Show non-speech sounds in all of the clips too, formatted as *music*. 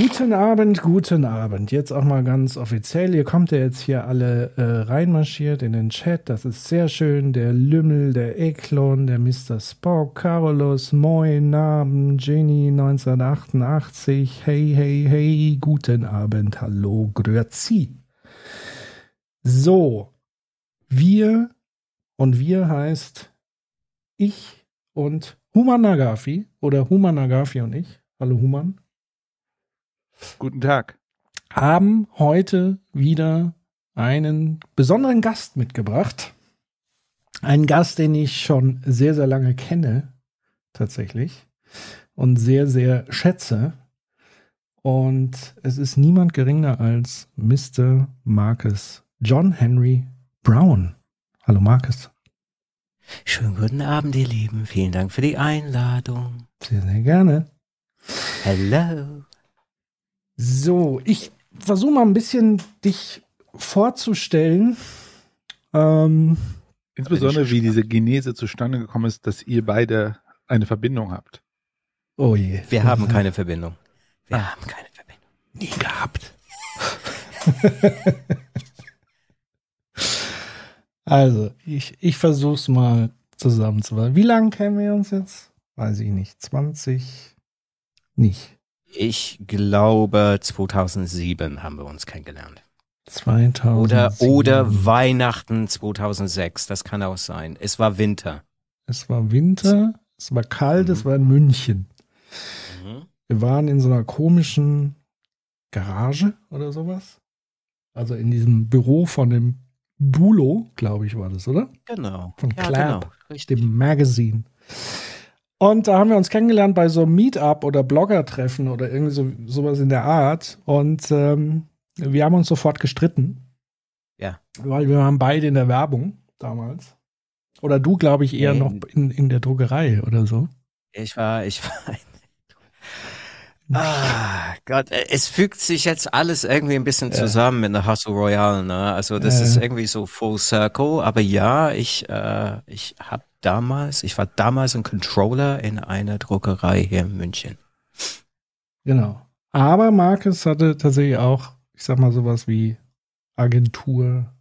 Guten Abend, guten Abend. Jetzt auch mal ganz offiziell. Ihr kommt ja jetzt hier alle äh, reinmarschiert in den Chat. Das ist sehr schön. Der Lümmel, der Eklon, der Mr. Spock, Carolus, Moin, Namen, Jenny 1988. Hey, hey, hey, guten Abend. Hallo, Grüezi. So, wir und wir heißt ich und Human Nagafi oder Human Nagafi und ich. Hallo Human Guten Tag. haben heute wieder einen besonderen Gast mitgebracht. Einen Gast, den ich schon sehr, sehr lange kenne, tatsächlich. Und sehr, sehr schätze. Und es ist niemand geringer als Mr. Marcus John Henry Brown. Hallo Marcus. Schönen guten Abend, ihr Lieben. Vielen Dank für die Einladung. Sehr, sehr gerne. Hello. So, ich versuche mal ein bisschen dich vorzustellen. Ähm, Insbesondere wie diese Genese zustande gekommen ist, dass ihr beide eine Verbindung habt. oh je. Wir haben keine Verbindung. Wir haben keine Verbindung. nie gehabt. *laughs* also, ich, ich versuch's mal zusammenzufassen. Wie lange kennen wir uns jetzt? Weiß ich nicht. 20? Nicht. Ich glaube, 2007 haben wir uns kennengelernt. 2000. Oder, oder Weihnachten 2006. Das kann auch sein. Es war Winter. Es war Winter, es war kalt, es war in München. Mhm. Wir waren in so einer komischen Garage oder sowas. Also in diesem Büro von dem Bulo, glaube ich, war das, oder? Genau. Von ja, Clap, genau. Richtig. dem Magazine. Und da haben wir uns kennengelernt bei so einem Meetup oder Blogger-Treffen oder irgendwie so, sowas in der Art. Und ähm, wir haben uns sofort gestritten. Ja. Weil wir waren beide in der Werbung damals. Oder du, glaube ich, eher Nee. noch in, in der Druckerei oder so. Ich war, ich war. *laughs* Ah, Gott, äh, es fügt sich jetzt alles irgendwie ein bisschen zusammen in der Hustle Royale, ne? Also das Ja. ist irgendwie so full circle, aber ja, ich, äh, ich habe damals, ich war damals ein Controller in einer Druckerei hier in München. Genau. Aber Marcus hatte tatsächlich auch, ich sag mal, sowas wie Agentur,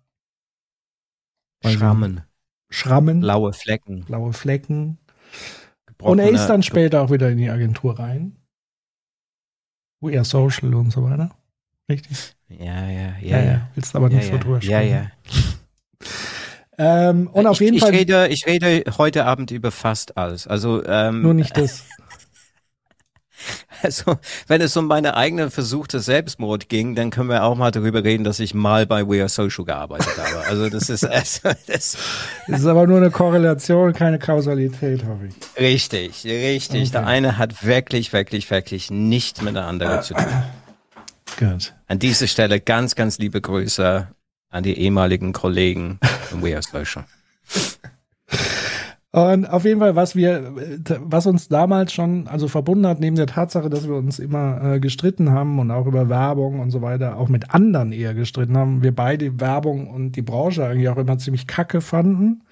Schrammen, Schrammen, blaue Flecken. blaue Flecken. Und er ist dann später auch wieder in die Agentur rein. We are social und so weiter. Richtig? Ja, ja, ja, ja. Willst aber Ja, nicht so ja, drüber ja, sprechen. ja. Ähm, und auf ich, jeden ich Fall Rede, ich rede heute Abend über fast alles. Also, ähm, nur nicht das. *laughs* Also, wenn es um meine eigene versuchte Selbstmord ging, dann können wir auch mal darüber reden, dass ich mal bei We Are Social gearbeitet habe. Also, das ist *laughs* also, das, Das ist aber nur eine Korrelation, keine Kausalität, hoffe ich. richtig, richtig. Der eine hat wirklich, wirklich, wirklich nicht mit der anderen zu tun. Gut. An dieser Stelle ganz, ganz liebe Grüße an die ehemaligen Kollegen von We Are. Und auf jeden Fall, was wir, was uns damals schon also verbunden hat, neben der Tatsache, dass wir uns immer äh, gestritten haben und auch über Werbung und so weiter, auch mit anderen eher gestritten haben, wir beide Werbung und die Branche eigentlich auch immer ziemlich kacke fanden,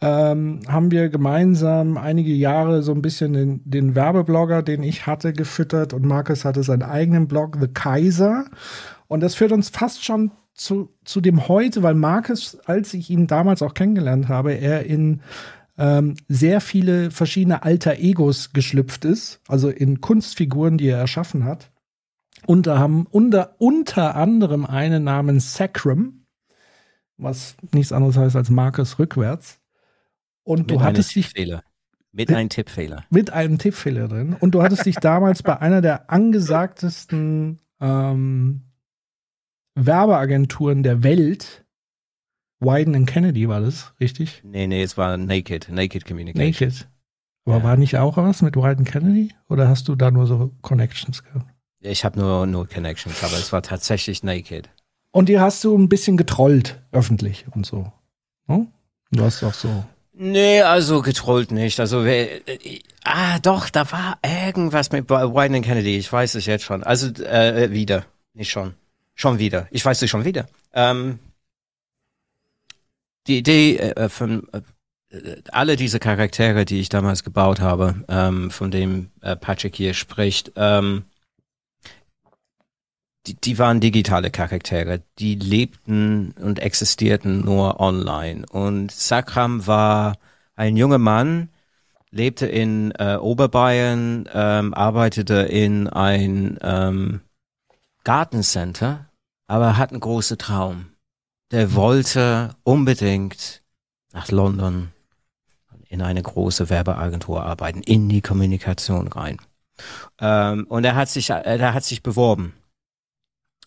ähm, haben wir gemeinsam einige Jahre so ein bisschen den, den Werbeblogger, den ich hatte, gefüttert und Markus hatte seinen eigenen Blog, The Kaiser. Und das führt uns fast schon zu, zu dem heute, weil Markus, als ich ihn damals auch kennengelernt habe, er in ähm, sehr viele verschiedene alter Egos geschlüpft ist, also in Kunstfiguren, die er erschaffen hat. Unter, haben, unter, unter anderem einen namens Sacrum, was nichts anderes heißt als Markus rückwärts. Und du Mit einem hattest dich Tippfehler. Mit einem Tippfehler. mit einem Tippfehler drin. Und du hattest dich damals bei einer der angesagtesten ähm, Werbeagenturen der Welt, Wyden and Kennedy war das, richtig? Nee, nee, es war Naked, Naked Communication. Naked. Aber Ja. war nicht auch was mit Wyden Kennedy? Oder hast du da nur so Connections gehabt? Ich habe nur, nur Connections, aber es war tatsächlich naked. Und die hast du ein bisschen getrollt, öffentlich und so. Hm? Du hast auch so. Nee, also getrollt nicht. Also wer, äh, ah doch, da war irgendwas mit and Kennedy. Ich weiß es jetzt schon. Also äh, wieder, nicht schon, schon wieder. Ich weiß es schon wieder. Ähm, die Idee äh, von äh, alle diese Charaktere, die ich damals gebaut habe, ähm, von dem äh, Patrick hier spricht, ähm, die, die waren digitale Charaktere, die lebten und existierten nur online. Und Sakram war ein junger Mann, lebte in äh, Oberbayern, ähm, arbeitete in ein ähm, Gartencenter, aber hat einen großen Traum. Der wollte unbedingt nach London in eine große Werbeagentur arbeiten, in die Kommunikation rein. Ähm, und er hat sich, er hat sich beworben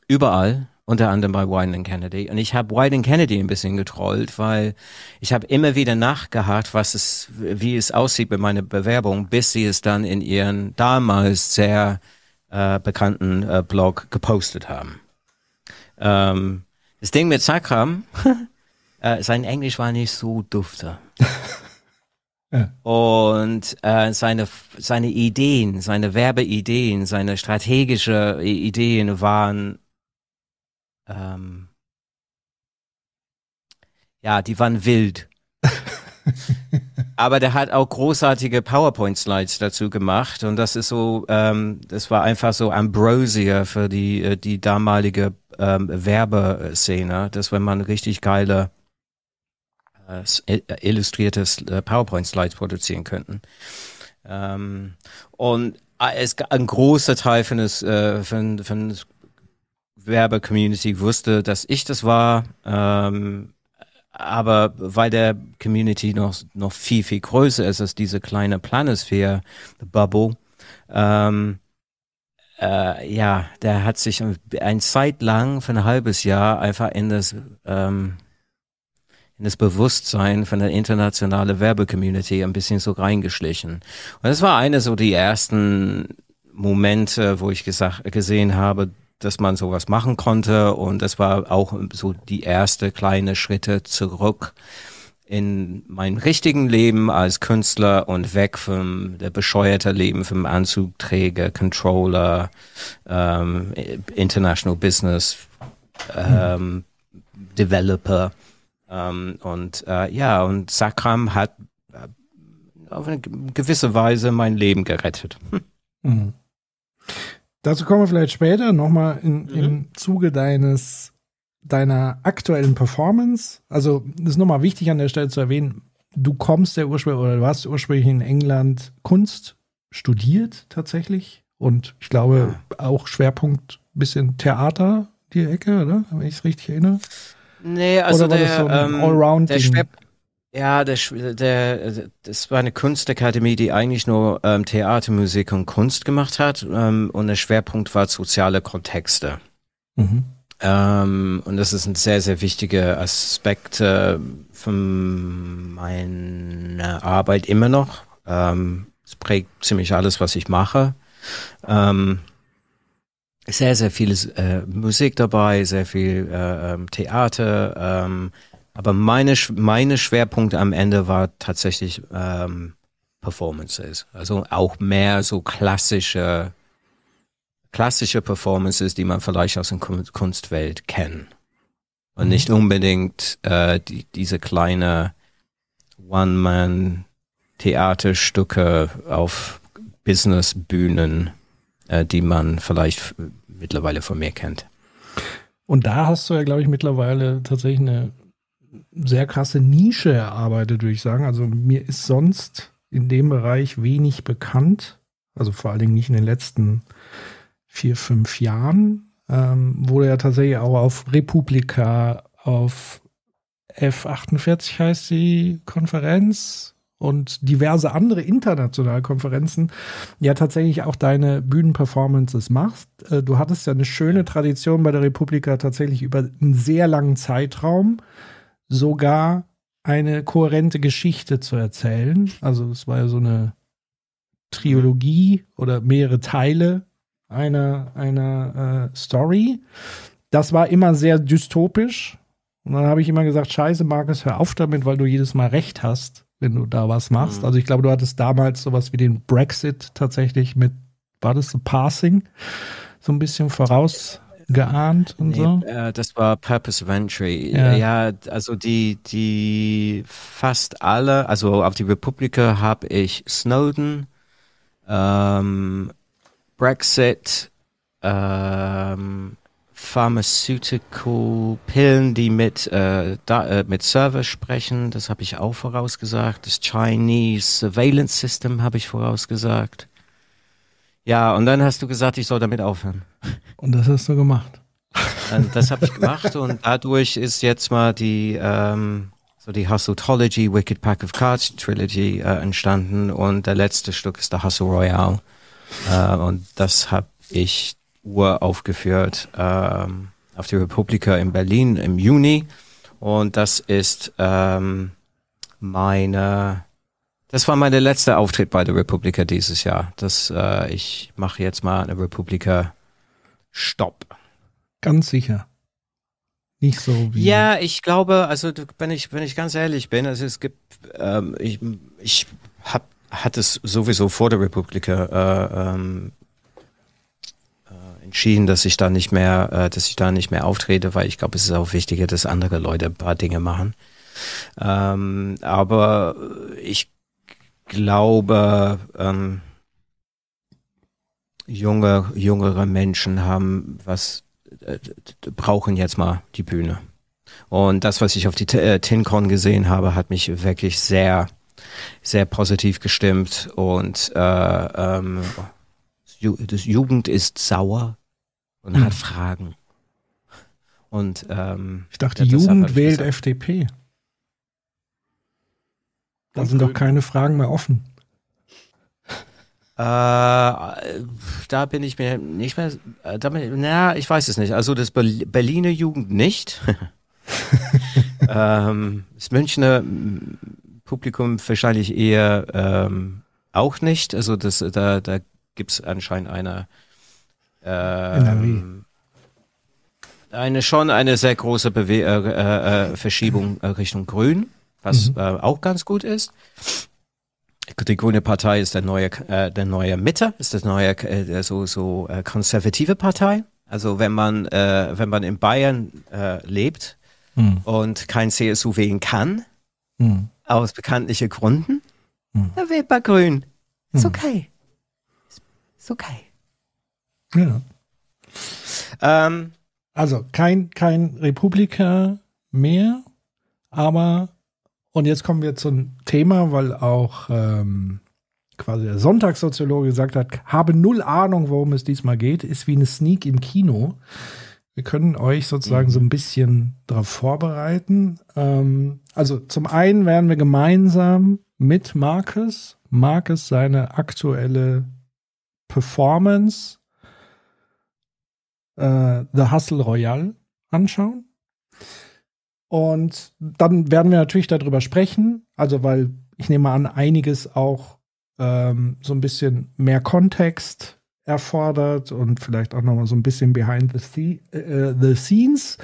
überall, unter anderem bei Wyden Kennedy. Und ich habe Wyden Kennedy ein bisschen getrollt, weil ich habe immer wieder nachgehakt, was es, wie es aussieht bei meiner Bewerbung, bis sie es dann in ihren damals sehr äh, bekannten äh, Blog gepostet haben. Ähm, das Ding mit Sakram, *laughs* äh, sein Englisch war nicht so dufte. Ja. Und äh, seine, seine Ideen, seine Werbeideen, seine strategische Ideen waren ähm, ja, die waren wild. *laughs* Aber der hat auch großartige PowerPoint-Slides dazu gemacht und das ist so, ähm, das war einfach so Ambrosia für die äh, die damalige ähm, Werbeszene, dass wenn man richtig geile äh, äh illustriertes äh, PowerPoint-Slides produzieren könnten. Ähm, und äh, es ein großer Teil von das, äh, von, von Werbe-Community wusste, dass ich das war. Ähm, aber weil der Community noch, noch viel, viel größer ist als diese kleine Planosphere-Bubble, ähm, äh, ja, der hat sich ein Zeit lang für ein halbes Jahr einfach in das, ähm, in das Bewusstsein von der internationalen Werbecommunity ein bisschen so reingeschlichen. Und das war eine so die ersten Momente, wo ich gesagt, gesehen habe, dass man sowas machen konnte und das war auch so die erste kleine Schritte zurück in mein richtigen Leben als Künstler und weg vom der bescheuerte Leben vom Anzugträger, Controller, ähm, International Business, ähm, Developer ähm, und äh, ja und Sakram hat äh, auf eine gewisse Weise mein Leben gerettet. Mhm. Dazu kommen wir vielleicht später nochmal in, mhm. im Zuge deines deiner aktuellen Performance. Also das ist nochmal wichtig an der Stelle zu erwähnen, du kommst der ursprünglich oder du hast ursprünglich in England Kunst studiert tatsächlich und ich glaube auch Schwerpunkt bisschen Theater die Ecke, oder? Wenn ich es richtig erinnere. Nee, also der, so ähm, Allround der, Schwer, ja, der, der, das war eine Kunstakademie, die eigentlich nur ähm, Theater, Musik und Kunst gemacht hat. Ähm, und der Schwerpunkt war soziale Kontexte. Mhm. Ähm, und das ist ein sehr, sehr wichtiger Aspekt äh, von meiner Arbeit immer noch. Ähm, es prägt ziemlich alles, was ich mache. Ähm, sehr, sehr viel äh, Musik dabei, sehr viel äh, ähm, Theater, ähm, aber meine, meine Schwerpunkte am Ende war tatsächlich Performances. Also auch mehr so klassische, klassische Performances, die man vielleicht aus der Kunstwelt kennt. Und nicht unbedingt äh, die, diese kleine One-Man-Theaterstücke auf Businessbühnen, äh, die man vielleicht mittlerweile von mir kennt. Und da hast du ja, glaube ich, mittlerweile tatsächlich eine sehr krasse Nische erarbeitet, würde ich sagen. Also mir ist sonst in dem Bereich wenig bekannt. Also vor allen Dingen nicht in den letzten vier, fünf Jahren. Ähm, wurde ja tatsächlich auch auf Republika, auf F48 heißt die Konferenz und diverse andere internationale Konferenzen ja tatsächlich auch deine Bühnenperformances machst. Äh, du hattest ja eine schöne Tradition bei der Republika tatsächlich über einen sehr langen Zeitraum sogar eine kohärente Geschichte zu erzählen. Also es war ja so eine Trilogie oder mehrere Teile einer, einer äh, Story. Das war immer sehr dystopisch. Und dann habe ich immer gesagt, scheiße, Markus, hör auf damit, weil du jedes Mal recht hast, wenn du da was machst. Mhm. Also ich glaube, du hattest damals sowas wie den Brexit tatsächlich mit, war das so Passing? So ein bisschen vorausgeahnt und Nee, so. äh, das war Purpose of Entry. Ja. Ja. also die, die fast alle, also auf die Republika habe ich Snowden, ähm, Brexit, ähm, Pharmaceutical Pillen, die mit, äh, da, äh, mit Server sprechen, das habe ich auch vorausgesagt. Das Chinese Surveillance System habe ich vorausgesagt. Ja, und dann hast du gesagt, ich soll damit aufhören. Und das hast du gemacht. Und das habe ich gemacht und dadurch ist jetzt mal die ähm, so die Hustleology Wicked Pack of Cards Trilogy äh, entstanden und der letzte Stück ist der Hustle Royale äh, und das habe ich uraufgeführt ähm, auf die Republika in Berlin im Juni und das ist ähm, meine das war meine letzte Auftritt bei der Republika dieses Jahr. Das äh, ich mache jetzt mal eine Republika Stopp. Ganz sicher. Nicht so wie. Ja, ich glaube, also wenn ich wenn ich ganz ehrlich bin, also es gibt, ähm, ich ich hab hat es sowieso vor der Republik äh, ähm, äh, entschieden, dass ich da nicht mehr, äh, dass ich da nicht mehr auftrete, weil ich glaube, es ist auch wichtiger, dass andere Leute ein paar Dinge machen. Ähm, aber ich glaube, ähm, junge jüngere Menschen haben was äh, brauchen jetzt mal die Bühne. Und das, was ich auf die äh, TinCon gesehen habe, hat mich wirklich sehr, sehr positiv gestimmt. Und äh, ähm, das Ju- das Jugend ist sauer und hat Fragen. Und ähm, Ich dachte, die Jugend wählt gesagt- FDP. Da Und sind doch keine Fragen mehr offen. Äh, da bin ich mir nicht mehr, äh, damit, na, ich weiß es nicht. Also das Berl- Berliner Jugend nicht. *laughs* ähm, das Münchner Publikum wahrscheinlich eher ähm, auch nicht. Also das, da, da gibt's anscheinend eine ähm, eine schon eine sehr große Bewe äh, äh, äh, Verschiebung äh, Richtung Grün, was äh, auch ganz gut ist. Die Grüne Partei ist der neue, äh, der neue Mitte, ist das neue, so, so konservative Partei. Also wenn man, wenn man in Bayern lebt Hm. und kein CSU wählen kann, Hm. Aus bekanntlichen Gründen, Hm. dann wählt man Grün. Ist Hm. okay. Ist okay. Ja. Ähm, Also kein, kein Republika mehr, aber und jetzt kommen wir zum Thema, weil auch ähm, quasi der Sonntagssoziologe gesagt hat, habe null Ahnung, worum es diesmal geht, ist wie eine Sneak im Kino. Wir können euch sozusagen so ein bisschen darauf vorbereiten. Ähm, also zum einen werden wir gemeinsam mit Marcus, Marcus seine aktuelle Performance äh, The Hustle Royale anschauen. Und dann werden wir natürlich darüber sprechen, also weil ich nehme an, einiges auch ähm, so ein bisschen mehr Kontext erfordert und vielleicht auch noch mal so ein bisschen behind the, the, äh, the scenes.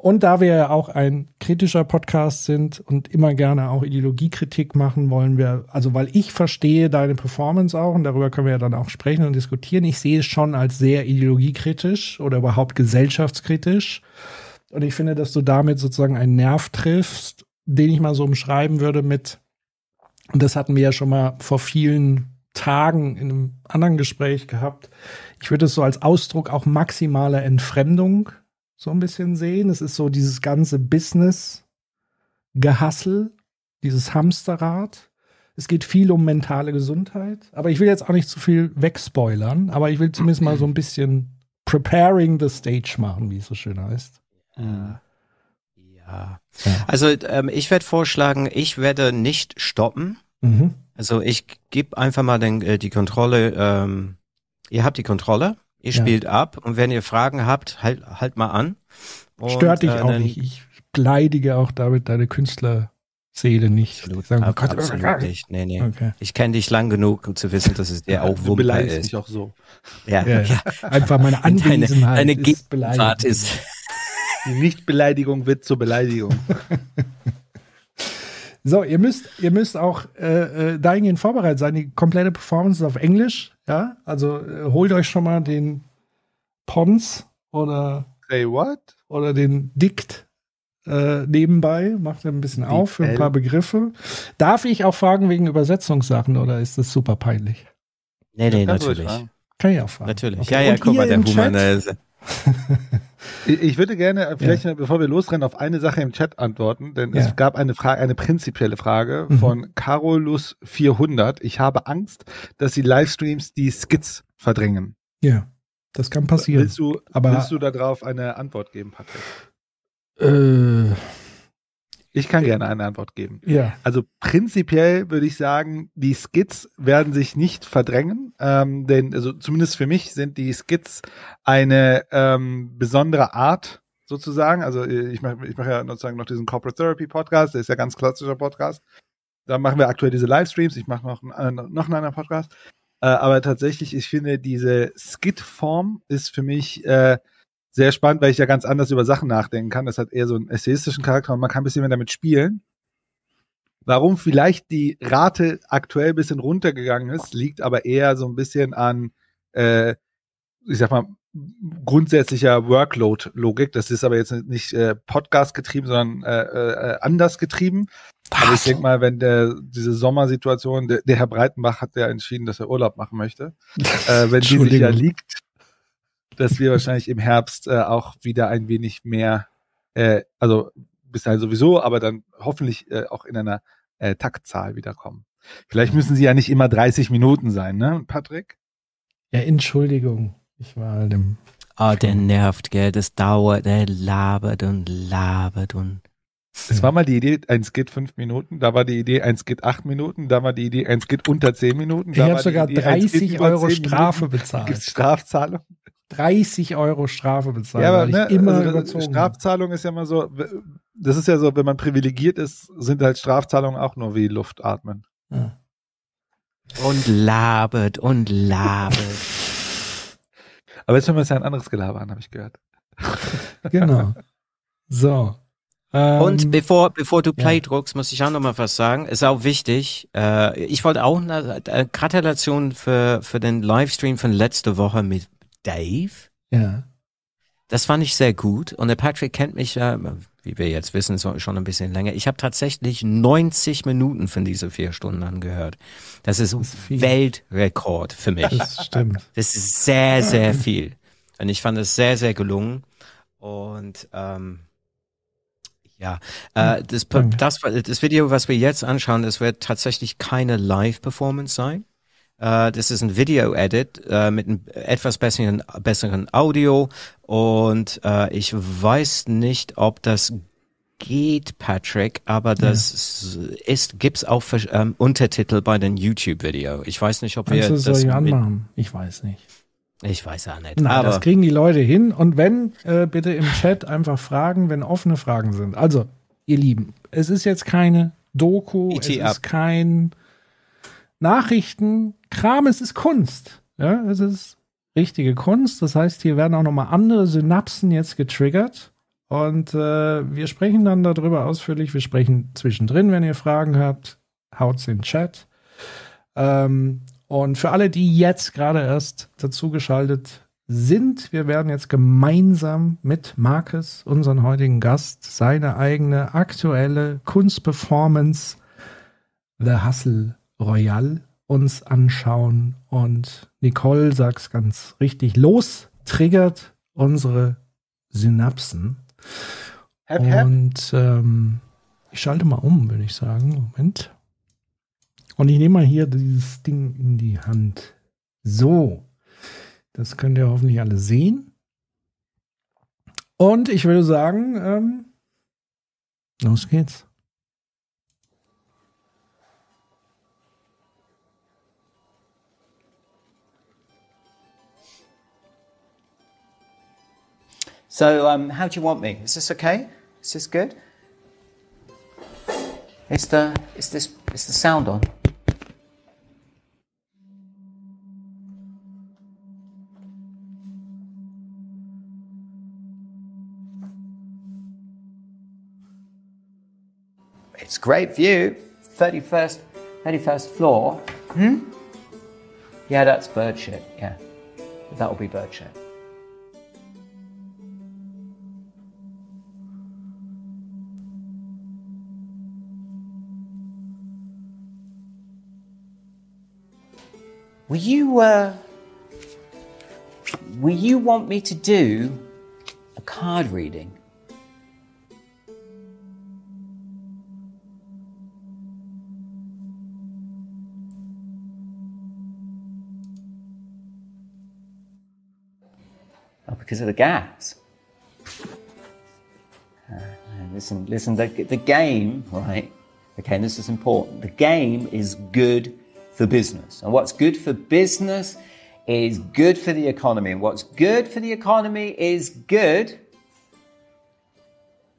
Und da wir ja auch ein kritischer Podcast sind und immer gerne auch Ideologiekritik machen, wollen wir, also weil ich verstehe deine Performance auch und darüber können wir ja dann auch sprechen und diskutieren. Ich sehe es schon als sehr ideologiekritisch oder überhaupt gesellschaftskritisch. Und ich finde, dass du damit sozusagen einen Nerv triffst, den ich mal so umschreiben würde mit, und das hatten wir ja schon mal vor vielen Tagen in einem anderen Gespräch gehabt. Ich würde es so als Ausdruck auch maximaler Entfremdung so ein bisschen sehen. Es ist so dieses ganze Business-Gehassel, dieses Hamsterrad. Es geht viel um mentale Gesundheit. Aber ich will jetzt auch nicht zu viel wegspoilern, aber ich will zumindest mal so ein bisschen preparing the stage machen, wie es so schön heißt. Ja. Ja. Also ähm, ich werde vorschlagen, ich werde nicht stoppen. Mhm. Also ich gebe einfach mal den, äh, die Kontrolle. Ähm, ihr habt die Kontrolle, ihr Ja. spielt ab und wenn ihr Fragen habt, halt, halt mal an. Und, Stört dich äh, auch nicht. Ich beleidige auch damit deine zähle nicht. Absolut, Sagen, ab, Gott, absolut nicht. Nee, nee. Okay. Ich kenne dich lang genug, um zu wissen, dass es dir auch du Wumpe ist. mich auch so. Ja, Ja, ja. Einfach meine *laughs* Deine, Anwesenheit deine ist Gegenwart beleidigend. ist. Die Nichtbeleidigung wird zur Beleidigung. *laughs* So, ihr müsst, ihr müsst auch äh, äh, dahingehend vorbereitet sein. Die komplette Performance ist auf Englisch. Ja, also äh, holt euch schon mal den Pons oder, Say what? oder den Dikt äh, nebenbei. Macht ein bisschen auf für ein paar Begriffe. Darf ich auch fragen wegen Übersetzungssachen oder ist das super peinlich? Nee, nee, natürlich. Kann ich auch fragen. Natürlich. Okay. Ja, ja, Und guck mal, der im *laughs* Ich würde gerne, äh, vielleicht, bevor wir losrennen, auf eine Sache im Chat antworten, denn Ja. es gab eine Frage, eine prinzipielle Frage Mhm. von Carolus400. Ich habe Angst, dass die Livestreams die Skits verdrängen. Ja, das kann passieren. Willst du, Aber- willst du darauf eine Antwort geben, Patrick? Äh, Ich kann gerne eine Antwort geben. ja. Also prinzipiell würde ich sagen, die Skits werden sich nicht verdrängen, ähm, denn also zumindest für mich sind die Skits eine ähm, besondere Art sozusagen. Also äh, ich mache ich mache ja sozusagen noch diesen Corporate Therapy Podcast, der ist ja ganz klassischer Podcast. Da machen wir aktuell diese Livestreams. Ich mache noch, einen, noch einen anderen Podcast. Äh, aber tatsächlich, ich finde, diese Skit-Form ist für mich äh, sehr spannend, weil ich ja ganz anders über Sachen nachdenken kann. Das hat eher so einen essayistischen Charakter und man kann ein bisschen mehr damit spielen. Warum vielleicht die Rate aktuell ein bisschen runtergegangen ist, liegt aber eher so ein bisschen an, äh, ich sag mal, grundsätzlicher Workload-Logik. Das ist aber jetzt nicht äh, Podcast getrieben, sondern äh, äh, anders getrieben. Aber ich denke mal, wenn der diese Sommersituation, der, der Herr Breitenbach hat ja entschieden, dass er Urlaub machen möchte, *laughs* äh, wenn die sich ja liegt, dass wir wahrscheinlich im Herbst äh, auch wieder ein wenig mehr, äh, also bis dahin sowieso, aber dann hoffentlich äh, auch in einer äh, Taktzahl wiederkommen. Vielleicht müssen sie ja nicht immer 30 Minuten sein, ne, Patrick? Ja, Entschuldigung. Ich war halt im. Ah, der nervt, gell, das dauert, der labert und labert und. Es war mal die Idee, ein Skit fünf Minuten, da war die Idee, ein Skit acht Minuten, da war die Idee, ein Skit unter zehn Minuten. Ich da habe war die sogar Idee, ein Skit 30 über Euro 10 Strafe Minuten. bezahlt. Gibt's Strafzahlung? 30 Euro Strafe bezahlt, Ja, aber ne, ich immer also überzogen. Strafzahlung ist ja immer so, das ist ja so, wenn man privilegiert ist, sind halt Strafzahlungen auch nur wie Luft atmen. Ja. Und labert und labert. *laughs* Aber jetzt hören wir uns ja ein anderes Gelaber an, habe ich gehört. *laughs* Genau. So. Ähm, Und bevor, bevor du Play ja. druckst, muss ich auch noch mal was sagen. Ist auch wichtig. Äh, ich wollte auch eine äh, Gratulation für, für den Livestream von letzte Woche mit Dave. ja. Das fand ich sehr gut. Und der Patrick kennt mich ja, wie wir jetzt wissen, schon ein bisschen länger. Ich habe tatsächlich 90 Minuten von diese vier Stunden angehört. Das ist, ist viel. Weltrekord für mich. Das stimmt. *laughs* Das ist sehr, sehr viel. Und ich fand es sehr, sehr gelungen. Und ähm, ja, äh, das, das, das Video, was wir jetzt anschauen, das wird tatsächlich keine Live-Performance sein. Äh, das ist ein Video-Edit äh, mit einem etwas besseren, besseren Audio. Und äh, ich weiß nicht, ob das geht, Patrick, aber das ist, gibt's auch für, ähm, Untertitel bei den YouTube-Video. Ich weiß nicht, ob wir Kannst es das mit- anmachen? Ich weiß nicht. ich weiß auch nicht. Nein, aber das kriegen die Leute hin. Und wenn, äh, bitte im Chat einfach fragen, wenn offene Fragen sind. Also, ihr Lieben, es ist jetzt keine Doku, es E.T. ab. ist kein Nachrichtenkram, es ist Kunst. Ja, es ist richtige Kunst. Das heißt, hier werden auch nochmal andere Synapsen jetzt getriggert. Und äh, wir sprechen dann darüber ausführlich. Wir sprechen zwischendrin, wenn ihr Fragen habt, haut's in den Chat. Ähm, und für alle, die jetzt gerade erst dazugeschaltet sind, wir werden jetzt gemeinsam mit Marcus, unseren heutigen Gast, seine eigene aktuelle Kunstperformance The Hustle Royale uns anschauen. Und Nicole sagt's ganz richtig, los triggert unsere Synapsen. Hep, hep. Und ähm, ich schalte mal um, würde ich sagen. Moment. Und ich nehme mal hier dieses Ding in die Hand. So. Das könnt ihr hoffentlich alle sehen. Und ich würde sagen, ähm, los geht's. So, um, how do you want me? Is this okay? Is this good? Is the is this is the sound on? It's great view. 31st 31st floor. Hmm? Yeah, that's bird shit. Yeah. That'll be bird shit. Will you, uh, will you want me to do a card reading? Oh, because of the gas. Uh, listen, listen, the, the game, right? Okay, this is important. The game is good for business. And what's good for business is good for the economy. And what's good for the economy is good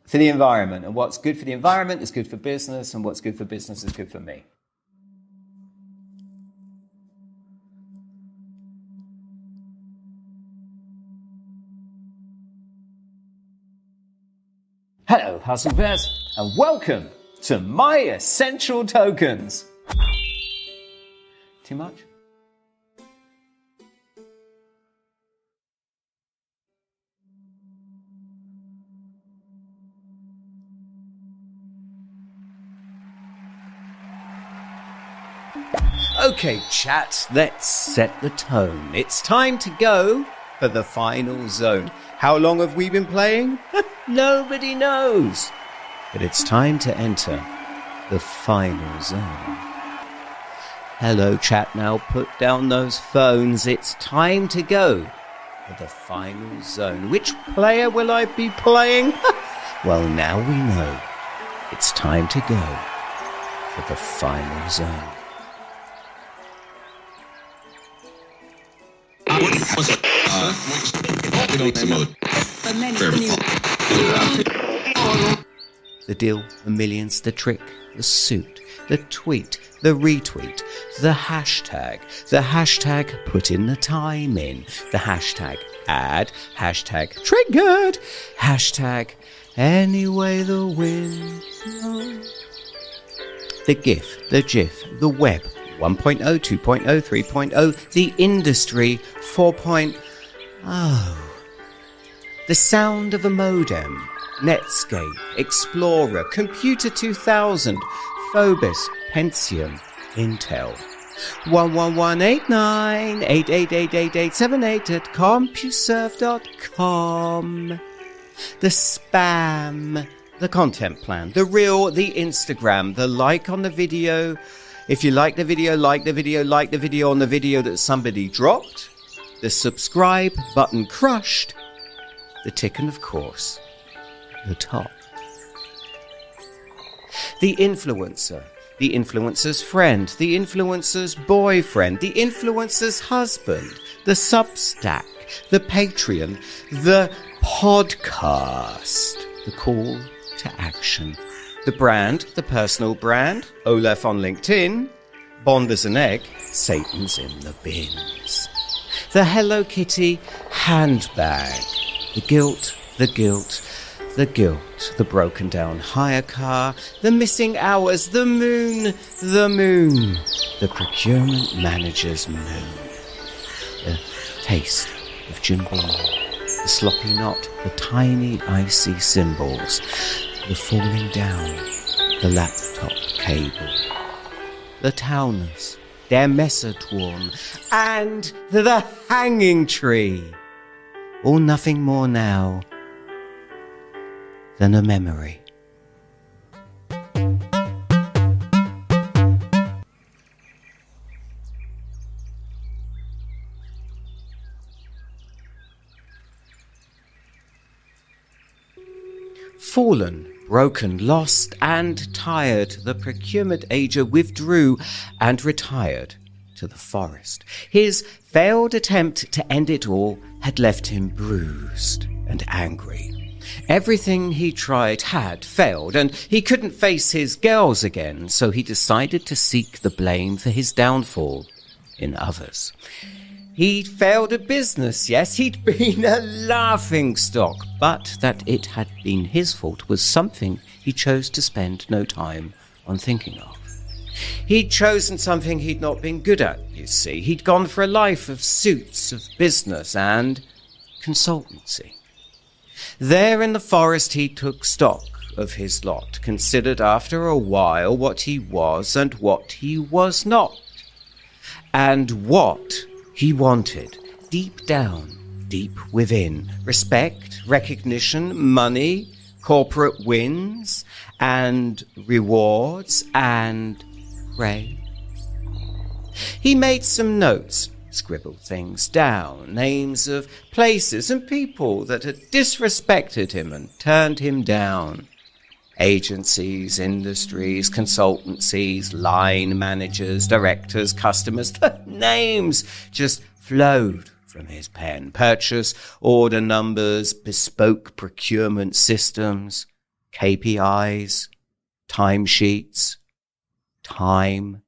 for the environment. And what's good for the environment is good for business. And what's good for business is good for me. Hello, Hustle Bears, and welcome to my essential tokens. Too much? Okay, chat, let's set the tone. It's time to go for the final zone. How long have we been playing? *laughs* Nobody knows. But it's time to enter the final zone. Hello, chat. Now put down those phones. It's time to go for the final zone. Which player will I be playing? *laughs* well, now we know. It's time to go for the final zone. The deal, the millions, the trick, the suit, the tweet, the retweet, the hashtag, the hashtag put in the time in, the hashtag ad, hashtag triggered, hashtag anyway the wind. The GIF, the GIF, the web, 1.0, 2.0, 3.0, the industry, 4.0. The sound of a modem, Netscape, Explorer, Computer 2000, Phobos, Pentium, Intel. 11189 8888878 at CompuServe.com. The spam, the content plan, the reel, the Instagram, the like on the video. If you like the video, like the video, like the video on the video that somebody dropped. The subscribe button crushed. The tick and of course, the top. The influencer, the influencer's friend, the influencer's boyfriend, the influencer's husband, the Substack, the Patreon, the podcast, the call to action, the brand, the personal brand, Olaf on LinkedIn, Bond as an egg, Satan's in the bins, the Hello Kitty handbag, the guilt, the guilt, the guilt, the broken down hire car, the missing hours, the moon, the moon, the procurement manager's moon, the taste of Jim the sloppy knot, the tiny icy symbols, the falling down, the laptop cable, the Taunus, der Messerturm, and the hanging tree. All nothing more now than a memory. Fallen, broken, lost, and tired, the procurement ager withdrew and retired to the forest. His failed attempt to end it all had left him bruised and angry. Everything he tried had failed, and he couldn't face his girls again, so he decided to seek the blame for his downfall in others. He'd failed at business, yes, he'd *laughs* been a laughing stock, but that it had been his fault was something he chose to spend no time on thinking of. He'd chosen something he'd not been good at, you see. He'd gone for a life of suits, of business, and consultancy. There in the forest he took stock of his lot, considered after a while what he was and what he was not, and what he wanted deep down, deep within. Respect, recognition, money, corporate wins, and rewards, and praise. He made some notes scribbled things down, names of places and people that had disrespected him and turned him down. Agencies, industries, consultancies, line managers, directors, customers, *laughs* the names just flowed from his pen. Purchase order numbers, bespoke procurement systems, KPIs, timesheets, time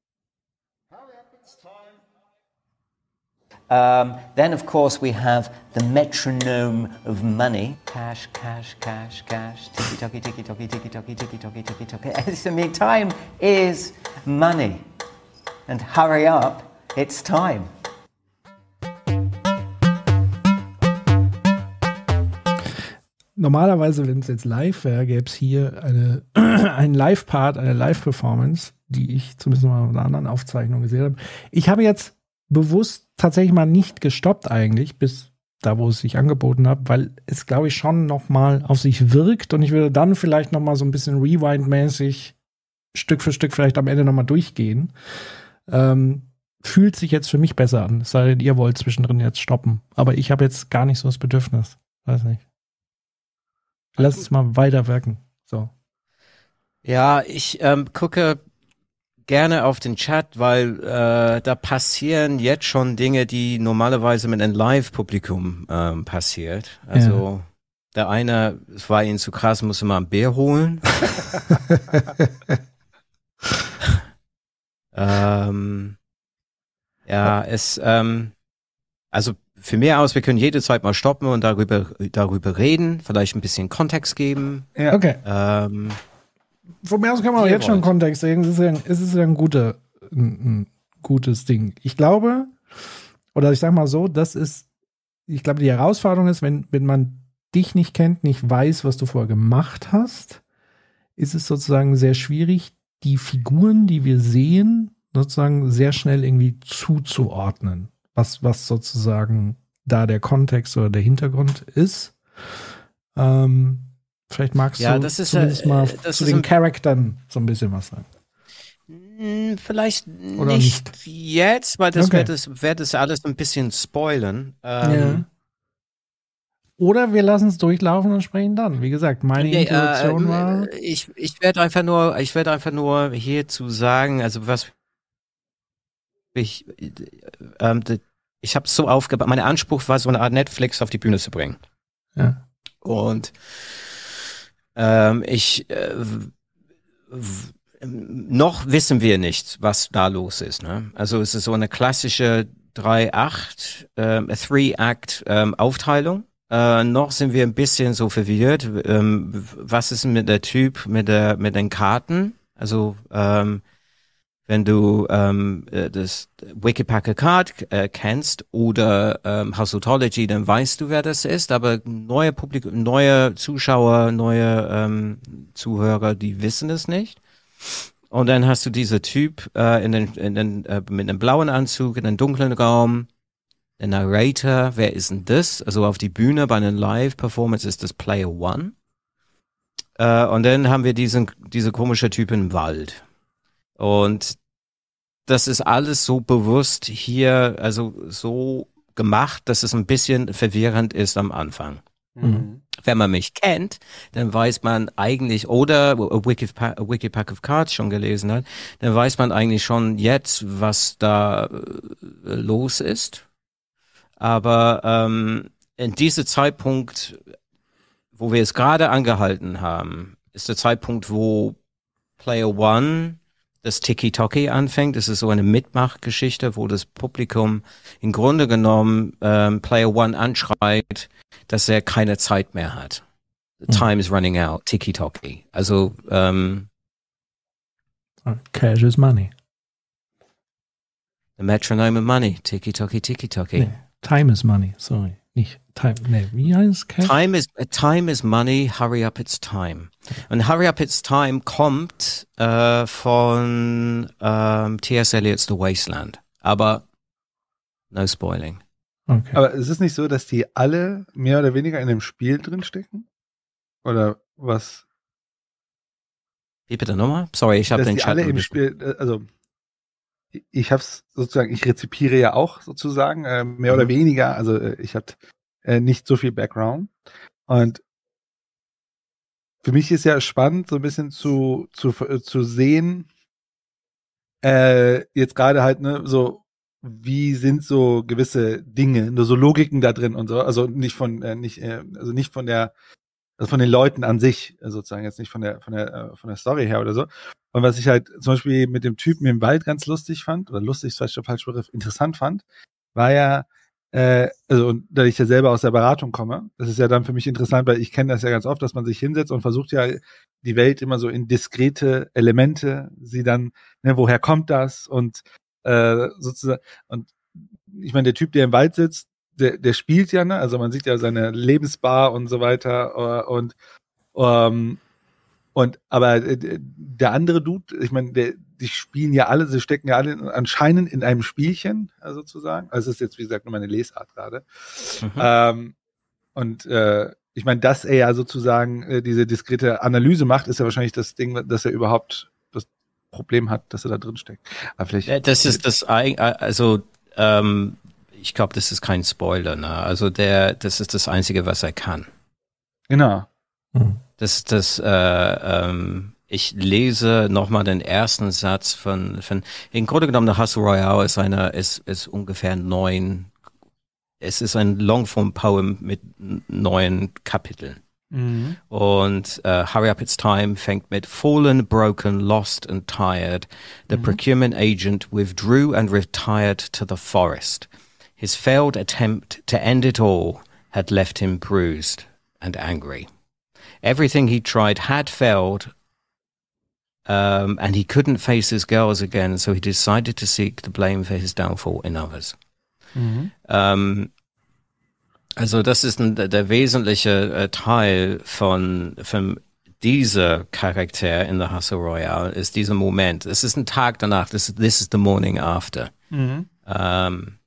Um, then, of course, we have the metronome of money. Cash, cash, cash, cash. Ticky tocky, ticky tocky, ticky tocky, ticky tocky, ticky tocky. I *laughs* mean, time is money. And hurry up, it's time. Normalerweise, wenn es jetzt live wäre, gäbe es hier eine, *clears throat* einen Live-Part, eine Live-Performance, die ich zumindest mal in einer anderen Aufzeichnung gesehen habe. Ich habe jetzt bewusst tatsächlich mal nicht gestoppt eigentlich, bis da, wo es sich angeboten hat, weil es, glaube ich, schon noch mal auf sich wirkt und ich würde dann vielleicht noch mal so ein bisschen Rewind-mäßig Stück für Stück vielleicht am Ende noch mal durchgehen. Ähm, fühlt sich jetzt für mich besser an, es sei denn, ihr wollt zwischendrin jetzt stoppen. Aber ich habe jetzt gar nicht so das Bedürfnis. Weiß nicht. Lass es mal weiter wirken. So. Ja, ich ähm, gucke gerne auf den Chat, weil äh, da passieren jetzt schon Dinge, die normalerweise mit einem Live-Publikum ähm, passiert. Also ja. der eine, es war ihnen zu krass, musste mal ein Bier holen. *laughs* ähm, ja, es, ähm, also für mich aus, wir können jede Zeit mal stoppen und darüber, darüber reden, vielleicht ein bisschen Kontext geben. Ja, okay. Ähm, von mir aus kann man auch jetzt schon Kontext sehen. Es ist ja, es ist ein, guter, ein, ein gutes Ding. Ich glaube, oder ich sag mal so, das ist, ich glaube, die Herausforderung ist, wenn, wenn man dich nicht kennt, nicht weiß, was du vorher gemacht hast, ist es sozusagen sehr schwierig, die Figuren, die wir sehen, sozusagen sehr schnell irgendwie zuzuordnen. Was, was sozusagen da der Kontext oder der Hintergrund ist. Ähm, Vielleicht magst ja, du das ist, zumindest mal das zu den Charaktern so ein bisschen was sagen. Hm, vielleicht Oder nicht, nicht, jetzt, weil das okay. wird es wird es alles ein bisschen spoilern. Ähm, ja. Oder wir lassen es durchlaufen und sprechen dann. Wie gesagt, meine nee, Intuition äh, war. Ich, ich werde einfach nur, ich werde einfach nur hierzu sagen, also was ich, ähm, ich habe so aufgebaut. Mein Anspruch war, so eine Art Netflix auf die Bühne zu bringen. Ja. Und ähm, ich äh, noch wissen wir nicht, was da los ist. Ne? Also es ist so eine klassische 3-8, ähm, 3-Act ähm, Aufteilung. Äh, noch sind wir ein bisschen so verwirrt. Ähm, was ist mit der Typ, mit der, mit den Karten? Also ähm, wenn du ähm, äh, das Wikipacker Card äh, kennst oder ähm, Householtology, dann weißt du, wer das ist. Aber neue Publikum, neue Zuschauer, neue ähm, Zuhörer, die wissen es nicht. Und dann hast du diese Typ äh, in den, in den, äh, mit einem blauen Anzug in einem dunklen Raum. Der Narrator, wer ist denn das? Also auf die Bühne bei einer Live-Performance ist das Player One. Äh, und dann haben wir diesen, diese komische Typ im Wald. Und das ist alles so bewusst hier, also so gemacht, dass es ein bisschen verwirrend ist am Anfang. Mhm. Wenn man mich kennt, dann weiß man eigentlich, oder Wikipack, Wikipack of Cards schon gelesen hat, dann weiß man eigentlich schon jetzt, was da äh, los ist. Aber ähm, in diesem Zeitpunkt wo wir es gerade angehalten haben, ist der Zeitpunkt, wo Player One das Tiki-Toki anfängt. Es ist so eine Mitmachgeschichte, wo das Publikum im Grunde genommen ähm, Player One anschreit, dass er keine Zeit mehr hat. Time is running out, Tiki-Toki. Also ähm, Cash is money. the metronome of money, Tiki-Toki, Tiki-Toki. Nee, time is money, sorry. Nicht time. Nee, wie heißt Cash? Time is time is money. Hurry up, it's time. Und Hurry up, it's time kommt äh, von ähm, T.S. Eliot's The Wasteland. Aber no spoiling. Okay. Aber ist es nicht so, dass die alle mehr oder weniger in dem Spiel drinstecken? Oder was? Wie bitte nochmal? Sorry, ich habe den Chat alle im Spiel, äh, also ich habe es sozusagen, ich rezipiere ja auch sozusagen, äh, mehr oder Mhm. weniger, also äh, ich habe äh, nicht so viel Background und für mich ist ja spannend, so ein bisschen zu, zu, äh, zu sehen, äh, jetzt gerade halt, ne, so, wie sind so gewisse Dinge, nur so Logiken da drin und so, also nicht von, äh, nicht, äh, also nicht von der, also von den Leuten an sich, äh, sozusagen, jetzt nicht von der, von der, von der Story her oder so. Und was ich halt zum Beispiel mit dem Typen im Wald ganz lustig fand, oder lustig ist vielleicht der falsche Begriff, interessant fand, war ja, äh, also und da ich ja selber aus der Beratung komme, das ist ja dann für mich interessant, weil ich kenne das ja ganz oft, dass man sich hinsetzt und versucht ja die Welt immer so in diskrete Elemente, sie dann, ne, woher kommt das und äh, sozusagen, und ich meine, der Typ, der im Wald sitzt, der, der spielt ja, ne? Also man sieht ja seine Lebensbar und so weiter äh, und ähm, und aber äh, der andere Dude, ich meine, der, die spielen ja alle, sie stecken ja alle in, anscheinend in einem Spielchen, äh, sozusagen. Also es ist jetzt, wie gesagt, nur meine Lesart gerade. Mhm. Ähm, und äh, ich meine, dass er ja sozusagen äh, diese diskrete Analyse macht, ist ja wahrscheinlich das Ding, dass er überhaupt das Problem hat, dass er da drin steckt. Aber vielleicht. Ja, Das ist das, eig- also ähm, ich glaube, das ist kein Spoiler. Ne? Also der, das ist das Einzige, was er kann. Genau. Hm. Das das, äh, ähm, ich lese nochmal den ersten Satz von, von, im Grunde genommen, der Hustle Royale ist eine, ist, ist ungefähr neun, es ist ein Longform-Poem mit neun Kapiteln. Mhm. Und äh, Hurry Up It's Time fängt mit Fallen, broken, lost and tired. The procurement agent withdrew and retired to the forest. His failed attempt to end it all had left him bruised and angry. Everything he tried had failed, um, and he couldn't face his girls again, so he decided to seek the blame for his downfall in others. Mhm. Ähm, also das ist ein, der wesentliche äh, Teil von, von dieser Charakter in The Hustle Royale, ist dieser Moment. Es ist ein Tag danach, this, this is the morning after. Mhm. Ähm,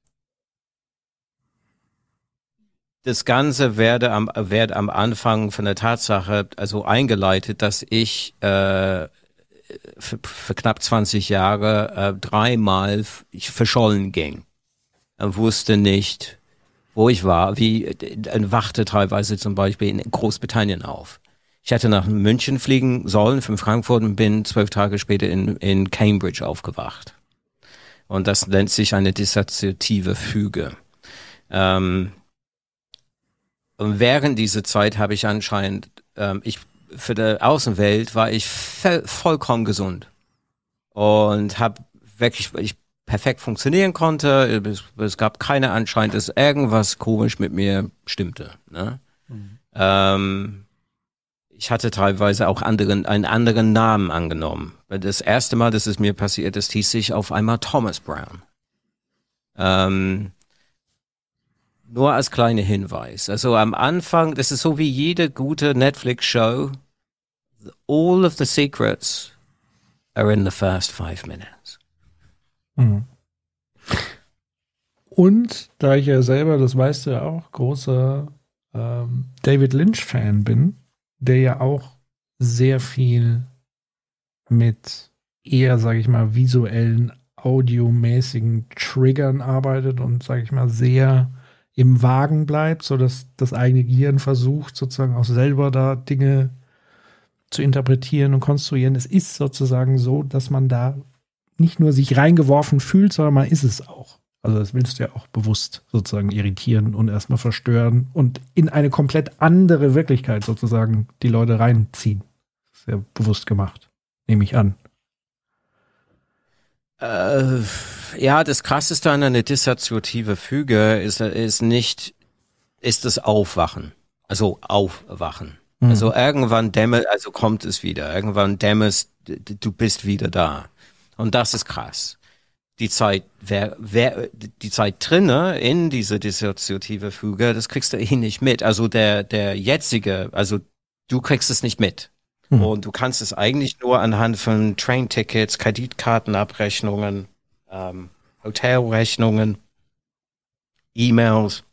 das Ganze werde am, wird am Anfang von der Tatsache also eingeleitet, dass ich äh, für, für knapp 20 Jahre äh, dreimal verschollen ging. Und wusste nicht, wo ich war, wie äh, wachte teilweise zum Beispiel in Großbritannien auf. Ich hätte nach München fliegen sollen von Frankfurt und bin zwölf Tage später in, in Cambridge aufgewacht. Und das nennt sich eine dissoziative Füge. Ähm, und während dieser Zeit habe ich anscheinend, ähm, ich für die Außenwelt war ich voll, vollkommen gesund und habe wirklich, ich perfekt funktionieren konnte. Es, es gab keine Anschein, dass irgendwas komisch mit mir stimmte. Ne? Ähm, ich hatte teilweise auch anderen, einen anderen Namen angenommen. Das erste Mal, dass es mir passiert ist, hieß ich auf einmal Thomas Brown. Ähm, nur als kleiner Hinweis. Also am Anfang, das ist so wie jede gute Netflix-Show. All of the secrets are in the first five minutes. Mhm. Und da ich ja selber, das weißt du ja auch, großer ähm, David Lynch-Fan bin, der ja auch sehr viel mit eher, sage ich mal, visuellen, audiomäßigen Triggern arbeitet und, sage ich mal, sehr im Wagen bleibt, sodass das eigene Gehirn versucht, sozusagen auch selber da Dinge zu interpretieren und konstruieren. Es ist sozusagen so, dass man da nicht nur sich reingeworfen fühlt, sondern man ist es auch. Also das willst du ja auch bewusst sozusagen irritieren und erstmal verstören und in eine komplett andere Wirklichkeit sozusagen die Leute reinziehen. Sehr bewusst gemacht, nehme ich an. Äh, ja, das krasseste an einer dissoziative Füge ist, ist nicht, ist das Aufwachen. Also Aufwachen. Mhm. Also irgendwann dämmert, also kommt es wieder. Irgendwann dämmerst, du bist wieder da. Und das ist krass. Die Zeit, wer, wer, die Zeit drinne in diese dissoziative Füge, das kriegst du eh nicht mit. Also der, der jetzige, also du kriegst es nicht mit. Mhm. Und du kannst es eigentlich nur anhand von Train-Tickets, Kreditkartenabrechnungen, ähm, Hotelrechnungen, E-Mails,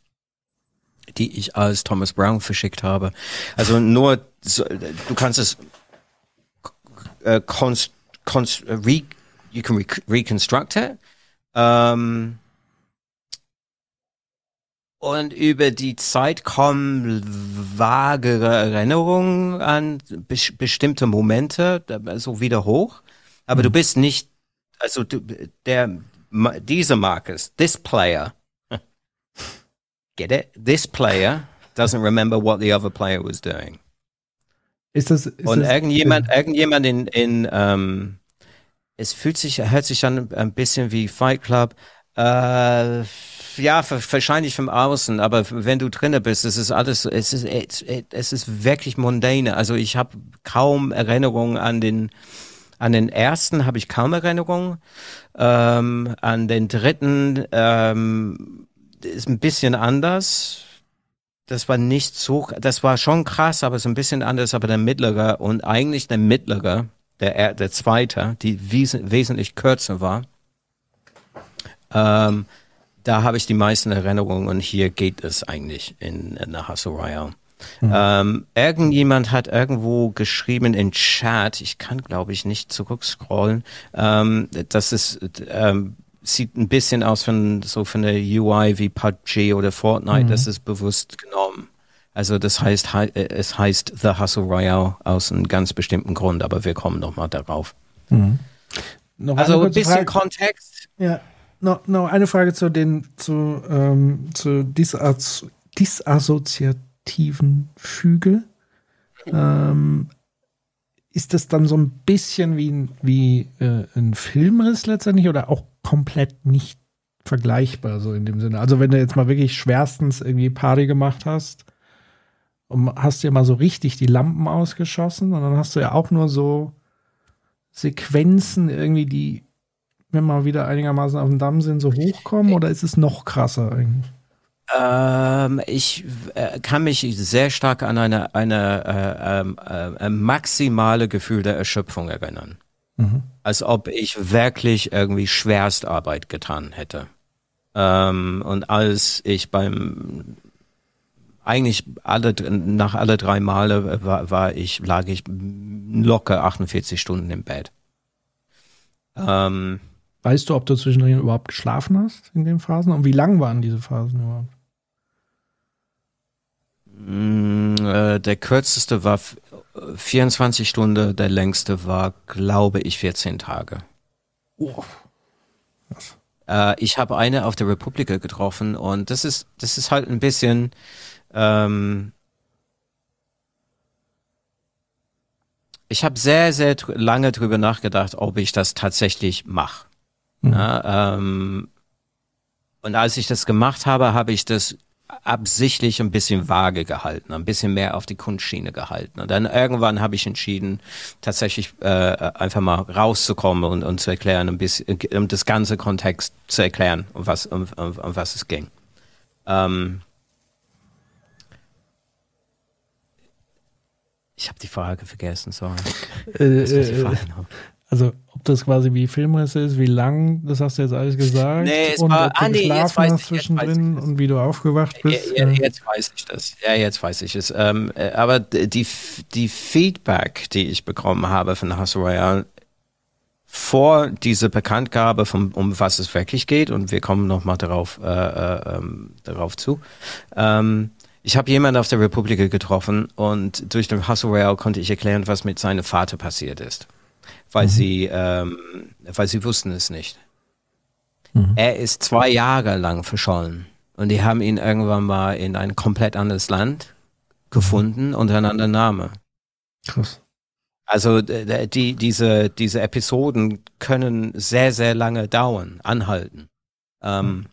die ich als Thomas Brown verschickt habe. Also nur, so, du kannst es äh, konst, konst, re, you can re reconstruct it. Ähm, und über die Zeit kommen vagere Erinnerungen an be bestimmte Momente so wieder hoch. Aber mhm. du bist nicht, also du, der, diese Marcus, this player, *laughs* get it? This player doesn't remember what the other player was doing. Ist das, ist Und das, irgendjemand, irgendjemand in, in ähm, es fühlt sich, hört sich an ein bisschen wie Fight Club. Äh, ja, wahrscheinlich vom Außen, aber wenn du drinne bist, es ist alles, es ist, es ist wirklich mundane. Also ich habe kaum Erinnerungen an den, an den ersten habe ich kaum Erinnerungen. Ähm, an den dritten ähm, ist ein bisschen anders. Das war nicht so, das war schon krass, aber es ist ein bisschen anders. Aber der mittlere und eigentlich der mittlere, der der zweite, die wes wesentlich kürzer war. Ähm, da habe ich die meisten Erinnerungen und hier geht es eigentlich in, in der Hustle Royale. Mhm. Ähm, irgendjemand hat irgendwo geschrieben in Chat, ich kann glaube ich nicht zurückscrollen, ähm, dass es ähm, sieht ein bisschen aus von so von der UI wie PUBG oder Fortnite, mhm. das ist bewusst genommen. Also das heißt, es heißt The Hustle Royale aus einem ganz bestimmten Grund, aber wir kommen nochmal darauf. Mhm. also ein bisschen Frage. Kontext. Ja, noch, noch eine Frage zu den zu, ähm, zu Disas disassoziativen Füge. Ähm, ist das dann so ein bisschen wie, wie äh, ein Filmriss letztendlich oder auch komplett nicht vergleichbar, so in dem Sinne? Also, wenn du jetzt mal wirklich schwerstens irgendwie Party gemacht hast und hast dir mal so richtig die Lampen ausgeschossen und dann hast du ja auch nur so Sequenzen irgendwie, die wenn wir wieder einigermaßen auf dem Damm sind, so hochkommen oder ist es noch krasser eigentlich? Ähm, ich äh, kann mich sehr stark an eine, eine äh, ähm, äh, maximale Gefühl der Erschöpfung erinnern. Mhm. Als ob ich wirklich irgendwie Schwerstarbeit getan hätte. Ähm, und als ich beim eigentlich alle nach alle drei Male war, war ich lag ich locker 48 Stunden im Bett. Ähm, Weißt du, ob du zwischendrin überhaupt geschlafen hast in den Phasen? Und wie lang waren diese Phasen überhaupt? Mm, äh, der kürzeste war 24 Stunden, der längste war, glaube ich, 14 Tage. Oh. Äh, ich habe eine auf der Republika getroffen und das ist, das ist halt ein bisschen, ähm, ich habe sehr, sehr lange drüber nachgedacht, ob ich das tatsächlich mache. Mhm. Ja, ähm, und als ich das gemacht habe, habe ich das absichtlich ein bisschen vage gehalten, ein bisschen mehr auf die Kunstschiene gehalten. Und dann irgendwann habe ich entschieden, tatsächlich äh, einfach mal rauszukommen und, und zu erklären, ein bisschen, um das ganze Kontext zu erklären, um was, um, um, um was es ging. Ähm, ich habe die Frage vergessen, sorry. Äh, äh, also ob das quasi wie Filmrisse ist, wie lang, das hast du jetzt alles gesagt. Nee, es und war, ob du ah, nee, jetzt weiß ich, zwischendrin und wie du aufgewacht bist. Ja, ja, jetzt weiß ich das. Ja, jetzt weiß ich es. Ähm, äh, aber die, die Feedback, die ich bekommen habe von Hustle Royale vor dieser Bekanntgabe, von, um was es wirklich geht, und wir kommen nochmal darauf, äh, äh, ähm, darauf zu, ähm, ich habe jemanden auf der Republik getroffen und durch den Hustle Royale konnte ich erklären, was mit seinem Vater passiert ist weil mhm. sie, ähm, weil sie wussten es nicht. Mhm. Er ist zwei Jahre lang verschollen. Und die haben ihn irgendwann mal in ein komplett anderes Land gefunden mhm. unter einem anderen Namen. Krass. Also die, diese, diese Episoden können sehr, sehr lange dauern, anhalten. Ähm, mhm.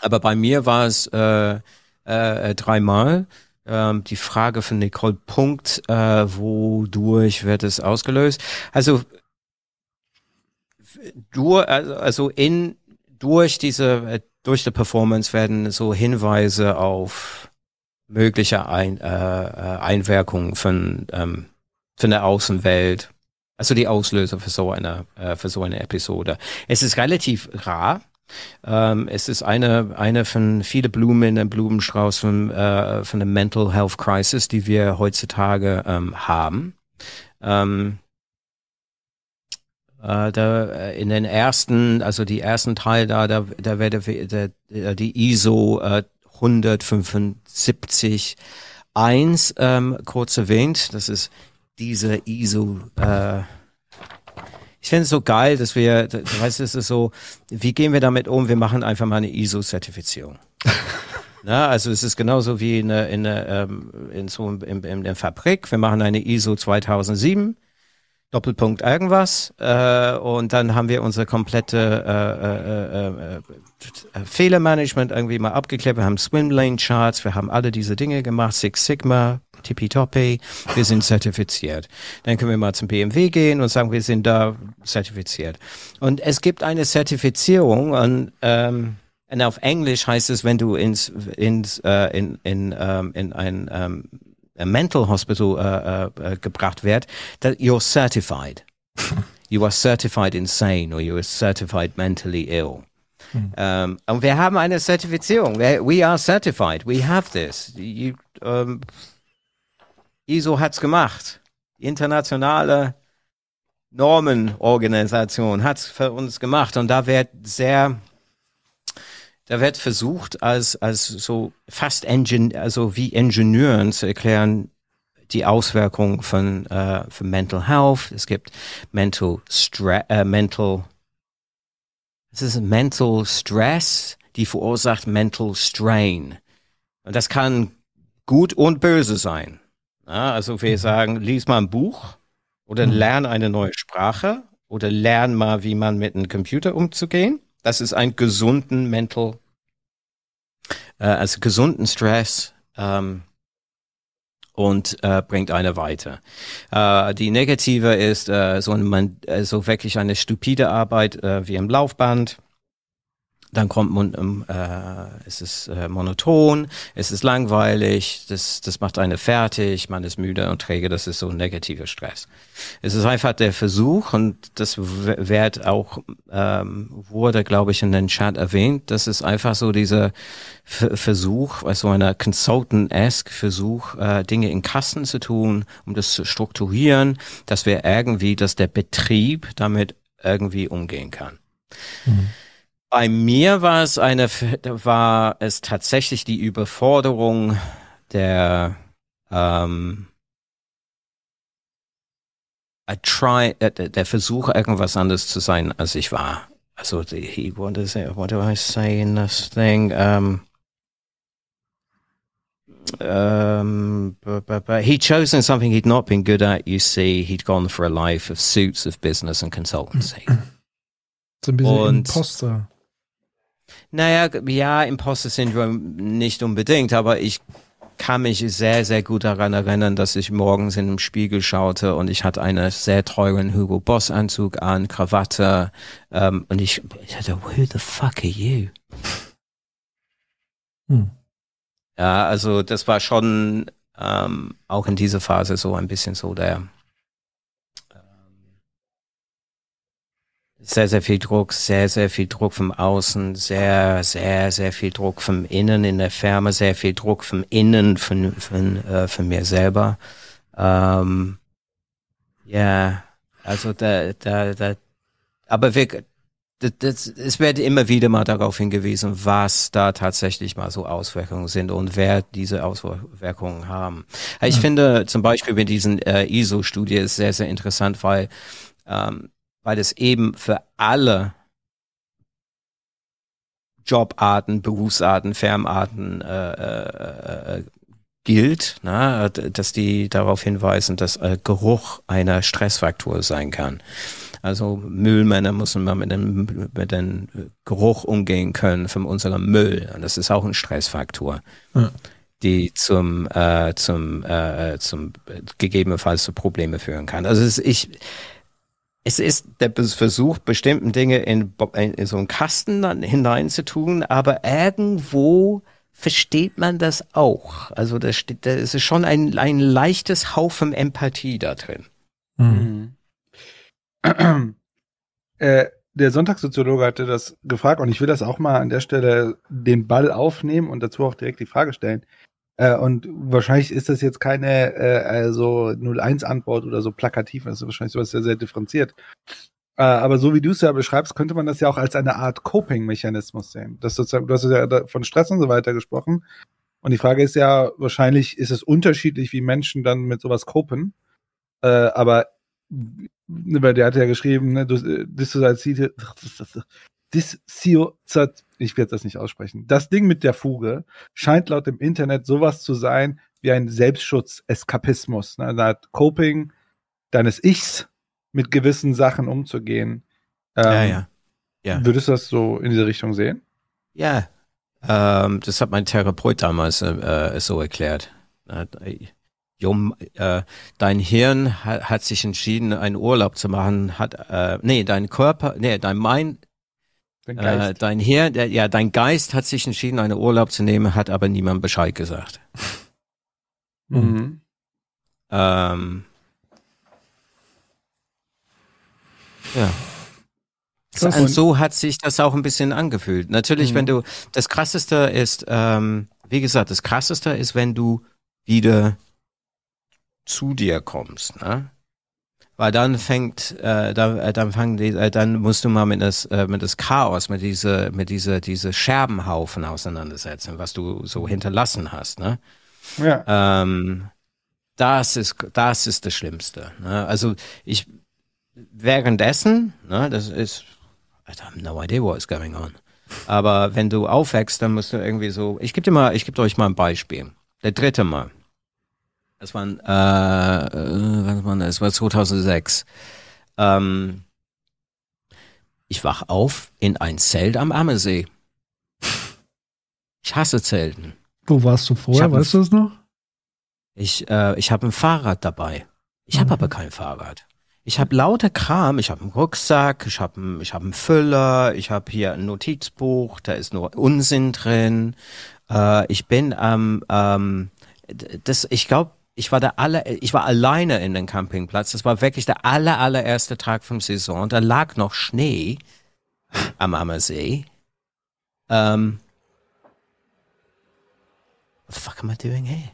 Aber bei mir war es äh, äh, dreimal. Ähm, die Frage von Nicole Punkt, äh, wodurch wird es ausgelöst? Also, durch, also, also in durch diese durch die Performance werden so Hinweise auf mögliche Ein, äh, äh, Einwirkungen von ähm, von der Außenwelt, also die Auslöser für so eine äh, für so eine Episode. Es ist relativ rar. Ähm, es ist eine eine von viele Blumen in einem Blumenstrauß von äh, von der Mental Health Crisis, die wir heutzutage ähm, haben. Ähm, äh, da äh, in den ersten, also die ersten Teil da, da, da werde der, der, die ISO äh, 175 1 ähm, kurz erwähnt. Das ist diese ISO. Äh, ich finde es so geil, dass wir, du weißt, es ist so, wie gehen wir damit um? Wir machen einfach mal eine ISO-Zertifizierung. *laughs* Na, also es ist genauso wie in, in, ähm, in so in, in der Fabrik. Wir machen eine ISO 2007 Doppelpunkt irgendwas äh, und dann haben wir unsere komplette äh, äh, äh, äh, Fehlermanagement irgendwie mal abgeklärt. Wir haben Swimlane Charts, wir haben alle diese Dinge gemacht, Six Sigma, tippitoppi, wir sind zertifiziert. Dann können wir mal zum BMW gehen und sagen, wir sind da zertifiziert. Und es gibt eine Zertifizierung und ähm, und auf Englisch heißt es, wenn du ins, ins äh, in, in, ähm, in ein ähm, mental hospital uh, uh, gebracht wird, that you're certified. *laughs* you are certified insane or you are certified mentally ill. Mhm. Um, und wir haben eine Zertifizierung. We are certified. We have this. You, um, ISO hat's gemacht. Internationale Normenorganisation hat's für uns gemacht. Und da wird sehr da wird versucht, als, als so fast Engine, also wie Ingenieuren zu erklären, die Auswirkungen von, äh, von Mental Health. Es gibt Mental Stress, äh, Mental, es ist Mental Stress, die verursacht Mental Strain. Und das kann gut und böse sein. Ja, also wir mhm. sagen, lies mal ein Buch oder mhm. lern eine neue Sprache oder lern mal, wie man mit einem Computer umzugehen. Das ist ein gesunden Mental, äh, also gesunden Stress ähm, und äh, bringt eine weiter. Äh, die negative ist äh, so, ein, äh, so wirklich eine stupide Arbeit äh, wie im Laufband dann kommt man, ähm, äh, es ist äh, monoton, es ist langweilig, das, das macht eine fertig, man ist müde und träge, das ist so ein negativer Stress. Es ist einfach der Versuch und das wird auch, ähm, wurde glaube ich in den Chat erwähnt, das ist einfach so dieser F Versuch, also einer Consultant-esque Versuch, äh, Dinge in Kasten zu tun, um das zu strukturieren, dass wir irgendwie, dass der Betrieb damit irgendwie umgehen kann. Mhm. Bei mir war es eine, war es tatsächlich die Überforderung der, ähm, try, äh, der Versuch, irgendwas anderes zu sein, als ich war. Also, he, what is it, what do I say in this thing? Um, um, but, but, but he'd chosen something he'd not been good at, you see. He'd gone for a life of suits of business and consultancy. So ein bisschen Und, Imposter. Naja, ja, Imposter Syndrome nicht unbedingt, aber ich kann mich sehr, sehr gut daran erinnern, dass ich morgens in den Spiegel schaute und ich hatte einen sehr teuren Hugo Boss Anzug an, Krawatte ähm, und ich, ich hatte, who the fuck are you? Hm. Ja, also das war schon ähm, auch in dieser Phase so ein bisschen so der sehr, sehr viel Druck, sehr, sehr viel Druck vom Außen, sehr, sehr, sehr viel Druck vom Innen in der Firma, sehr viel Druck vom Innen von, von, äh, von mir selber. Ähm, ja, also da, da, da, aber wir, das, das, es wird immer wieder mal darauf hingewiesen, was da tatsächlich mal so Auswirkungen sind und wer diese Auswirkungen haben. Ich ja. finde zum Beispiel mit diesen äh, ISO-Studie ist sehr, sehr interessant, weil ähm, weil es eben für alle Jobarten, Berufsarten, Firmenarten äh, äh, äh, gilt, na, dass die darauf hinweisen, dass äh, Geruch einer Stressfaktor sein kann. Also Müllmänner müssen mal mit dem, mit dem Geruch umgehen können von unserem Müll. Und das ist auch ein Stressfaktor, ja. die zum, äh, zum, äh, zum gegebenenfalls zu Probleme führen kann. Also es, ich, es ist der Versuch, bestimmten Dinge in, in so einen Kasten dann hineinzutun, aber irgendwo versteht man das auch. Also da steht, da ist schon ein, ein leichtes Haufen Empathie da drin. Mhm. *clears throat* Äh, der Sonntagssoziologe hatte das gefragt und ich will das auch mal an der Stelle den Ball aufnehmen und dazu auch direkt die Frage stellen. Äh, und wahrscheinlich ist das jetzt keine äh, also 0-1-Antwort oder so plakativ, das ist wahrscheinlich sowas sehr, sehr differenziert. Äh, aber so wie du es ja beschreibst, könnte man das ja auch als eine Art Coping-Mechanismus sehen. Das sozusagen, du hast ja von Stress und so weiter gesprochen. Und die Frage ist ja, wahrscheinlich ist es unterschiedlich, wie Menschen dann mit sowas copen. Äh, aber der hat ja geschrieben, ne, Dissoziativ, *laughs* ich werde das nicht aussprechen. Das Ding mit der Fuge scheint laut dem Internet sowas zu sein wie ein Selbstschutz-Eskapismus. Ne? Da hat Coping deines Ichs mit gewissen Sachen umzugehen. Ähm, ja, ja, ja. Würdest du das so in diese Richtung sehen? Ja, ähm, das hat mein Therapeut damals äh, äh so erklärt. Jum, äh, dein Hirn hat, hat, sich entschieden, einen Urlaub zu machen, hat, äh, nee, dein Körper, nee, dein Mind, äh, dein Hirn, der, ja, dein Geist hat sich entschieden, einen Urlaub zu nehmen, hat aber niemand Bescheid gesagt. *laughs* Mhm. Ähm, ja. Und so hat sich das auch ein bisschen angefühlt. Natürlich, mhm. wenn du, das krasseste ist, ähm, wie gesagt, das krasseste ist, wenn du wieder zu dir kommst, ne? Weil dann fängt, äh, dann, äh, dann fangen die, äh, dann musst du mal mit das, äh, mit das Chaos, mit diese, mit diese, diese Scherbenhaufen auseinandersetzen, was du so hinterlassen hast, ne? Ja. Ähm, das ist, das ist das Schlimmste. Ne? Also ich währenddessen, ne, das ist, I have no idea what is going on. Aber wenn du aufwächst, dann musst du irgendwie so, ich gebe dir mal, ich gebe euch mal ein Beispiel. Der dritte Mal. Das war, äh, was war das? war 2006. Ähm, ich wach auf in ein Zelt am Ammersee. Ich hasse Zelten. Wo warst du vorher? Weißt du es noch? Ich, äh, ich habe ein Fahrrad dabei. Ich habe mhm. aber kein Fahrrad. Ich habe lauter Kram. Ich habe einen Rucksack, ich habe ich hab einen Füller, ich habe hier ein Notizbuch, da ist nur Unsinn drin. Äh, ich bin am, ähm, das, ich glaube, ich war der aller, ich war alleine in den Campingplatz. Das war wirklich der aller, allererste Tag vom Saison. Da lag noch Schnee am Ammersee. Um, what the fuck am I doing here?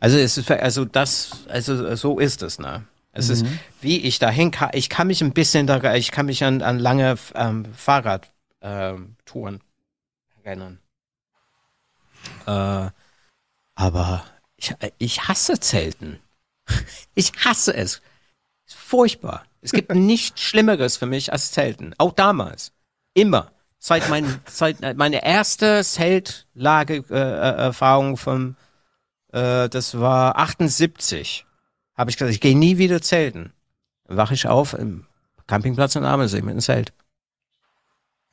Also es ist, also das, also so ist es, ne? Es mhm. ist, wie ich dahin kann, ich kann mich ein bisschen da, ich kann mich an, an lange ähm, Fahrradtouren ähm, erinnern. Äh, aber ich, ich hasse Zelten. *laughs* Ich hasse es. Ist furchtbar. Es gibt *laughs* nichts Schlimmeres für mich als Zelten. Auch damals. Immer. Seit, mein, *laughs* seit meine erste Zeltlage-Erfahrung äh, vom, äh, das war 78, habe ich gesagt, ich gehe nie wieder zelten. Dann wache ich auf im Campingplatz in Amelsee mit einem Zelt.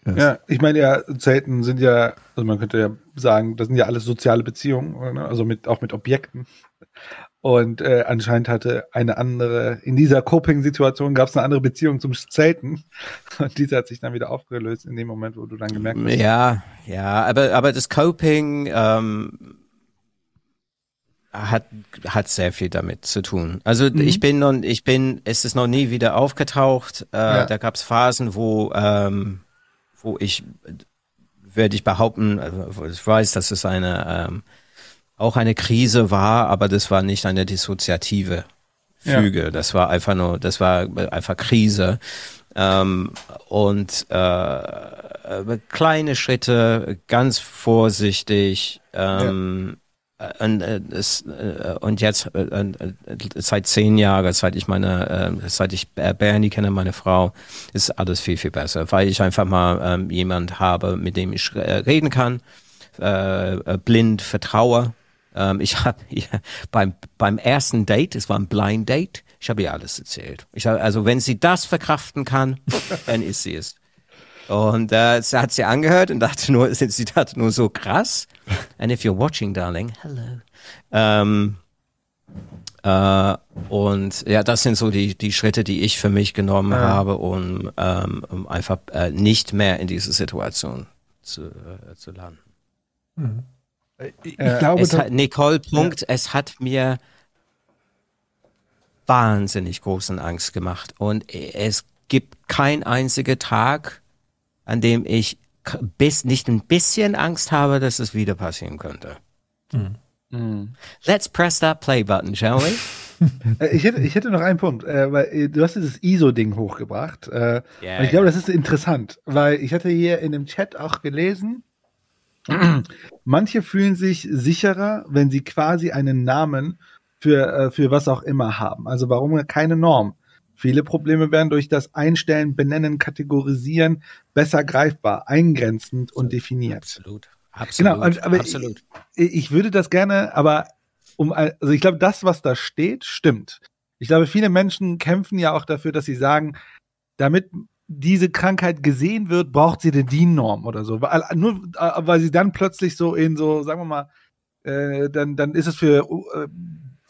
Ja, ich meine ja, Zelten sind ja, also man könnte ja sagen, das sind ja alles soziale Beziehungen, ne? also mit auch mit Objekten. Und äh, anscheinend hatte eine andere, in dieser Coping-Situation gab es eine andere Beziehung zum Zelten. Und diese hat sich dann wieder aufgelöst in dem Moment, wo du dann gemerkt hast. Ja, ja, aber, aber das Coping ähm, hat, hat sehr viel damit zu tun. Also mhm. ich bin noch, ich bin, es ist noch nie wieder aufgetaucht. Äh, ja. Da gab es Phasen, wo ähm, wo ich, werde ich behaupten, also ich weiß, dass es eine, ähm, auch eine Krise war, aber das war nicht eine dissoziative Füge. Ja. Das war einfach nur, das war einfach Krise. Ähm, und äh, kleine Schritte, ganz vorsichtig, ähm, äh, und, äh, äh, und jetzt äh, äh, seit zehn Jahren, seit ich meine, äh, seit ich Bernie kenne, meine Frau, ist alles viel, viel besser, weil ich einfach mal ähm, jemand habe, mit dem ich äh, reden kann, äh, äh, blind vertraue. Ähm, ich habe *laughs* beim, beim ersten Date, es war ein Blind Date, ich habe ihr alles erzählt. Ich hab, also wenn sie das verkraften kann, *laughs* dann ist sie es. Und äh, sie hat sie angehört und dachte nur, *laughs* sie dachte nur so krass. And if you're watching, darling, hello. Ähm, äh, und ja, das sind so die, die Schritte, die ich für mich genommen ja. habe, um, ähm, um einfach äh, nicht mehr in diese Situation zu, äh, zu landen. Mhm. Ich, ich glaube, es hat, Nicole, Punkt, ja. es hat mir wahnsinnig großen Angst gemacht. Und es gibt kein einziger Tag, an dem ich bis nicht ein bisschen Angst habe, dass es wieder passieren könnte. Mhm. Let's press that play button, shall we? *laughs* Äh, ich, hätte, ich hätte noch einen Punkt, äh, weil äh, du hast dieses ISO-Ding hochgebracht. Äh, yeah, und ich glaube, das ist interessant, weil ich hatte hier in dem Chat auch gelesen, *clears throat* manche fühlen sich sicherer, wenn sie quasi einen Namen für, äh, für was auch immer haben. Also warum keine Norm? Viele Probleme werden durch das Einstellen, Benennen, Kategorisieren besser greifbar, eingrenzend und definiert. Absolut. Absolut. Genau, aber Absolut. Ich, ich würde das gerne, aber um, also ich glaube, das, was da steht, stimmt. Ich glaube, viele Menschen kämpfen ja auch dafür, dass sie sagen, damit diese Krankheit gesehen wird, braucht sie eine DIN-Norm oder so. Weil, nur äh, weil sie dann plötzlich so in so, sagen wir mal, äh, dann, dann ist es für äh,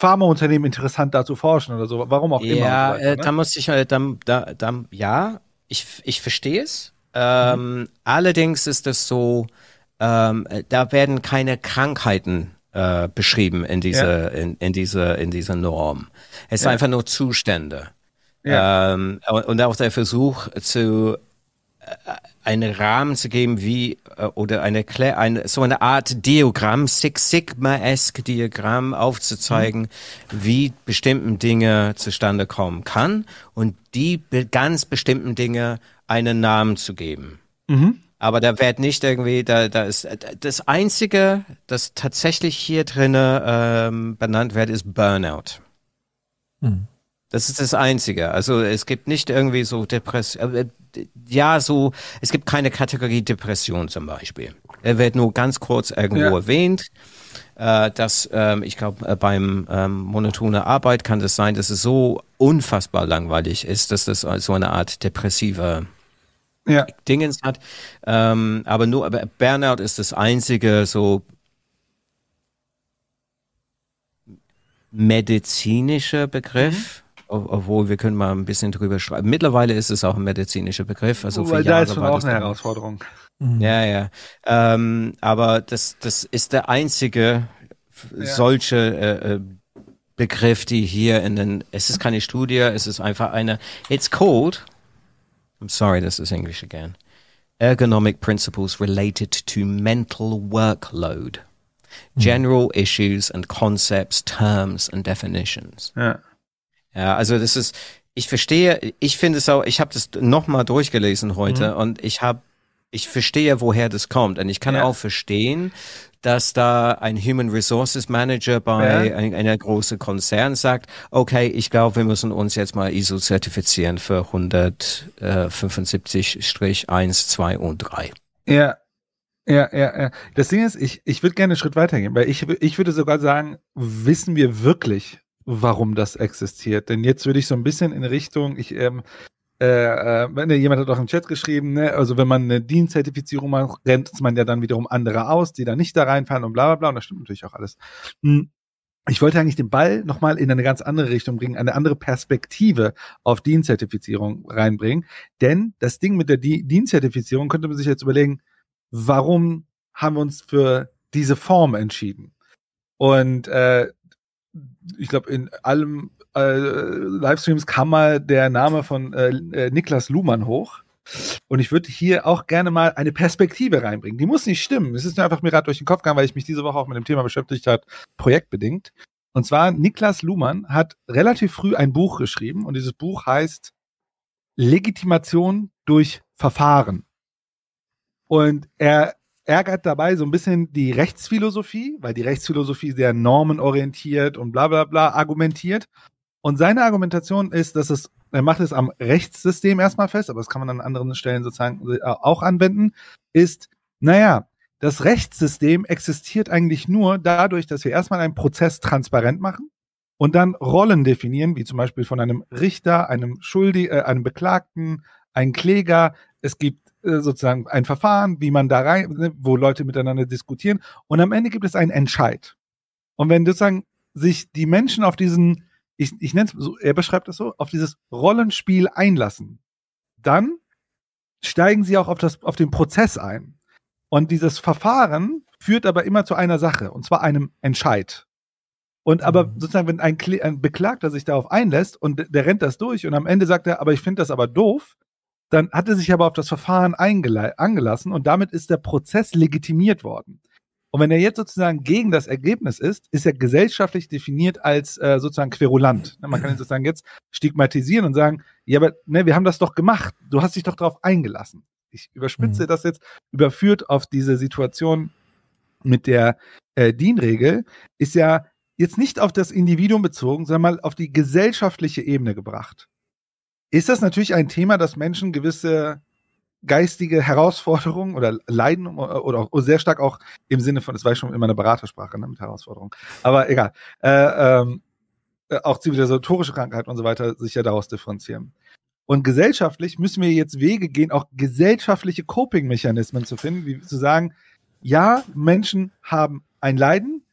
Pharmaunternehmen interessant, da zu forschen oder so. Warum auch ja, immer. Ja, äh, ne? da muss ich, äh, da, da, da, ja, ich, ich verstehe es. Ähm, mhm. Allerdings ist es so, ähm, da werden keine Krankheiten äh, beschrieben in diese, ja. in, in diese, in dieser Norm. Es ja. sind einfach nur Zustände. Ja. Ähm, und auch der Versuch zu einen Rahmen zu geben, wie äh, oder eine, eine so eine Art Diagramm, Six Sigma-esque Diagramm aufzuzeigen, mhm. wie bestimmten Dinge zustande kommen kann und die ganz bestimmten Dinge einen Namen zu geben. Mhm. Aber da wird nicht irgendwie, da, da ist das einzige, das tatsächlich hier drinne ähm, benannt wird, ist Burnout. Mhm. Das ist das Einzige. Also es gibt nicht irgendwie so Depression. Äh, ja, so, es gibt keine Kategorie Depression zum Beispiel. Er wird nur ganz kurz irgendwo ja. erwähnt. Äh, dass ähm, ich glaube, äh, beim ähm, monotone Arbeit kann das sein, dass es so unfassbar langweilig ist, dass das so eine Art depressive ja. Dingens hat. Ähm, aber nur, aber Burnout ist das einzige so medizinische Begriff. Mhm obwohl wir können mal ein bisschen drüber schreiben. Mittlerweile ist es auch ein medizinischer Begriff. Also Weil da ist schon auch eine Herausforderung. Mhm. Ja, ja. Ähm, aber das, das ist der einzige ja. solche äh, äh, Begriff, die hier in den, es ist keine Studie, es ist einfach eine, it's called, I'm sorry, this is English again, Ergonomic Principles Related to Mental Workload. Mhm. General Issues and Concepts, Terms and Definitions. Ja. Ja, also das ist, ich verstehe, ich finde es auch, ich habe das nochmal durchgelesen heute mhm. und ich habe, ich verstehe, woher das kommt. Und ich kann ja. auch verstehen, dass da ein Human Resources Manager bei ja. ein, einer großen Konzern sagt, okay, ich glaube, wir müssen uns jetzt mal ISO zertifizieren für 175-1, 2 und 3. Ja, ja, ja, ja. Das Ding ist, ich, ich würde gerne einen Schritt weitergehen, weil ich, ich würde sogar sagen, wissen wir wirklich, warum das existiert. Denn jetzt würde ich so ein bisschen in Richtung, ich, ähm, äh, äh, jemand hat auch im Chat geschrieben, ne, also wenn man eine DIN-Zertifizierung macht, rennt man ja dann wiederum andere aus, die da nicht da reinfallen und bla bla bla. Und das stimmt natürlich auch alles. Hm. Ich wollte eigentlich den Ball nochmal in eine ganz andere Richtung bringen, eine andere Perspektive auf DIN-Zertifizierung reinbringen. Denn das Ding mit der DIN-Zertifizierung könnte man sich jetzt überlegen, warum haben wir uns für diese Form entschieden? Und äh, ich glaube, in allem äh, Livestreams kam mal der Name von äh, äh, Niklas Luhmann hoch. Und ich würde hier auch gerne mal eine Perspektive reinbringen. Die muss nicht stimmen. Es ist nur einfach mir gerade durch den Kopf gegangen, weil ich mich diese Woche auch mit dem Thema beschäftigt habe, projektbedingt. Und zwar, Niklas Luhmann hat relativ früh ein Buch geschrieben und dieses Buch heißt Legitimation durch Verfahren. Und er ärgert dabei so ein bisschen die Rechtsphilosophie, weil die Rechtsphilosophie sehr normenorientiert und bla bla bla argumentiert. Und seine Argumentation ist, dass es, er macht es am Rechtssystem erstmal fest, aber das kann man an anderen Stellen sozusagen äh, auch anwenden, ist, naja, das Rechtssystem existiert eigentlich nur dadurch, dass wir erstmal einen Prozess transparent machen und dann Rollen definieren, wie zum Beispiel von einem Richter, einem Schuldi, äh, einem Beklagten, einem Kläger. Es gibt sozusagen ein Verfahren, wie man da rein, ne, wo Leute miteinander diskutieren. Und am Ende gibt es einen Entscheid. Und wenn sozusagen sich die Menschen auf diesen, ich, ich nenne es so, er beschreibt das so, auf dieses Rollenspiel einlassen, dann steigen sie auch auf, das, auf den Prozess ein. Und dieses Verfahren führt aber immer zu einer Sache, und zwar einem Entscheid. Und aber Mhm. sozusagen, wenn ein, ein Beklagter sich darauf einlässt und der rennt das durch und am Ende sagt er, aber ich finde das aber doof, dann hat er sich aber auf das Verfahren angelassen und damit ist der Prozess legitimiert worden. Und wenn er jetzt sozusagen gegen das Ergebnis ist, ist er gesellschaftlich definiert als äh, sozusagen querulant. Ne, Man kann ihn sozusagen jetzt stigmatisieren und sagen, ja, aber ne, wir haben das doch gemacht. Du hast dich doch darauf eingelassen. Ich überspitze Mhm. das jetzt, überführt auf diese Situation mit der äh, DIN-Regel, ist ja jetzt nicht auf das Individuum bezogen, sondern mal auf die gesellschaftliche Ebene gebracht. Ist das natürlich ein Thema, das Menschen gewisse geistige Herausforderungen oder Leiden oder oder auch sehr stark auch im Sinne von, das war schon immer eine Beratersprache ne, mit Herausforderungen, aber egal, äh, ähm, äh, auch zivilisatorische Krankheiten und so weiter sich ja daraus differenzieren. Und gesellschaftlich müssen wir jetzt Wege gehen, auch gesellschaftliche Coping-Mechanismen zu finden, wie zu sagen, ja, Menschen haben ein Leiden,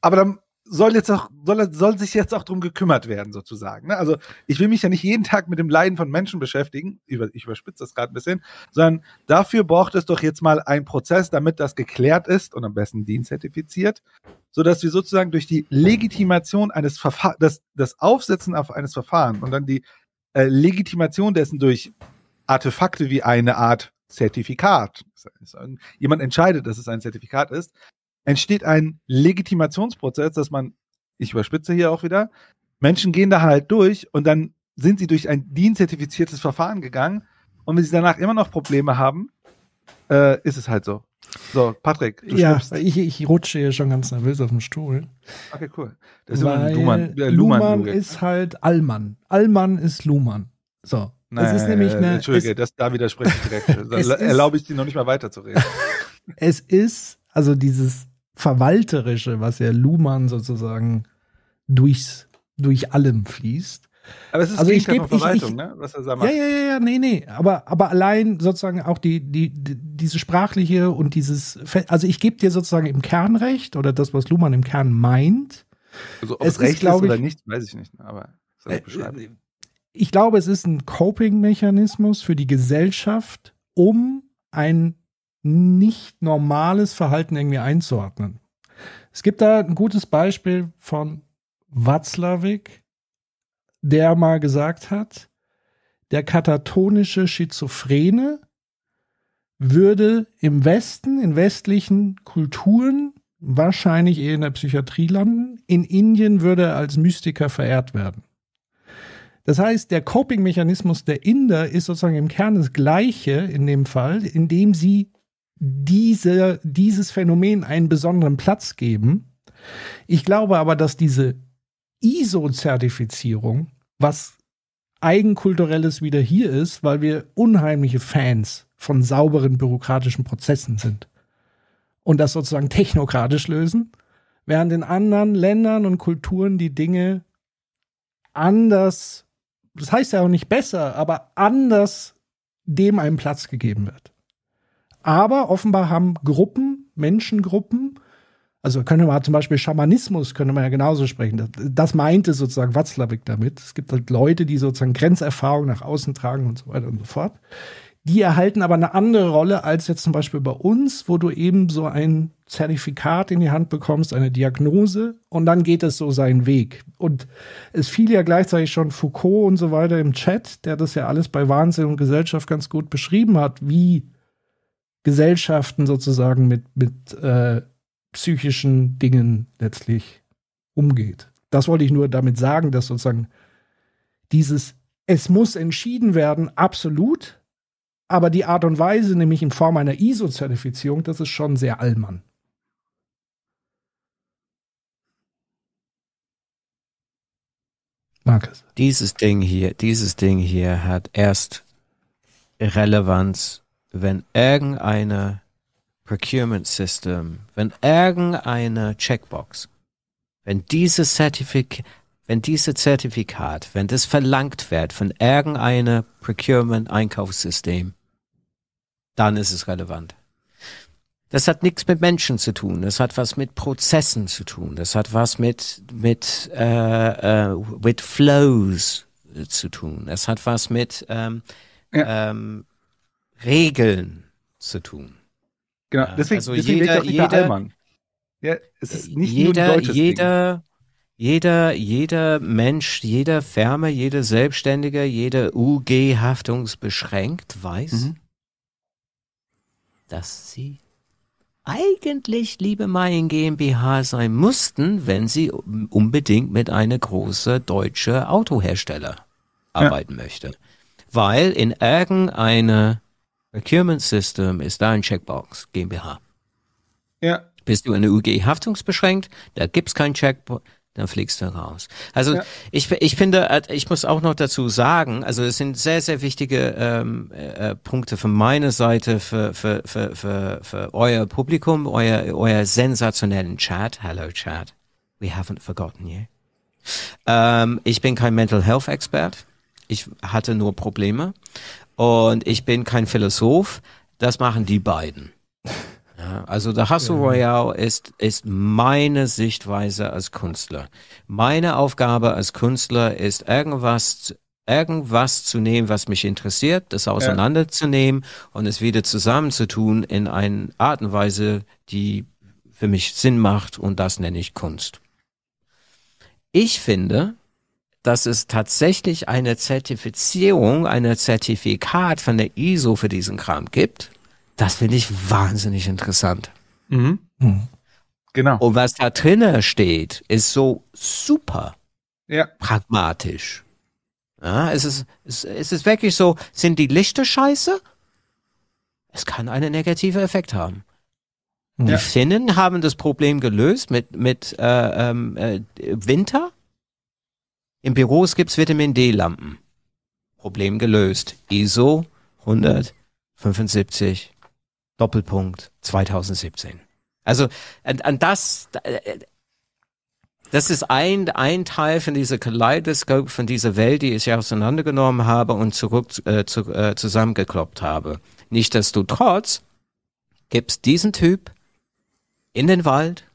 aber dann soll jetzt auch, soll, soll sich jetzt auch drum gekümmert werden, sozusagen. Ne? Also ich will mich ja nicht jeden Tag mit dem Leiden von Menschen beschäftigen, über, ich überspitze das gerade ein bisschen, sondern dafür braucht es doch jetzt mal einen Prozess, damit das geklärt ist und am besten DIN-zertifiziert, sodass wir sozusagen durch die Legitimation eines Verfahrens, das, das Aufsetzen auf eines Verfahrens und dann die äh, Legitimation dessen durch Artefakte wie eine Art Zertifikat, jemand entscheidet, dass es ein Zertifikat ist, entsteht ein Legitimationsprozess, dass man, ich überspitze hier auch wieder, Menschen gehen da halt durch und dann sind sie durch ein DIN-zertifiziertes Verfahren gegangen und wenn sie danach immer noch Probleme haben, äh, ist es halt so. So, Patrick, du ja, ich, ich rutsche hier schon ganz nervös auf dem Stuhl. Okay, cool. Das ist Weil ein Luhmann. Äh, Luhmann Luhmann ist halt Allmann. Allmann ist Luhmann. So. Nein, es ist nämlich eine, Entschuldige, es, das, da widerspreche ich direkt. *laughs* Erlaube ich dir noch nicht mal weiterzureden. *laughs* es ist, also dieses Verwalterische, was ja Luhmann sozusagen durchs, durch allem fließt. Aber es ist Also ich Gegenteil geb- von ich- Verwaltung, ich- ne? Was er da Ja, ja, ja, ja, nee, nee. Aber, aber allein sozusagen auch die, die, die diese sprachliche und dieses, also ich gebe dir sozusagen im Kern recht oder das, was Luhmann im Kern meint. Also, ob es es, recht ist, glaub oder ich- nicht, weiß ich nicht. Aber ich Äh. Ich glaube, es ist ein Coping-Mechanismus für die Gesellschaft, um ein nicht normales Verhalten irgendwie einzuordnen. Es gibt da ein gutes Beispiel von Watzlawick, der mal gesagt hat, der katatonische Schizophrene würde im Westen, in westlichen Kulturen wahrscheinlich eher in der Psychiatrie landen. In Indien würde er als Mystiker verehrt werden. Das heißt, der Coping-Mechanismus der Inder ist sozusagen im Kern das gleiche in dem Fall, indem sie diese, dieses Phänomen einen besonderen Platz geben. Ich glaube aber, dass diese ISO-Zertifizierung, was eigenkulturelles wieder hier ist, weil wir unheimliche Fans von sauberen bürokratischen Prozessen sind und das sozusagen technokratisch lösen, während in anderen Ländern und Kulturen die Dinge anders, das heißt ja auch nicht besser, aber anders dem einen Platz gegeben wird. Aber offenbar haben Gruppen, Menschengruppen, also können wir zum Beispiel Schamanismus, können wir ja genauso sprechen. Das, das meinte sozusagen Watzlawick damit. Es gibt halt Leute, die sozusagen Grenzerfahrung nach außen tragen und so weiter und so fort. Die erhalten aber eine andere Rolle als jetzt zum Beispiel bei uns, wo du eben so ein Zertifikat in die Hand bekommst, eine Diagnose und dann geht es so seinen Weg. Und es fiel ja gleichzeitig schon Foucault und so weiter im Chat, der das ja alles bei Wahnsinn und Gesellschaft ganz gut beschrieben hat, wie Gesellschaften sozusagen mit, mit äh, psychischen Dingen letztlich umgeht. Das wollte ich nur damit sagen, dass sozusagen dieses es muss entschieden werden, absolut, Aber die Art und Weise, nämlich in Form einer ISO-Zertifizierung, das ist schon sehr allmann. Markus. Dieses Ding hier, dieses Ding hier hat erst Relevanz, wenn irgendeine Procurement System, wenn irgendeine Checkbox, wenn dieses Zertifikat, wenn diese Zertifikat, wenn das verlangt wird von irgendeinem Procurement Einkaufssystem, dann ist es relevant. Das hat nichts mit Menschen zu tun. Das hat was mit Prozessen zu tun. Das hat was mit mit äh, äh, mit Flows zu tun. Es hat was mit ähm, Ja. ähm, Regeln zu tun. Genau, Ja, deswegen, also deswegen jeder- jeder, jeder, jeder- Allmann. Ja, es ist nicht nur ein jeder, deutsches jeder, jeder, jeder Mensch, jeder Firma, jeder Selbstständiger, jeder UG haftungsbeschränkt weiß, Mhm. dass sie eigentlich liebe Mayen GmbH sein mussten, wenn sie unbedingt mit einer großen deutsche Autohersteller arbeiten möchte. Weil in irgendeiner Procurement System ist da ein Checkbox GmbH. Ja, Bist du in der UG haftungsbeschränkt, da gibt's keinen Checkbox, dann fliegst du raus. Also Ja. ich, ich finde, äh, ich muss auch noch dazu sagen, also es sind sehr, sehr wichtige ähm, äh, Punkte von meiner Seite für, für, für, für, für euer Publikum, euer, euer sensationellen Chat. Hello Chat. We haven't forgotten you. Ähm, ich bin kein Mental Health Expert. Ich hatte nur Probleme. Und ich bin kein Philosoph. Das machen die beiden. *laughs* Ja, also der Hustle Royale ist, ist meine Sichtweise als Künstler. Meine Aufgabe als Künstler ist irgendwas, irgendwas zu nehmen, was mich interessiert, das auseinanderzunehmen und es wieder zusammenzutun in eine Art und Weise, die für mich Sinn macht und das nenne ich Kunst. Ich finde, dass es tatsächlich eine Zertifizierung, eine Zertifikat von der ISO für diesen Kram gibt. Das finde ich wahnsinnig interessant. mhm. Hm. genau. Und was da drinnen steht, ist so super Ja, pragmatisch. Ja, es ist, es, es ist wirklich so, sind die Lichter scheiße? Es kann einen negativen Effekt haben. Die Ja. Finnen haben das Problem gelöst mit, mit äh, ähm, äh, Winter. Im Büros gibt's Vitamin D-Lampen. Problem gelöst. ISO 175 Doppelpunkt 2017. Also an, an das, äh, das ist ein, ein Teil von dieser Kaleidoskop, von dieser Welt, die ich auseinandergenommen habe und zurück äh, zu, äh, zusammengekloppt habe. Nichtsdestotrotz gibt's diesen Typ in den Wald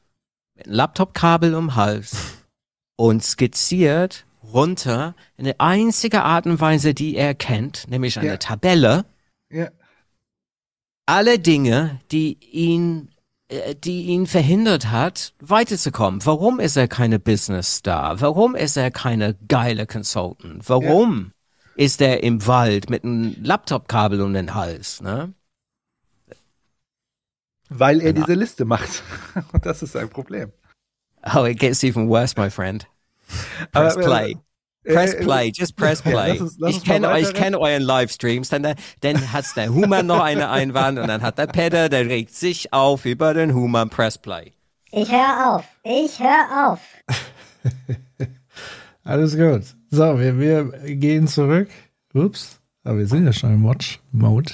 mit einem Laptopkabel um Hals *laughs* und skizziert runter in eine einzige Art und Weise, die er kennt, nämlich eine Ja. Tabelle, ja, alle Dinge, die ihn, äh, die ihn verhindert hat, weiterzukommen. Warum ist er keine Business Star? Warum ist er keine geile Consultant? Warum ist er im Wald mit einem Laptopkabel um den Hals? Ne? weil er diese Liste macht. Und *laughs* das ist ein Problem. Oh, it gets even worse, my friend. Press Aber, äh, play. Press äh, play, just press *laughs* Ja, play. lass uns- lass ich kenne ich weiterreden. kenne euren Livestreams, dann, dann hat's der Human noch eine *laughs* Einwand und dann hat der Peter, der regt sich auf über den Human Press Play. Ich höre auf. Ich höre auf. *laughs* Alles gut. So, wir, wir gehen zurück. Ups, aber wir sind ja schon im Watch-Mode.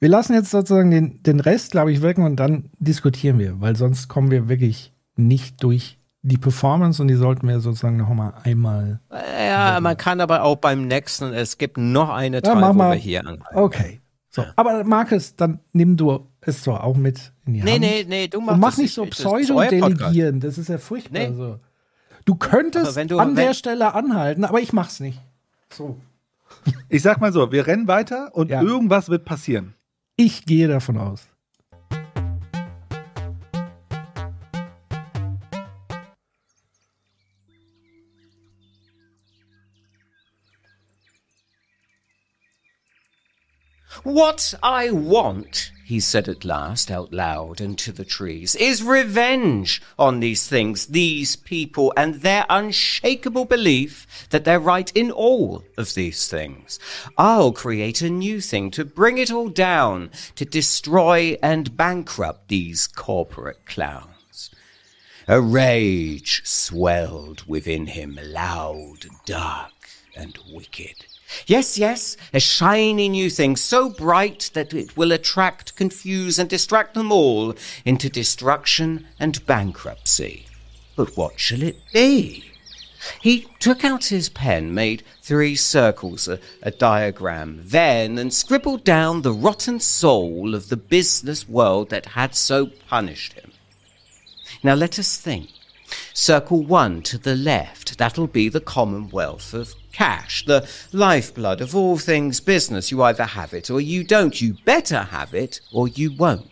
Wir lassen jetzt sozusagen den, den Rest, glaube ich, wirken und dann diskutieren wir, weil sonst kommen wir wirklich nicht durch die Performance und die sollten wir sozusagen noch mal einmal. Ja, man kann aber auch beim nächsten, es gibt noch eine Teil, mach wo mal. wir hier an. Okay. So, aber Markus, dann nimm du es doch auch mit in die Nee, Hand. nee, nee, du machst Und mach das nicht so Das ist euer Podcast. pseudo-delegieren, das ist ja furchtbar. Nee. So. Du könntest du- an der Stelle anhalten, aber ich mach's nicht. So. Ich sag mal so, wir rennen weiter und Ja. irgendwas wird passieren. Ich gehe davon aus. What I want he said at last out loud and to the trees, is revenge on these things, these people, and their unshakable belief that they're right in all of these things. I'll create a new thing to bring it all down, to destroy and bankrupt these corporate clowns. A rage swelled within him, loud, dark, and wicked. Yes, yes, a shiny new thing, so bright that it will attract, confuse, and distract them all into destruction and bankruptcy. But what shall it be? He took out his pen, made three circles, a, a, diagram, then, and scribbled down the rotten soul of the business world that had so punished him. Now let us think. Circle one to the left, that'll be the commonwealth of cash, the lifeblood of all things business. You either have it or you don't. You better have it or you won't.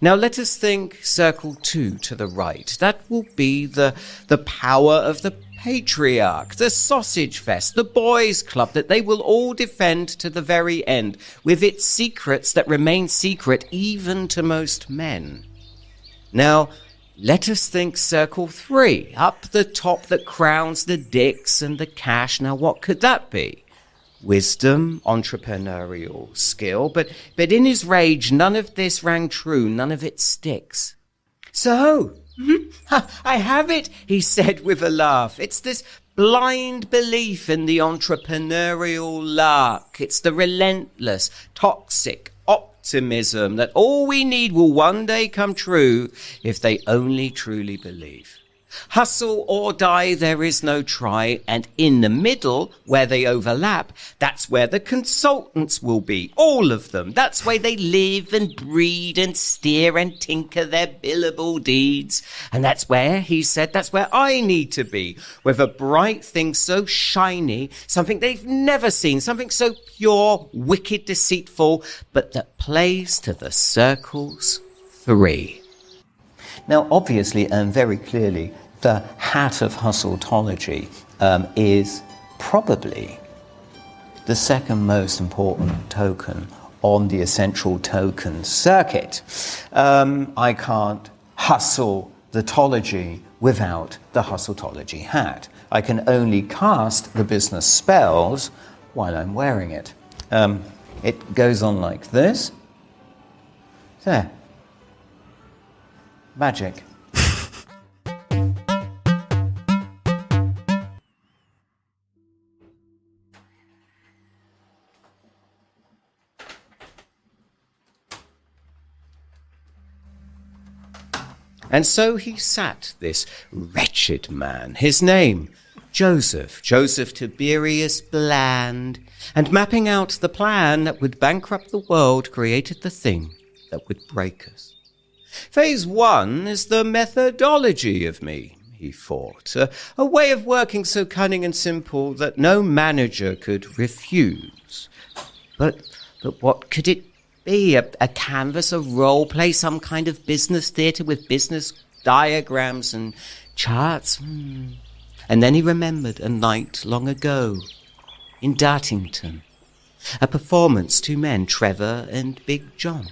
Now let us think circle two to the right. That will be the, the power of the patriarch, the sausage fest, the boys club that they will all defend to the very end, with its secrets that remain secret even to most men. Now, let us think circle three, up the top that crowns the dicks and the cash. Now, what could that be? Wisdom, entrepreneurial skill, but, but in his rage, none of this rang true, none of it sticks. So, *laughs* I have it, he said with a laugh. It's this blind belief in the entrepreneurial lark. It's the relentless, toxic, optimism that all we need will one day come true if they only truly believe. Hustle or die, there is no try. And in the middle, where they overlap, that's where the consultants will be. All of them. That's where they live and breed and steer and tinker their billable deeds. And that's where, he said, that's where I need to be. With a bright thing so shiny, something they've never seen, something so pure, wicked, deceitful, but that plays to the circles three. Now, obviously and very clearly, the hat of hustleology um, is probably the second most important token on the essential token circuit. Um, I can't hustle the tology without the hustleology hat. I can only cast the business spells while I'm wearing it. Um, it goes on like this. There. Magic. And so he sat, this wretched man, his name, Joseph, Joseph Tiberius Bland, and mapping out the plan that would bankrupt the world, created the thing that would break us. Phase one is the methodology of me, he thought, a, a way of working so cunning and simple that no manager could refuse. But, but what could it be? A, a canvas, a role play, some kind of business theatre with business diagrams and charts? Hmm. And then he remembered a night long ago in Dartington, a performance, two men, Trevor and Big John.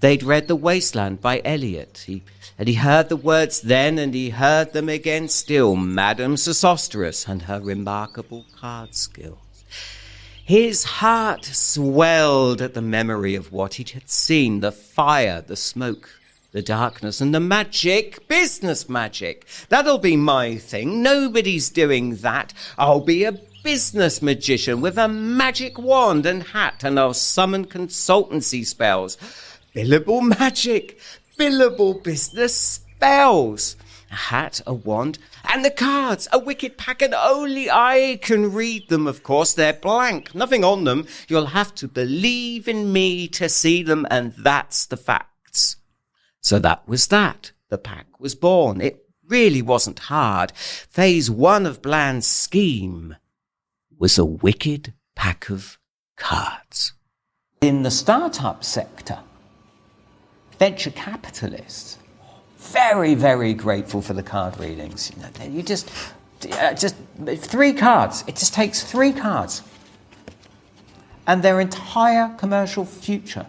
They'd read The Wasteland by Eliot. He, and he heard the words then, and he heard them again still, Madame Sosostris and her remarkable card skill. His heart swelled at the memory of what he had seen the fire, the smoke, the darkness, and the magic, business magic. That'll be my thing. Nobody's doing that. I'll be a business magician with a magic wand and hat, and I'll summon consultancy spells. Billable magic, billable business spells a hat, a wand, and the cards, a wicked pack, and only I can read them, of course. They're blank, nothing on them. You'll have to believe in me to see them, and that's the facts. So that was that. The pack was born. It really wasn't hard. Phase one of Bland's scheme was a wicked pack of cards. In the startup sector, venture capitalists very, very grateful for the card readings. You, know, you just, uh, just three cards. It just takes three cards, and their entire commercial future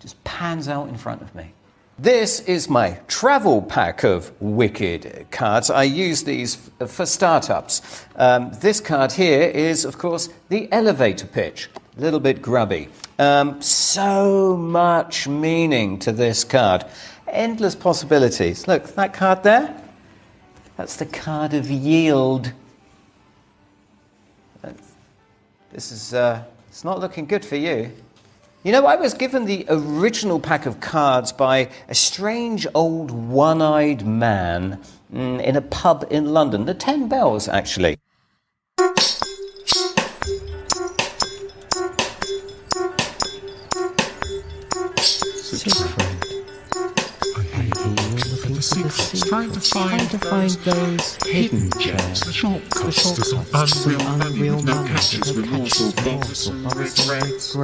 just pans out in front of me. This is my travel pack of wicked cards. I use these f- for startups. Um, this card here is, of course, the elevator pitch. A little bit grubby. Um, so much meaning to this card. Endless possibilities. Look, that card there? That's the card of yield. This is uh, it's not looking good for you. You know, I was given the original pack of cards by a strange old one eyed man mm, in a pub in London, the Ten Bells, actually. Trying to find, those hidden gems, the shortcuts to some unreal money with no catches, remorse or bubbles and regrets.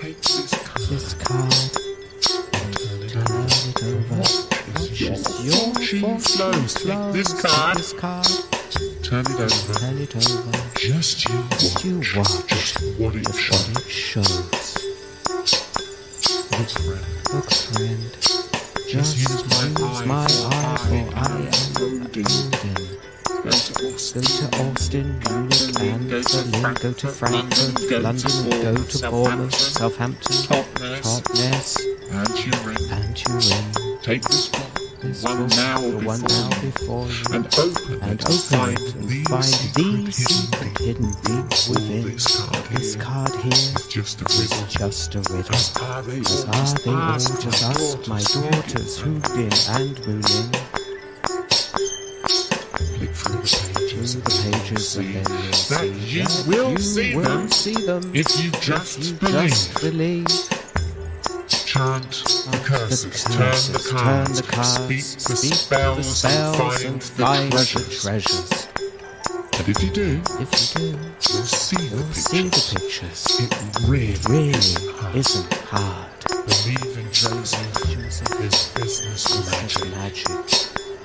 Take this card. Your fortune flows. Take this card. Turn it over. Turn it over. Just you Just you watch. watch. Just what it What shows. it shows. Look, friend. Look, friend. Just use my eye my for I am. Odin. Go to Austin. Go to Austin, Munich, and Go to Berlin. Go to Frankfurt, London, go to Bournemouth, Bournemouth, Southampton, Totnes. Totnes, And Turin. and Turin. Take this one. This One now one now before you. And open and it. open it and find the secret hidden deep within. this card This card here is just a riddle. just a riddle. As are they all are just they all just my us, my daughters? been and mooning Flick through the pages through the pages and then you'll that see you that will you see will them see them if you just believe. Chant the curses, turn curses, the turn cards, the cards, speak the speak spells, the spells and and find find the the treasures. treasures. And if you do, If you do, you'll see the you'll see the pictures. pictures. It really, really isn't hard. isn't hard. Believe in Joseph, his business Magic, magic,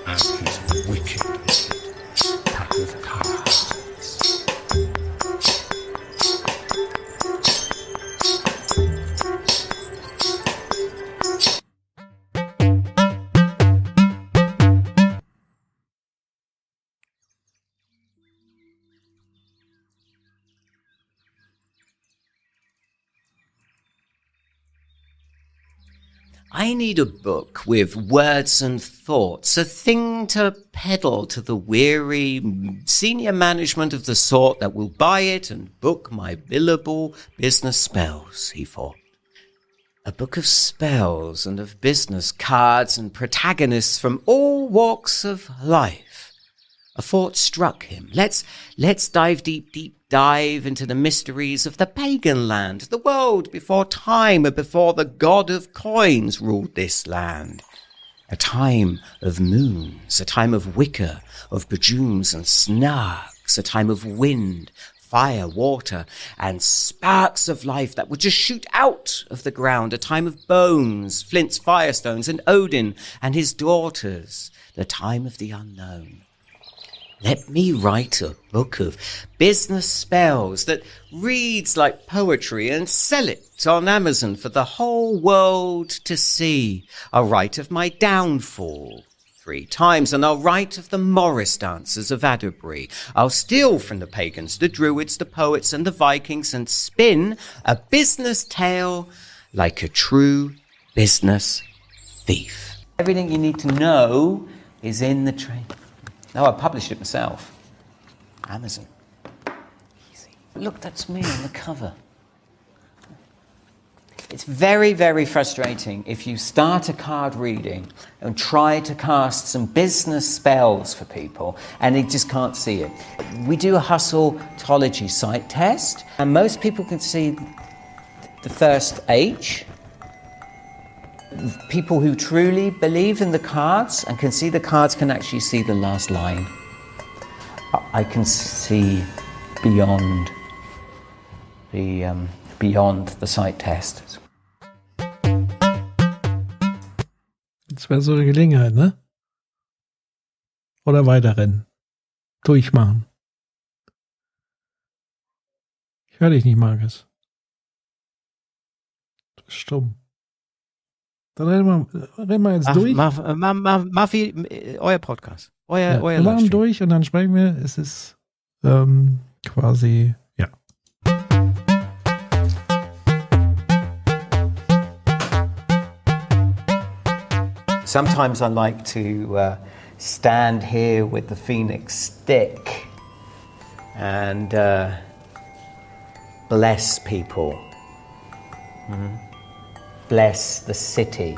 magic, and his wicked pack of cards. I need a book with words and thoughts, a thing to peddle to the weary senior management of the sort that will buy it and book my billable business spells, he thought. A book of spells and of business cards and protagonists from all walks of life. A thought struck him. Let's, let's dive deep, deep dive into the mysteries of the pagan land, the world before time and before the god of coins ruled this land. A time of moons, a time of wicker, of bejooms and snarks, a time of wind, fire, water, and sparks of life that would just shoot out of the ground, a time of bones, flints, firestones, and Odin and his daughters, the time of the unknown. Let me write a book of business spells that reads like poetry and sell it on Amazon for the whole world to see. I'll write of my downfall three times and I'll write of the Morris dancers of Adderbury. I'll steal from the pagans, the druids, the poets and the Vikings and spin a business tale like a true business thief. Everything you need to know is in the train. No, I published it myself. Amazon. Easy. Look, that's me on the cover. It's very, very frustrating if you start a card reading and try to cast some business spells for people and they just can't see it. We do a hustleology sight test, and most people can see the first H. People who truly believe in the cards and can see the cards can actually see the last line. I- can see beyond the um, beyond the sight test. Das wäre so eine Gelegenheit, ne? Oder weiterrennen. Durchmachen. Ich höre dich nicht, Markus. Stumm. Dann reden wir, reden wir jetzt Mach, durch. mach, mach, mach, mach wie, euer Podcast. Euer, Ja, euer wir machen Livestream. durch und dann sprechen wir. Es ist ähm, quasi, ja. Sometimes I like to uh, stand here with the phoenix stick and uh, bless people, Mhm. Bless the city,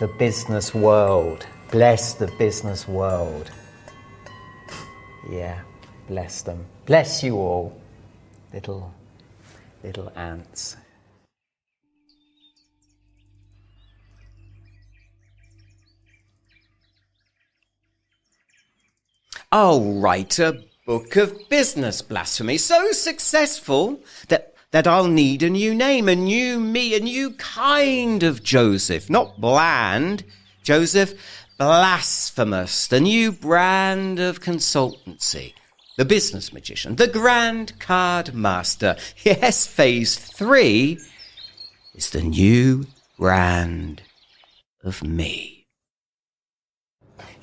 the business world, bless the business world. Yeah, bless them. Bless you all, little, little ants. I'll write a uh, book of business blasphemy so successful that that I'll need a new name, a new me, a new kind of Joseph, not bland. Joseph blasphemous, the new brand of consultancy. The business magician, the grand card master. Yes, phase three is the new brand of me.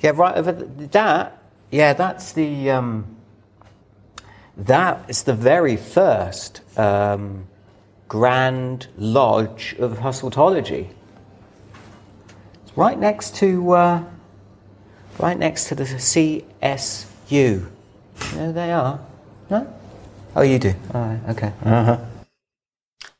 Yeah, right over th- that. Yeah, that's the. Um, that is the very first um, Grand Lodge of Hustletology. It's right next to. Uh, right next to the CSU. You know who they are? No? Oh, you do. All right. Okay. Uh-huh.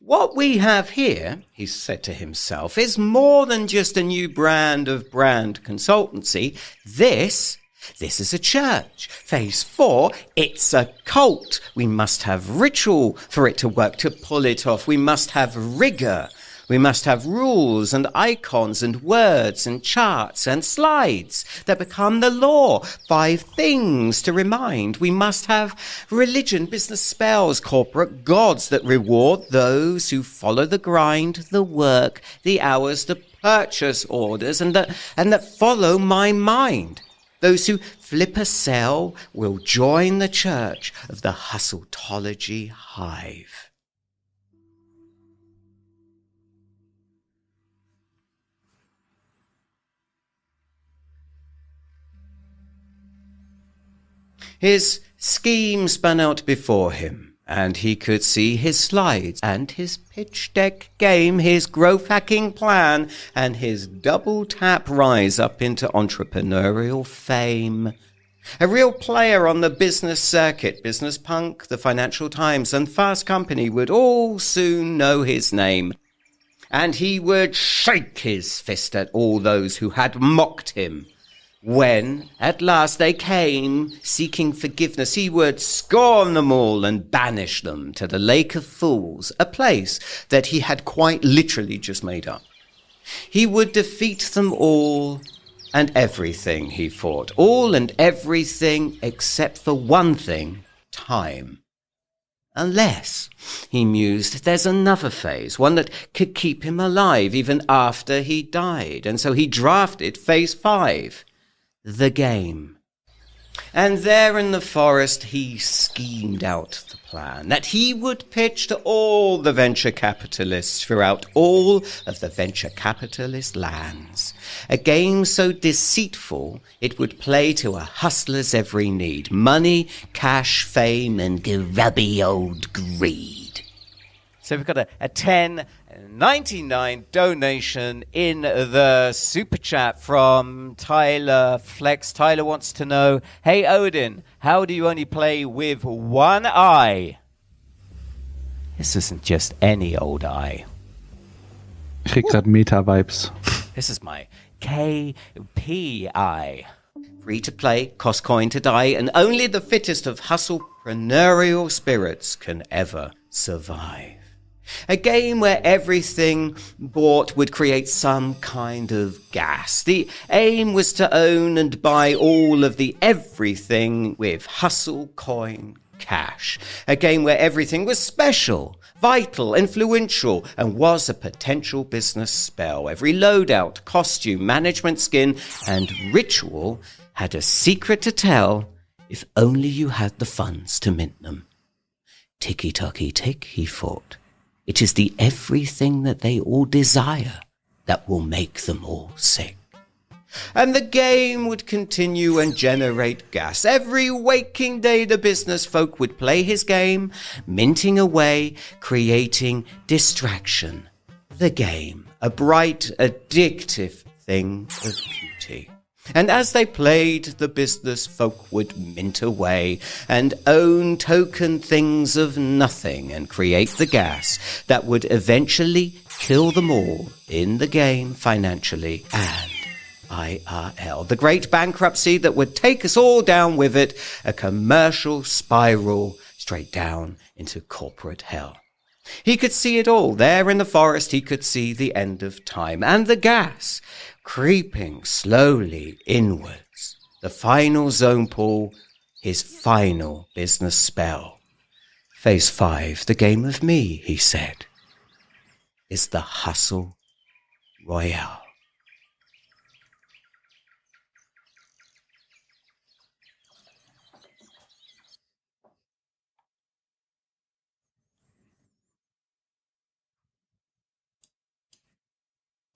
What we have here, he said to himself, is more than just a new brand of brand consultancy. This, this is a church. Phase four, it's a cult. We must have ritual for it to work, to pull it off. We must have rigor. We must have rules and icons and words and charts and slides that become the law. Five things to remind. We must have religion, business spells, corporate gods that reward those who follow the grind, the work, the hours, the purchase orders, and that, and that follow my mind. Those who flip a cell will join the church of the Hustletology Hive. His scheme spun out before him, and he could see his slides and his pitch deck game, his growth hacking plan, and his double tap rise up into entrepreneurial fame. A real player on the business circuit, Business Punk, the Financial Times, and Fast Company would all soon know his name. And he would shake his fist at all those who had mocked him. When at last they came seeking forgiveness, he would scorn them all and banish them to the Lake of Fools, a place that he had quite literally just made up. He would defeat them all and everything, he fought, All and everything except for one thing time. Unless, he mused, there's another phase, one that could keep him alive even after he died. And so he drafted phase five the game. And there in the forest, he schemed out the plan that he would pitch to all the venture capitalists throughout all of the venture capitalist lands. A game so deceitful it would play to a hustler's every need money, cash, fame, and grubby old greed. So we've got a, a 10 99 donation in the super chat from Tyler Flex. Tyler wants to know, hey Odin, how do you only play with one eye? This isn't just any old eye. Ich krieg grad Meta-Vibes. This is my KPI. Free to play, cost coin to die, and only the fittest of hustlepreneurial spirits can ever survive. A game where everything bought would create some kind of gas. The aim was to own and buy all of the everything with hustle coin cash. A game where everything was special, vital, influential, and was a potential business spell. Every loadout, costume, management skin, and ritual had a secret to tell if only you had the funds to mint them. Ticky tocky tick, he thought. It is the everything that they all desire that will make them all sick. And the game would continue and generate gas. Every waking day, the business folk would play his game, minting away, creating distraction. The game, a bright, addictive thing of beauty. And as they played, the business folk would mint away and own token things of nothing and create the gas that would eventually kill them all in the game financially and IRL. The great bankruptcy that would take us all down with it, a commercial spiral straight down into corporate hell. He could see it all. There in the forest, he could see the end of time and the gas creeping slowly inwards. The final zone pool, his final business spell. Phase five, the game of me, he said, is the hustle royale.